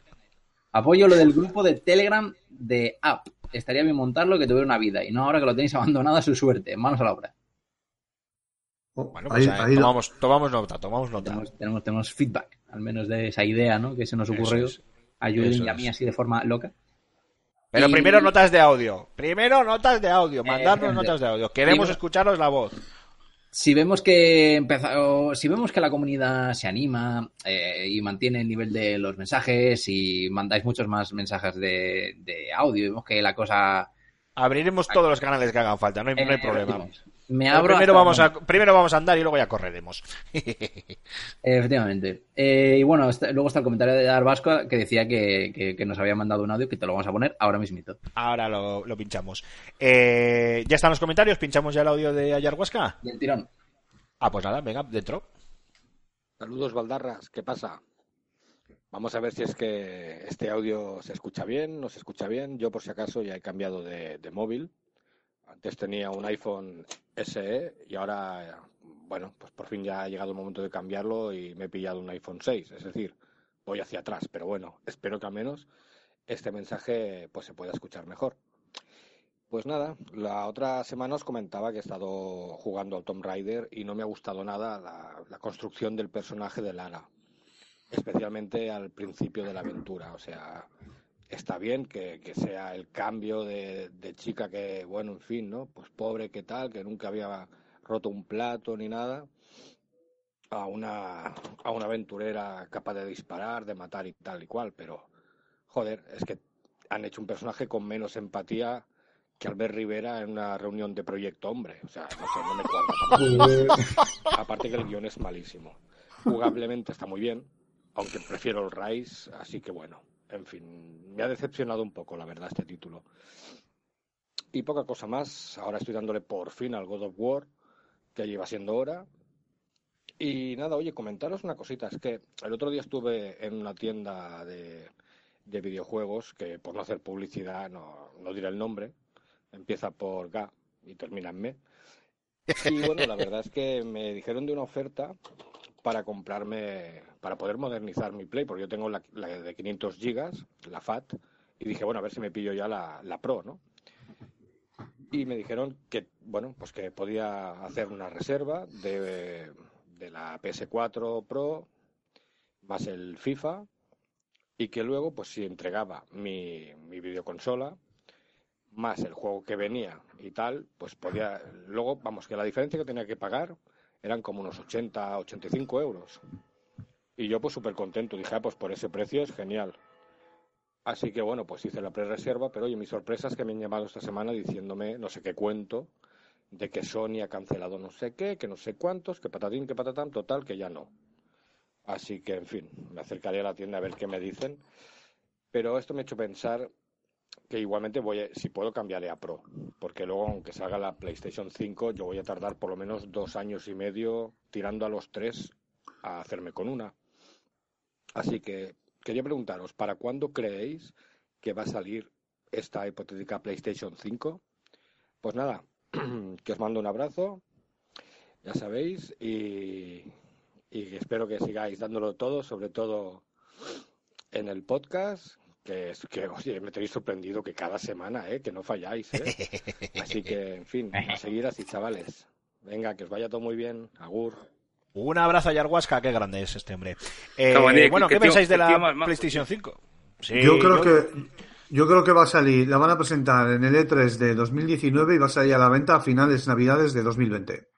Speaker 2: Apoyo lo del grupo de Telegram de App. Estaría bien montarlo que tuviera una vida, y no ahora que lo tenéis abandonado a su suerte. Manos a la obra.
Speaker 3: Oh,
Speaker 1: Bueno, pues
Speaker 3: ahí-
Speaker 1: eh,
Speaker 3: ahí
Speaker 1: tomamos, tomamos nota, tomamos nota.
Speaker 2: Tenemos, tenemos, tenemos feedback, al menos de esa idea, ¿no? Que se nos ocurrió
Speaker 1: es.
Speaker 2: a Julien
Speaker 1: Eso
Speaker 2: y a mí así de forma loca.
Speaker 1: Pero
Speaker 2: Y-
Speaker 1: primero notas de audio. Primero notas de audio. Mandarnos
Speaker 2: Eh,
Speaker 1: notas de audio. Queremos escucharos la voz.
Speaker 2: Si vemos que empeza- o si vemos que la comunidad se anima eh, y mantiene el nivel de los mensajes y mandáis muchos más mensajes de, de audio y vemos que la cosa
Speaker 1: Abriremos todos los canales que hagan falta, no hay, no hay problema.
Speaker 2: Me abro
Speaker 1: primero,
Speaker 2: hasta-
Speaker 1: vamos a, primero vamos a andar y luego ya correremos.
Speaker 2: efectivamente Eh, y bueno está- luego está el comentario de Arbasco que decía que, que- que nos había mandado un audio que te lo vamos a poner ahora mismito
Speaker 1: Ahora lo, lo pinchamos. Eh, ¿Ya están los comentarios? ¿Pinchamos ya el audio de Ayahuasca?
Speaker 2: del tirón
Speaker 1: Ah, pues nada, venga, dentro.
Speaker 6: Saludos, Valdarras, ¿qué pasa? Vamos a ver si es que este audio se escucha bien, no se escucha bien. Yo, por si acaso, ya he cambiado de, de móvil. Antes tenía un iPhone SE y ahora, bueno, pues por fin ya ha llegado el momento de cambiarlo y me he pillado un iPhone 6. Es decir, voy hacia atrás, pero bueno, espero que al menos este mensaje pues se pueda escuchar mejor. Pues nada, la otra semana os comentaba que he estado jugando al Tomb Raider y no me ha gustado nada la, la construcción del personaje de Lara, especialmente al principio de la aventura. O sea, está bien que, que sea el cambio de, de chica que, bueno, en fin, ¿no? Pues pobre que tal, que nunca había roto un plato ni nada, a una, a una aventurera capaz de disparar, de matar y tal y cual, pero joder, es que han hecho un personaje con menos empatía que Albert Rivera en una reunión de Proyecto Hombre. O sea, no sé, no me cuadra. Aparte que el guion es malísimo. Jugablemente está muy bien, aunque prefiero el Rise, así que bueno, en fin, me ha decepcionado un poco, la verdad, este título. Y poca cosa más, ahora estoy dándole por fin al God of War, que lleva siendo hora. Y nada, oye, comentaros una cosita, es que el otro día estuve en una tienda de, de videojuegos, que por no hacer publicidad, no, no diré el nombre, empieza por Ga y termina en Me. Y bueno, la verdad es que me dijeron de una oferta para comprarme, para poder modernizar mi Play, porque yo tengo la, de 500 gigas, la FAT, y dije, bueno, a ver si me pillo ya la, la Pro, ¿no? Y me dijeron que, bueno, pues que podía hacer una reserva de, de la PS4 Pro más el FIFA y que luego, pues si entregaba mi, mi videoconsola más el juego que venía y tal, pues podía, luego, vamos, que la diferencia que tenía que pagar eran como unos 80, 85 euros. Y yo pues súper contento, dije, ah, pues por ese precio es genial. Así que bueno, pues hice la pre-reserva, pero oye, mi sorpresa es que me han llamado esta semana diciéndome no sé qué cuento, de que Sony ha cancelado no sé qué, que no sé cuántos, que patatín, que patatán, total, que ya no. Así que, en fin, me acercaré a la tienda a ver qué me dicen. Pero esto me ha hecho pensar que igualmente voy a, si puedo cambiaré a Pro, porque luego aunque salga la PlayStation 5, yo voy a tardar por lo menos dos años y medio tirando a los tres a hacerme con una. Así que quería preguntaros, ¿para cuándo creéis que va a salir esta hipotética PlayStation 5? Pues nada, que os mando un abrazo, ya sabéis, y, y espero que sigáis dándolo todo, sobre todo en el podcast, que, oye, me tenéis sorprendido que cada semana, ¿eh? que no falláis. ¿eh? Así que, en fin, a seguir así, chavales. Venga, que os vaya todo muy bien. Agur.
Speaker 1: Un abrazo a Yarhuasca, qué grande es este hombre. Eh, bueno,
Speaker 4: qué
Speaker 1: ¿qué
Speaker 4: tío-
Speaker 1: pensáis de la
Speaker 4: más
Speaker 1: PlayStation 5? Sí,
Speaker 3: yo creo que yo creo que va a salir, la van a presentar en el E3 de 2019 y va a salir a la venta a finales navidades de 2020.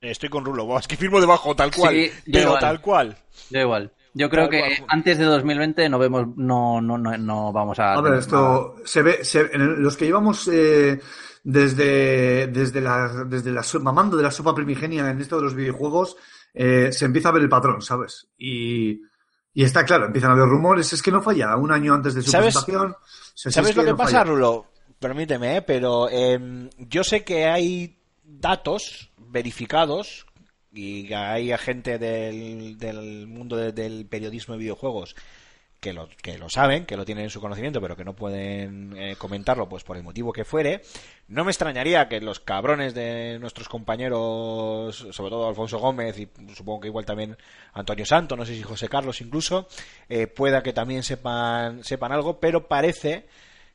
Speaker 1: Estoy con Rulo, es que firmo debajo, tal cual.
Speaker 2: Sí,
Speaker 1: pero
Speaker 2: igual.
Speaker 1: tal cual.
Speaker 2: Yo igual. Yo creo que antes de 2020 no vemos, no, no, no, no vamos a.
Speaker 3: A ver, esto se ve, se- en los que llevamos eh, desde, desde la, desde la mamando de la sopa primigenia en esto de los videojuegos, eh, se empieza a ver el patrón, ¿sabes? Y, y está claro, empiezan a haber rumores, es que no falla, un año antes de su
Speaker 1: ¿Sabes-
Speaker 3: presentación. se-
Speaker 1: ¿Sabes
Speaker 3: es
Speaker 1: lo que
Speaker 3: no
Speaker 1: pasa,
Speaker 3: falla.
Speaker 1: Rulo? Permíteme, ¿eh? pero em, yo sé que hay datos verificados y hay gente del, del mundo de- del periodismo de videojuegos que lo, que lo saben, que lo tienen en su conocimiento, pero que no pueden eh, comentarlo pues por el motivo que fuere. No me extrañaría que los cabrones de nuestros compañeros, sobre todo Alfonso Gómez y supongo que igual también Antonio Santo, no sé si José Carlos incluso, eh, pueda que también sepan, sepan algo, pero parece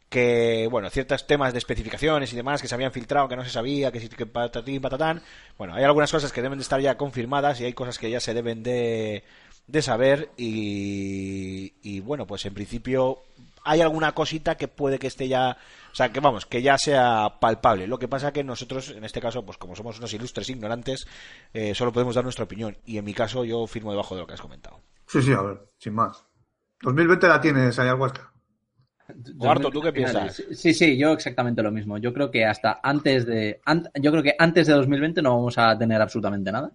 Speaker 1: que, bueno, ciertos temas de especificaciones y demás que se habían filtrado, que no se sabía, que, que patatín, patatán. Bueno, hay algunas cosas que deben de estar ya confirmadas y hay cosas que ya se deben de, de saber y, y, bueno, pues en principio hay alguna cosita que puede que esté ya, o sea, que vamos, que ya sea palpable. Lo que pasa que nosotros, en este caso, pues como somos unos ilustres ignorantes, eh, solo podemos dar nuestra opinión y en mi caso yo firmo debajo de lo que has comentado.
Speaker 3: Sí, sí, a ver, sin más. 2020 la tienes, Ayahuasca.
Speaker 1: Guardo, ¿tú qué piensas?
Speaker 2: Sí, sí, yo exactamente lo mismo. Yo creo que hasta antes de. an- yo creo que antes de 2020 no vamos a tener absolutamente nada.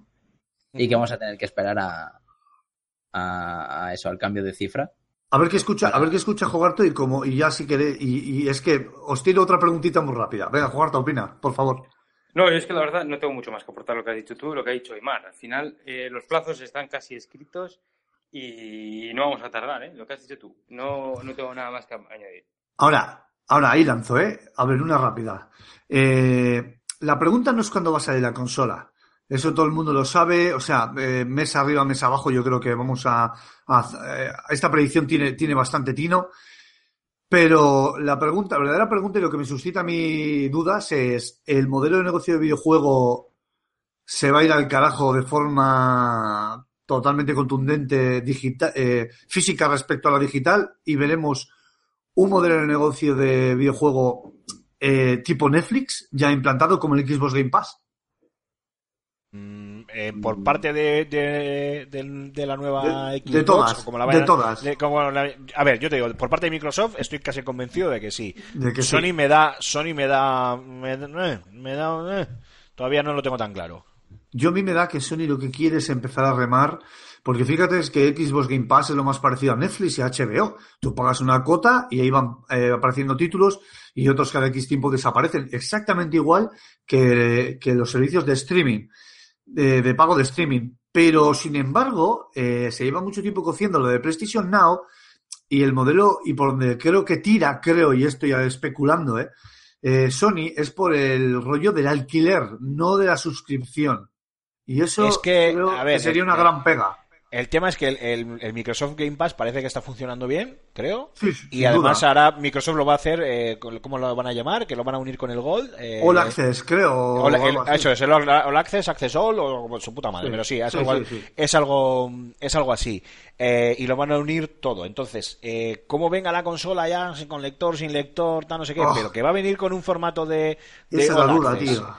Speaker 2: Y que vamos a tener que esperar a, a, a eso, al cambio de cifra.
Speaker 3: A ver qué escucha, a ver qué escucha Jogarto y como, y ya si queréis, y, y es que os tiro otra preguntita muy rápida. Venga, Jogarto, opina, por favor.
Speaker 4: No, yo es que la verdad no tengo mucho más que aportar lo que has dicho tú, lo que ha dicho Aymar. Al final, eh, los plazos están casi escritos y no vamos a tardar, ¿eh? Lo que has dicho tú. No, no tengo nada más que añadir.
Speaker 3: Ahora, ahora ahí lanzo, ¿eh? A ver, una rápida. Eh, la pregunta no es cuándo va a salir la consola. Eso todo el mundo lo sabe. O sea, eh, mes arriba, mes abajo, yo creo que vamos a. eh, esta predicción tiene, tiene bastante tino. Pero la pregunta, la verdadera pregunta y lo que me suscita a dudas es: ¿el modelo de negocio de videojuego se va a ir al carajo de forma totalmente contundente, digital, eh, física respecto a la digital? Y veremos un modelo de negocio de videojuego eh, tipo Netflix ya implantado como el Xbox Game Pass.
Speaker 1: Mm, eh, por parte de, de, de- de la nueva
Speaker 3: De-
Speaker 1: Xbox,
Speaker 3: de todas,
Speaker 1: como la
Speaker 3: de todas.
Speaker 1: de- como la- a ver, yo te digo, por parte de Microsoft estoy casi convencido de que sí. Sony me da, Sony me da, me, da- me da, todavía no lo tengo tan claro.
Speaker 3: Yo a mí me da que Sony lo que quiere es empezar a remar, porque fíjate es que Xbox Game Pass es lo más parecido a Netflix y a HBO. Tú pagas una cuota y ahí van eh, apareciendo títulos y otros cada X tiempo desaparecen. Exactamente igual que, que los servicios de streaming, de, de pago de streaming. Pero, sin embargo, eh, se lleva mucho tiempo cociendo lo de PlayStation Now y el modelo, y por donde creo que tira, creo, y estoy especulando, ¿eh? eh, Sony es por el rollo del alquiler, no de la suscripción. Y eso
Speaker 1: Es que,
Speaker 3: creo
Speaker 1: a ver,
Speaker 3: que sería una gran pega.
Speaker 1: El tema es que el, el- el Microsoft Game Pass parece que está funcionando bien, creo.
Speaker 3: Sí,
Speaker 1: Y además
Speaker 3: duda.
Speaker 1: ahora Microsoft lo va a hacer, eh, ¿cómo lo van a llamar? Que lo van a unir con el Gold. eh,
Speaker 3: All Access, creo. o
Speaker 1: eso es, el All, All Access, Access All o su puta madre,
Speaker 3: Sí,
Speaker 1: pero sí, es,
Speaker 3: sí,
Speaker 1: algo, es algo es algo así. Eh, y lo van a unir todo. Entonces, eh, ¿cómo venga la consola ya, con lector, sin lector, tal, no sé qué?
Speaker 3: Oh.
Speaker 1: Pero que va a venir con un formato de, de
Speaker 3: Esa es la duda, tío.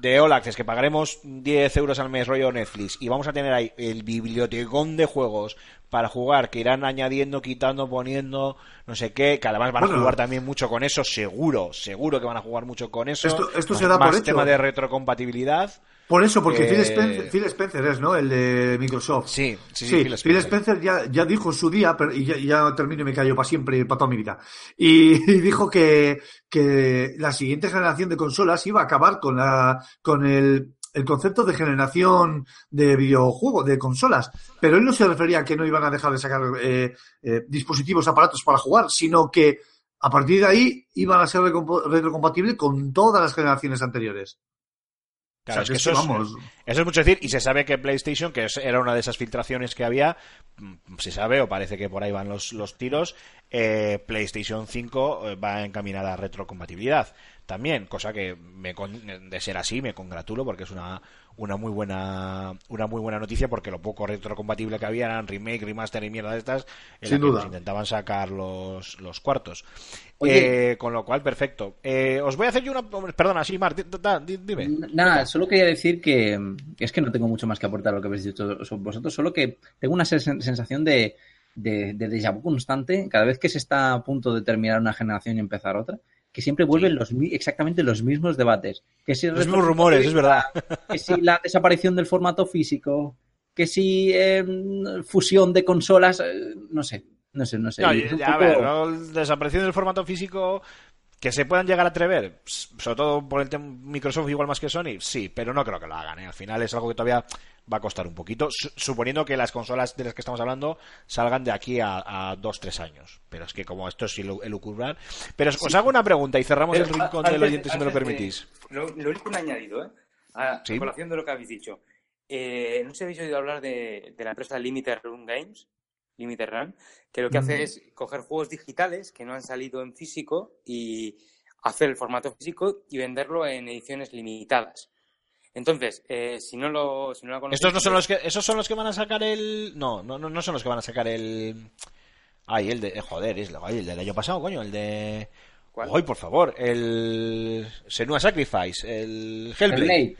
Speaker 1: De All Access, que pagaremos 10 euros al mes rollo Netflix y vamos a tener ahí el bibliotecón de juegos para jugar que irán añadiendo, quitando, poniendo, no sé qué, que además van a jugar también mucho con eso, seguro, seguro que van a jugar mucho con eso.
Speaker 3: Esto- esto se da por
Speaker 1: más
Speaker 3: hecho.
Speaker 1: tema de retrocompatibilidad.
Speaker 3: Por eso, porque
Speaker 1: Eh,
Speaker 3: Phil, Spencer, Phil Spencer es, ¿no? El de Microsoft.
Speaker 1: Sí, sí, sí,
Speaker 3: Sí,
Speaker 1: Phil
Speaker 3: Phil
Speaker 1: Spencer.
Speaker 3: Ya, ya dijo en su día, pero, y ya, ya termino y me callo para siempre, para toda mi vida. Y, y dijo que, que la siguiente generación de consolas iba a acabar con la, con el, el concepto de generación de videojuegos, de consolas. Pero él no se refería a que no iban a dejar de sacar eh, eh, dispositivos, aparatos para jugar, sino que a partir de ahí iban a ser retrocompatibles con todas las generaciones anteriores.
Speaker 1: Claro,
Speaker 3: O sea,
Speaker 1: es que eso,
Speaker 3: es que, vamos.
Speaker 1: es, eso es mucho decir, y se sabe que PlayStation, que era una de esas filtraciones que había, mm, se sabe o parece que por ahí van los, los tiros, eh, PlayStation 5 eh, va encaminada a retrocompatibilidad también, cosa que me con- de ser así me congratulo porque es una, una muy buena una muy buena noticia porque lo poco retrocompatible que había eran remake, remaster y mierda de estas en
Speaker 3: Sin
Speaker 1: la que
Speaker 3: duda.
Speaker 1: intentaban sacar los, los cuartos. Eh, con lo cual, perfecto. Eh, os voy a hacer yo una... Perdona, sí, Mar, di- di- dime.
Speaker 2: Nada, solo quería decir que es que no tengo mucho más que aportar a lo que habéis dicho vosotros, solo que tengo una sen- sensación de, de, de déjà vu constante cada vez que se está a punto de terminar una generación y empezar otra, que siempre vuelven los mi- exactamente los mismos debates. Que si
Speaker 1: Los mismos rumores, es verdad.
Speaker 2: Que si la desaparición del formato físico, que si eh, fusión de consolas, eh, no sé, no sé, no sé.
Speaker 1: No, ya, a ver, ¿no? desaparición del formato físico que se puedan llegar a atrever, sobre todo por el tema Microsoft igual más que Sony, sí, pero no creo que lo hagan. ¿eh? Al final es algo que todavía va a costar un poquito, su- suponiendo que las consolas de las que estamos hablando salgan de aquí a, a dos, tres años. Pero es que como esto es elu- elucubrar. Pero os, os hago una pregunta y cerramos el
Speaker 4: Pero,
Speaker 1: rincón del
Speaker 4: antes-
Speaker 1: oyente si me lo permitís.
Speaker 4: Lo, lo único un añadido, ¿eh? A,
Speaker 1: Sí.
Speaker 4: a colación de lo que habéis dicho. Eh, no sé si habéis oído hablar de, de la empresa Limited Run Games, Limited Run, que lo que hace es coger juegos digitales que no han salido en físico y hacer el formato físico y venderlo en ediciones limitadas. Entonces, eh, si no lo, si no lo conocéis,
Speaker 1: Estos no son los que, esos son los que van a sacar el, no, no, no, no son los que van a sacar el, ay, el de, eh, joder, es, ay, el del año pasado, coño, el de,
Speaker 4: ¿Cuál?
Speaker 1: Ay, por favor, el Senua Sacrifice, el Hellblade.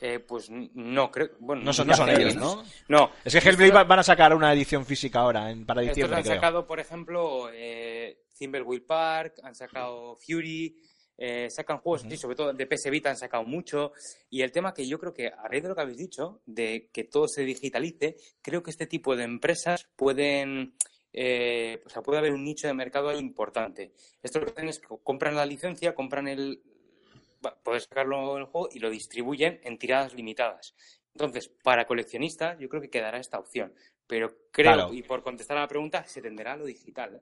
Speaker 4: Eh, pues no creo. Bueno,
Speaker 1: No son, no son ellos, ¿no?
Speaker 4: No.
Speaker 1: Es que Hellblade va- van a sacar una edición física ahora, en, para diciembre,
Speaker 4: han
Speaker 1: creo.
Speaker 4: sacado, por ejemplo, eh, Thimbleweed Park, han sacado Fury, eh, sacan juegos, sí, sobre todo de PS Vita han sacado mucho. Y el tema que yo creo que, a raíz de lo que habéis dicho, de que todo se digitalice, creo que este tipo de empresas pueden. eh, o sea, puede haber un nicho de mercado ahí importante. Esto lo que hacen es que compran la licencia, compran el. Va, Puedes sacarlo en el juego y lo distribuyen en tiradas limitadas. Entonces, para coleccionistas, yo creo que quedará esta opción. Pero creo,
Speaker 1: Claro.
Speaker 4: y por contestar a la pregunta, se tenderá a lo digital. ¿eh?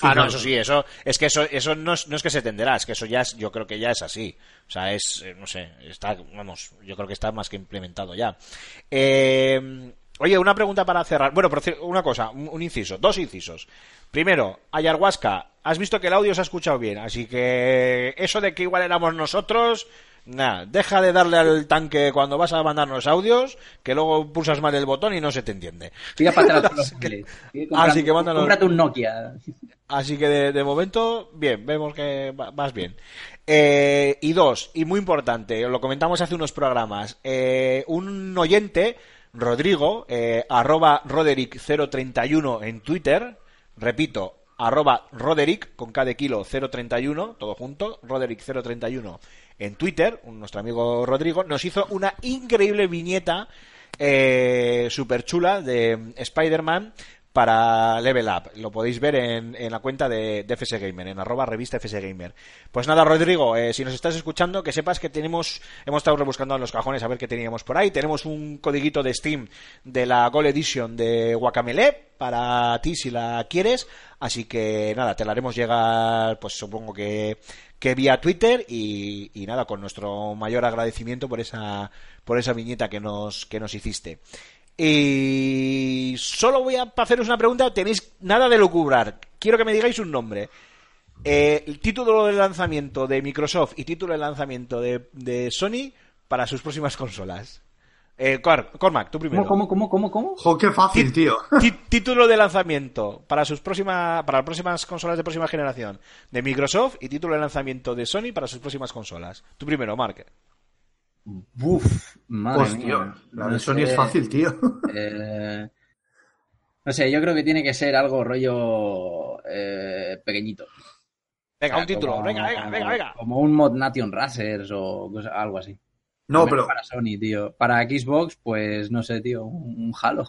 Speaker 1: Ah, no, eso sí, eso es que eso, eso no, es, no es que se tenderá, es que eso ya es, yo creo que ya es así. O sea, es, eh, no sé, está, vamos, yo creo que está más que implementado ya. Eh, oye, una pregunta para cerrar. Bueno, una cosa, un, inciso, dos incisos. Primero, Ayahuasca, has visto que el audio se ha escuchado bien, así que eso de que igual éramos nosotros, nada, deja de darle al tanque cuando vas a mandarnos audios, que luego pulsas mal el botón y no se te entiende.
Speaker 2: Tira para atrás. Sigue comprando-
Speaker 1: Así que.
Speaker 2: Cómprate un Nokia.
Speaker 1: Así que de, de momento, bien, vemos que va- vas bien. Eh, y dos, y muy importante, lo comentamos hace unos programas, eh, un oyente, Rodrigo, eh, arroba Roderick031 en Twitter, repito, arroba Roderick, con K de kilo 031, todo junto, Roderick031 en Twitter, nuestro amigo Rodrigo, nos hizo una increíble viñeta eh, super chula de Spider-Man para Level Up. Lo podéis ver en, en la cuenta de, de FS Gamer, en arroba revista FS Gamer. Pues nada, Rodrigo, eh, si nos estás escuchando, que sepas que tenemos, hemos estado rebuscando en los cajones a ver qué teníamos por ahí. Tenemos un codiguito de Steam de la Gold Edition de Guacamele para ti si la quieres. Así que nada, te la haremos llegar, pues supongo que, que vía Twitter y, y nada, con nuestro mayor agradecimiento por esa, por esa viñeta que nos, que nos hiciste. Y solo voy a haceros una pregunta, tenéis nada de lucubrar. Quiero que me digáis un nombre. Eh, el título de lanzamiento de Microsoft y título de lanzamiento de, de Sony para sus próximas consolas. Eh, Cor- Cormac, tú primero.
Speaker 2: ¿Cómo, cómo, cómo, cómo, cómo?
Speaker 3: Jo, qué fácil, tío.
Speaker 1: Título de lanzamiento para sus próximas para las próximas consolas de próxima generación de Microsoft y título de lanzamiento de Sony para sus próximas consolas. Tú primero, Mark.
Speaker 2: Buf, madre
Speaker 3: Hostia,
Speaker 2: mía.
Speaker 3: la
Speaker 2: No
Speaker 3: de Sony
Speaker 2: sé,
Speaker 3: es fácil, tío.
Speaker 2: eh, no sé, yo creo que tiene que ser algo rollo eh, pequeñito.
Speaker 1: Venga,
Speaker 2: O sea,
Speaker 1: un título.
Speaker 2: como-
Speaker 1: Venga, venga, venga, venga.
Speaker 2: Como un Mod Nation Racers o cosa- algo así.
Speaker 3: No, pero
Speaker 2: Para Sony, tío. Para Xbox, pues no sé, tío. Un, un Halo.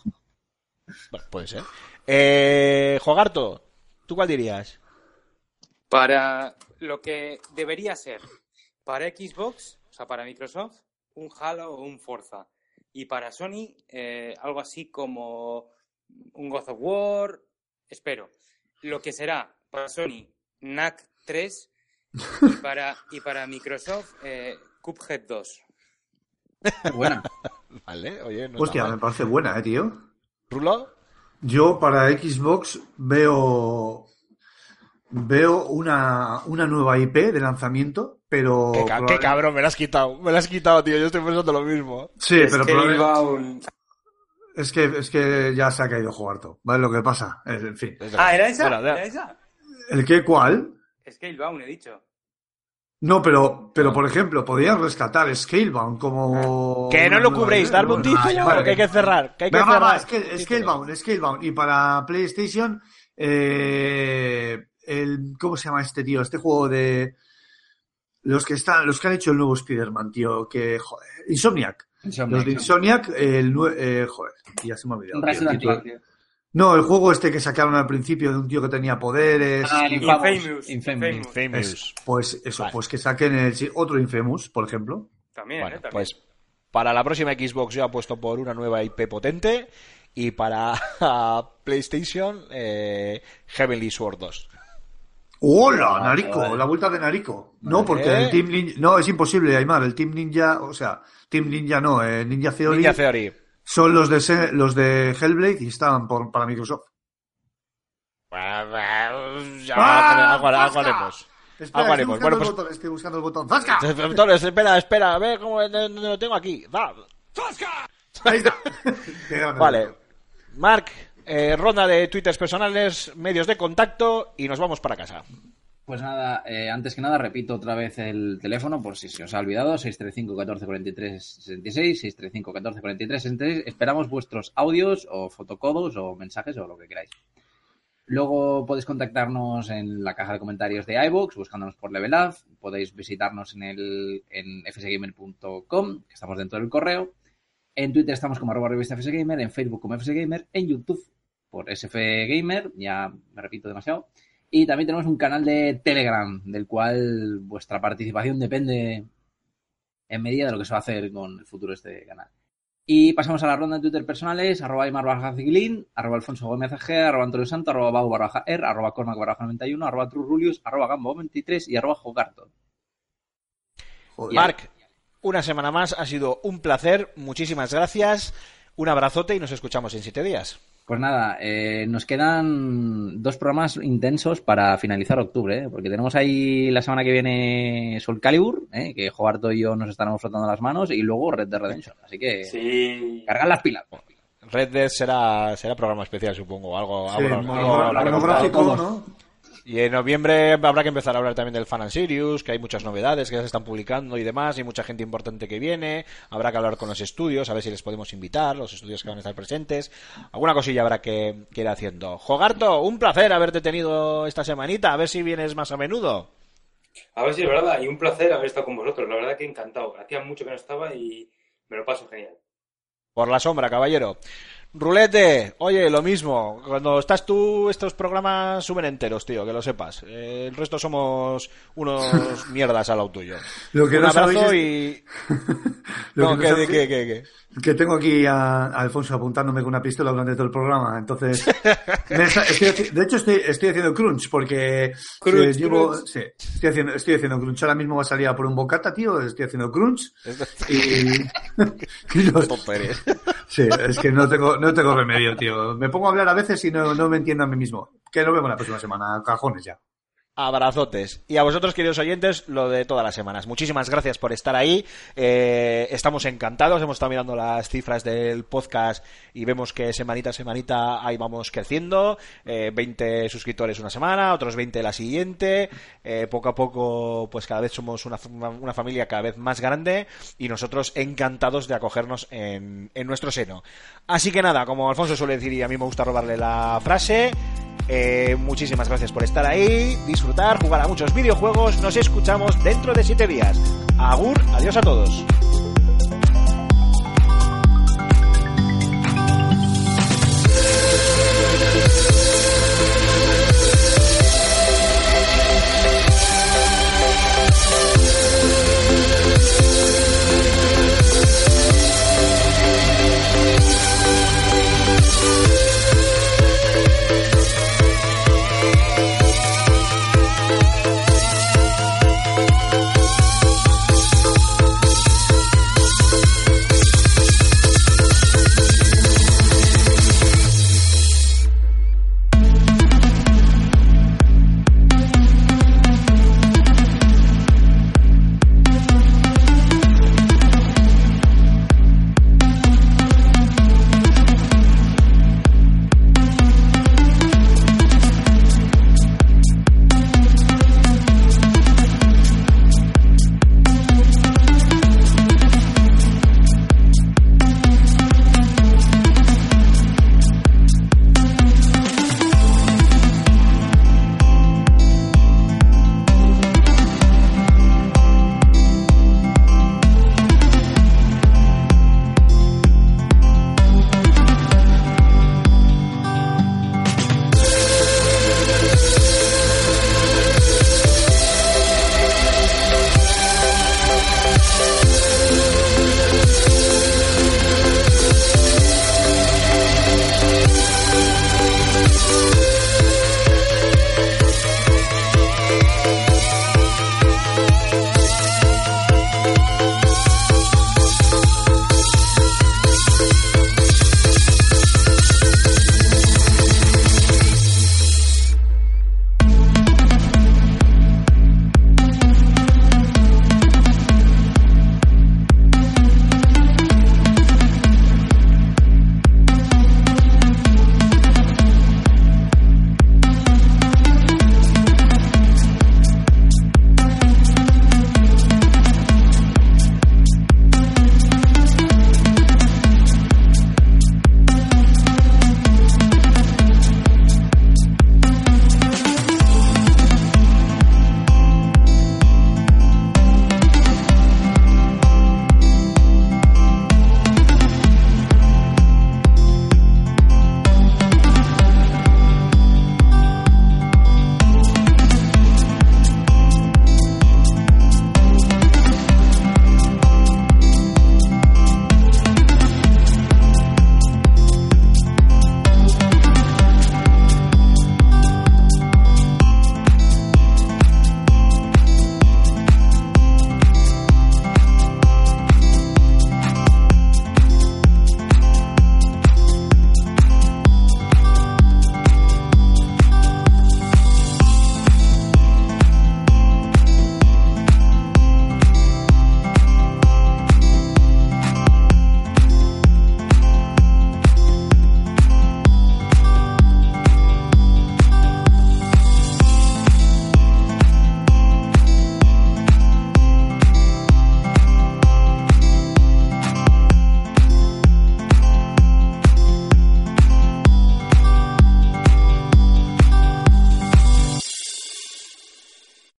Speaker 1: Bueno, puede ser. Eh, Jogarto, ¿tú cuál dirías?
Speaker 4: Para lo que debería ser para Xbox, o sea, para Microsoft, un Halo o un Forza. Y para Sony, eh, algo así como un God of War, espero. Lo que será para Sony, NAC 3 y para, y para Microsoft, eh, Cuphead 2.
Speaker 2: Qué buena.
Speaker 1: Vale, oye, no
Speaker 3: Hostia, me parece buena, eh, tío.
Speaker 1: ¿Rulo?
Speaker 3: Yo para Xbox veo veo una, una nueva IP de lanzamiento, pero
Speaker 1: Qué, ca- qué cabrón, me la has quitado. Me la has quitado, tío. Yo estoy pensando lo mismo.
Speaker 3: Sí, pero probable-
Speaker 4: Scalebound.
Speaker 3: es que es que ya se ha caído Jugarto, ¿vale? Lo que pasa, es- en fin.
Speaker 4: Ah, ¿era esa? ¿Era esa?
Speaker 3: ¿El qué cuál?
Speaker 4: Scalebound, he dicho.
Speaker 3: No, pero, pero por ejemplo, podrían rescatar Scalebound como.
Speaker 1: Que no lo cubréis, darme un título,
Speaker 3: Ah, ya, vale.
Speaker 1: que hay que cerrar. Que hay que
Speaker 3: Venga, va,
Speaker 1: cerrar.
Speaker 3: va, Scale- Scalebound, Scalebound. Y para PlayStation, eh, el, ¿cómo se llama este tío? Este juego de los que están, los que han hecho el nuevo Spider-Man, tío, que joder, Insomniac. Los de Insomniac, el eh, joder, ya se me ha olvidado. tío. No, el juego este que sacaron al principio de un tío que tenía poderes.
Speaker 2: Ah, el
Speaker 4: Infamous.
Speaker 2: Infamous.
Speaker 4: Infamous.
Speaker 1: Infamous.
Speaker 3: Es- pues eso,
Speaker 1: Vale.
Speaker 3: pues que saquen el, otro Infamous, por ejemplo.
Speaker 4: También,
Speaker 1: Bueno,
Speaker 4: ¿eh? También.
Speaker 1: pues para la próxima Xbox yo apuesto por una nueva IP potente y para PlayStation eh, Heavenly Sword 2.
Speaker 3: ¡Hola, Narico!
Speaker 2: vale.
Speaker 3: La vuelta de Narico. No, porque el Team Ninja... No, es imposible, Aymar. El Team Ninja, o sea, Team Ninja no, eh, Ninja Theory
Speaker 1: Ninja Theory.
Speaker 3: son los de, Se- los de Hellblade y estaban por, para Microsoft.
Speaker 1: Ya,
Speaker 3: ¡Ah!
Speaker 1: algo, algo
Speaker 3: ¡Zasca!
Speaker 1: haremos.
Speaker 3: Espera,
Speaker 1: Algo
Speaker 3: estoy buscando
Speaker 1: Bueno,
Speaker 3: el
Speaker 1: pues-
Speaker 3: botón, estoy buscando el botón. ¡Zasca!
Speaker 1: Entonces, espera, espera, a ver cómo lo tengo aquí. Va.
Speaker 3: Ahí está. Qué grande.
Speaker 1: Vale. Mark, eh, ronda de twitters personales, medios de contacto y nos vamos para casa.
Speaker 2: Pues nada, eh, antes que nada repito otra vez el teléfono por si se os ha olvidado, 635 14 43 66, 635 14 43 66. Esperamos vuestros audios o fotocodos o mensajes o lo que queráis. Luego podéis contactarnos en la caja de comentarios de iVoox, buscándonos por Level Up. Podéis visitarnos en, el, en fsgamer.com, que estamos dentro del correo. En Twitter estamos como arroba revista fsgamer, en Facebook como fsgamer, en YouTube por sfgamer, ya me repito demasiado. Y también tenemos un canal de Telegram, del cual vuestra participación depende en medida de lo que se va a hacer con el futuro de este canal. Y pasamos a la ronda de Twitter personales, arroba Aymar barra Ciclín, arroba Alfonso Gómez AG, arroba Antonio Santo, arroba Bau barra R, arroba Cormac barra 91, arroba Trurulius, arroba Gambo 23 y arroba Jogarto.
Speaker 3: Joder.
Speaker 1: Una semana más, ha sido un placer, muchísimas gracias, un abrazote y nos escuchamos en siete días.
Speaker 2: Pues nada, eh, nos quedan dos programas intensos para finalizar octubre, ¿eh? porque tenemos ahí la semana que viene Soul Calibur, ¿eh? que Jogarto y yo nos estaremos frotando las manos, y luego Red Dead Redemption. Así que
Speaker 4: Sí.
Speaker 2: cargar las pilas.
Speaker 1: Red Dead será, será programa especial, supongo, algo,
Speaker 3: Sí.
Speaker 1: Y en noviembre habrá que empezar a hablar también del Fan and Sirius, que hay muchas novedades que ya se están publicando y demás, y mucha gente importante que viene. Habrá que hablar con los estudios, a ver si les podemos invitar, los estudios que van a estar presentes. Alguna cosilla habrá que, que ir haciendo. Jogarto, un placer haberte tenido esta semanita, a ver si vienes más a menudo.
Speaker 4: A ver si es verdad, y un placer haber estado con vosotros. La verdad que encantado. Hacía mucho que no estaba y me lo paso genial.
Speaker 1: Por la sombra, caballero. Rulete, oye, lo mismo. Cuando estás tú, estos programas suben enteros, tío, que lo sepas. Eh, el resto somos unos mierdas al lado tuyo.
Speaker 3: Lo que
Speaker 1: Un
Speaker 3: no
Speaker 1: abrazo
Speaker 3: sabéis
Speaker 1: y...
Speaker 3: Lo
Speaker 1: No,
Speaker 3: que
Speaker 1: ¿qué,
Speaker 3: no
Speaker 1: qué,
Speaker 3: sabéis-
Speaker 1: qué, qué, qué?
Speaker 3: Que tengo aquí a, a Alfonso apuntándome con una pistola durante todo el programa. Entonces, está- estoy de hecho, estoy, estoy haciendo crunch porque
Speaker 4: Crunch,
Speaker 3: eh, llevo,
Speaker 4: crunch.
Speaker 3: sí, estoy haciendo, estoy haciendo crunch. Ahora mismo va a salir a por un bocata, tío. Estoy haciendo crunch y, y los- sí, es que no tengo, no tengo remedio, tío. Me pongo a hablar a veces y no, no me entiendo a mí mismo. Que nos vemos la próxima semana, cajones ya.
Speaker 1: Abrazotes. Y a vosotros, queridos oyentes, lo de todas las semanas. Muchísimas gracias por estar ahí. Eh, estamos encantados. Hemos estado mirando las cifras del podcast y vemos que semanita a semanita ahí vamos creciendo. Eh, 20 suscriptores una semana, otros 20 la siguiente. Eh, poco a poco, pues cada vez somos una, una familia cada vez más grande y nosotros encantados de acogernos en, en nuestro seno. Así que nada, como Alfonso suele decir y a mí me gusta robarle la frase, eh, muchísimas gracias por estar ahí, disfrutar, jugar a muchos videojuegos. Nos escuchamos dentro de siete días. Agur, adiós a todos.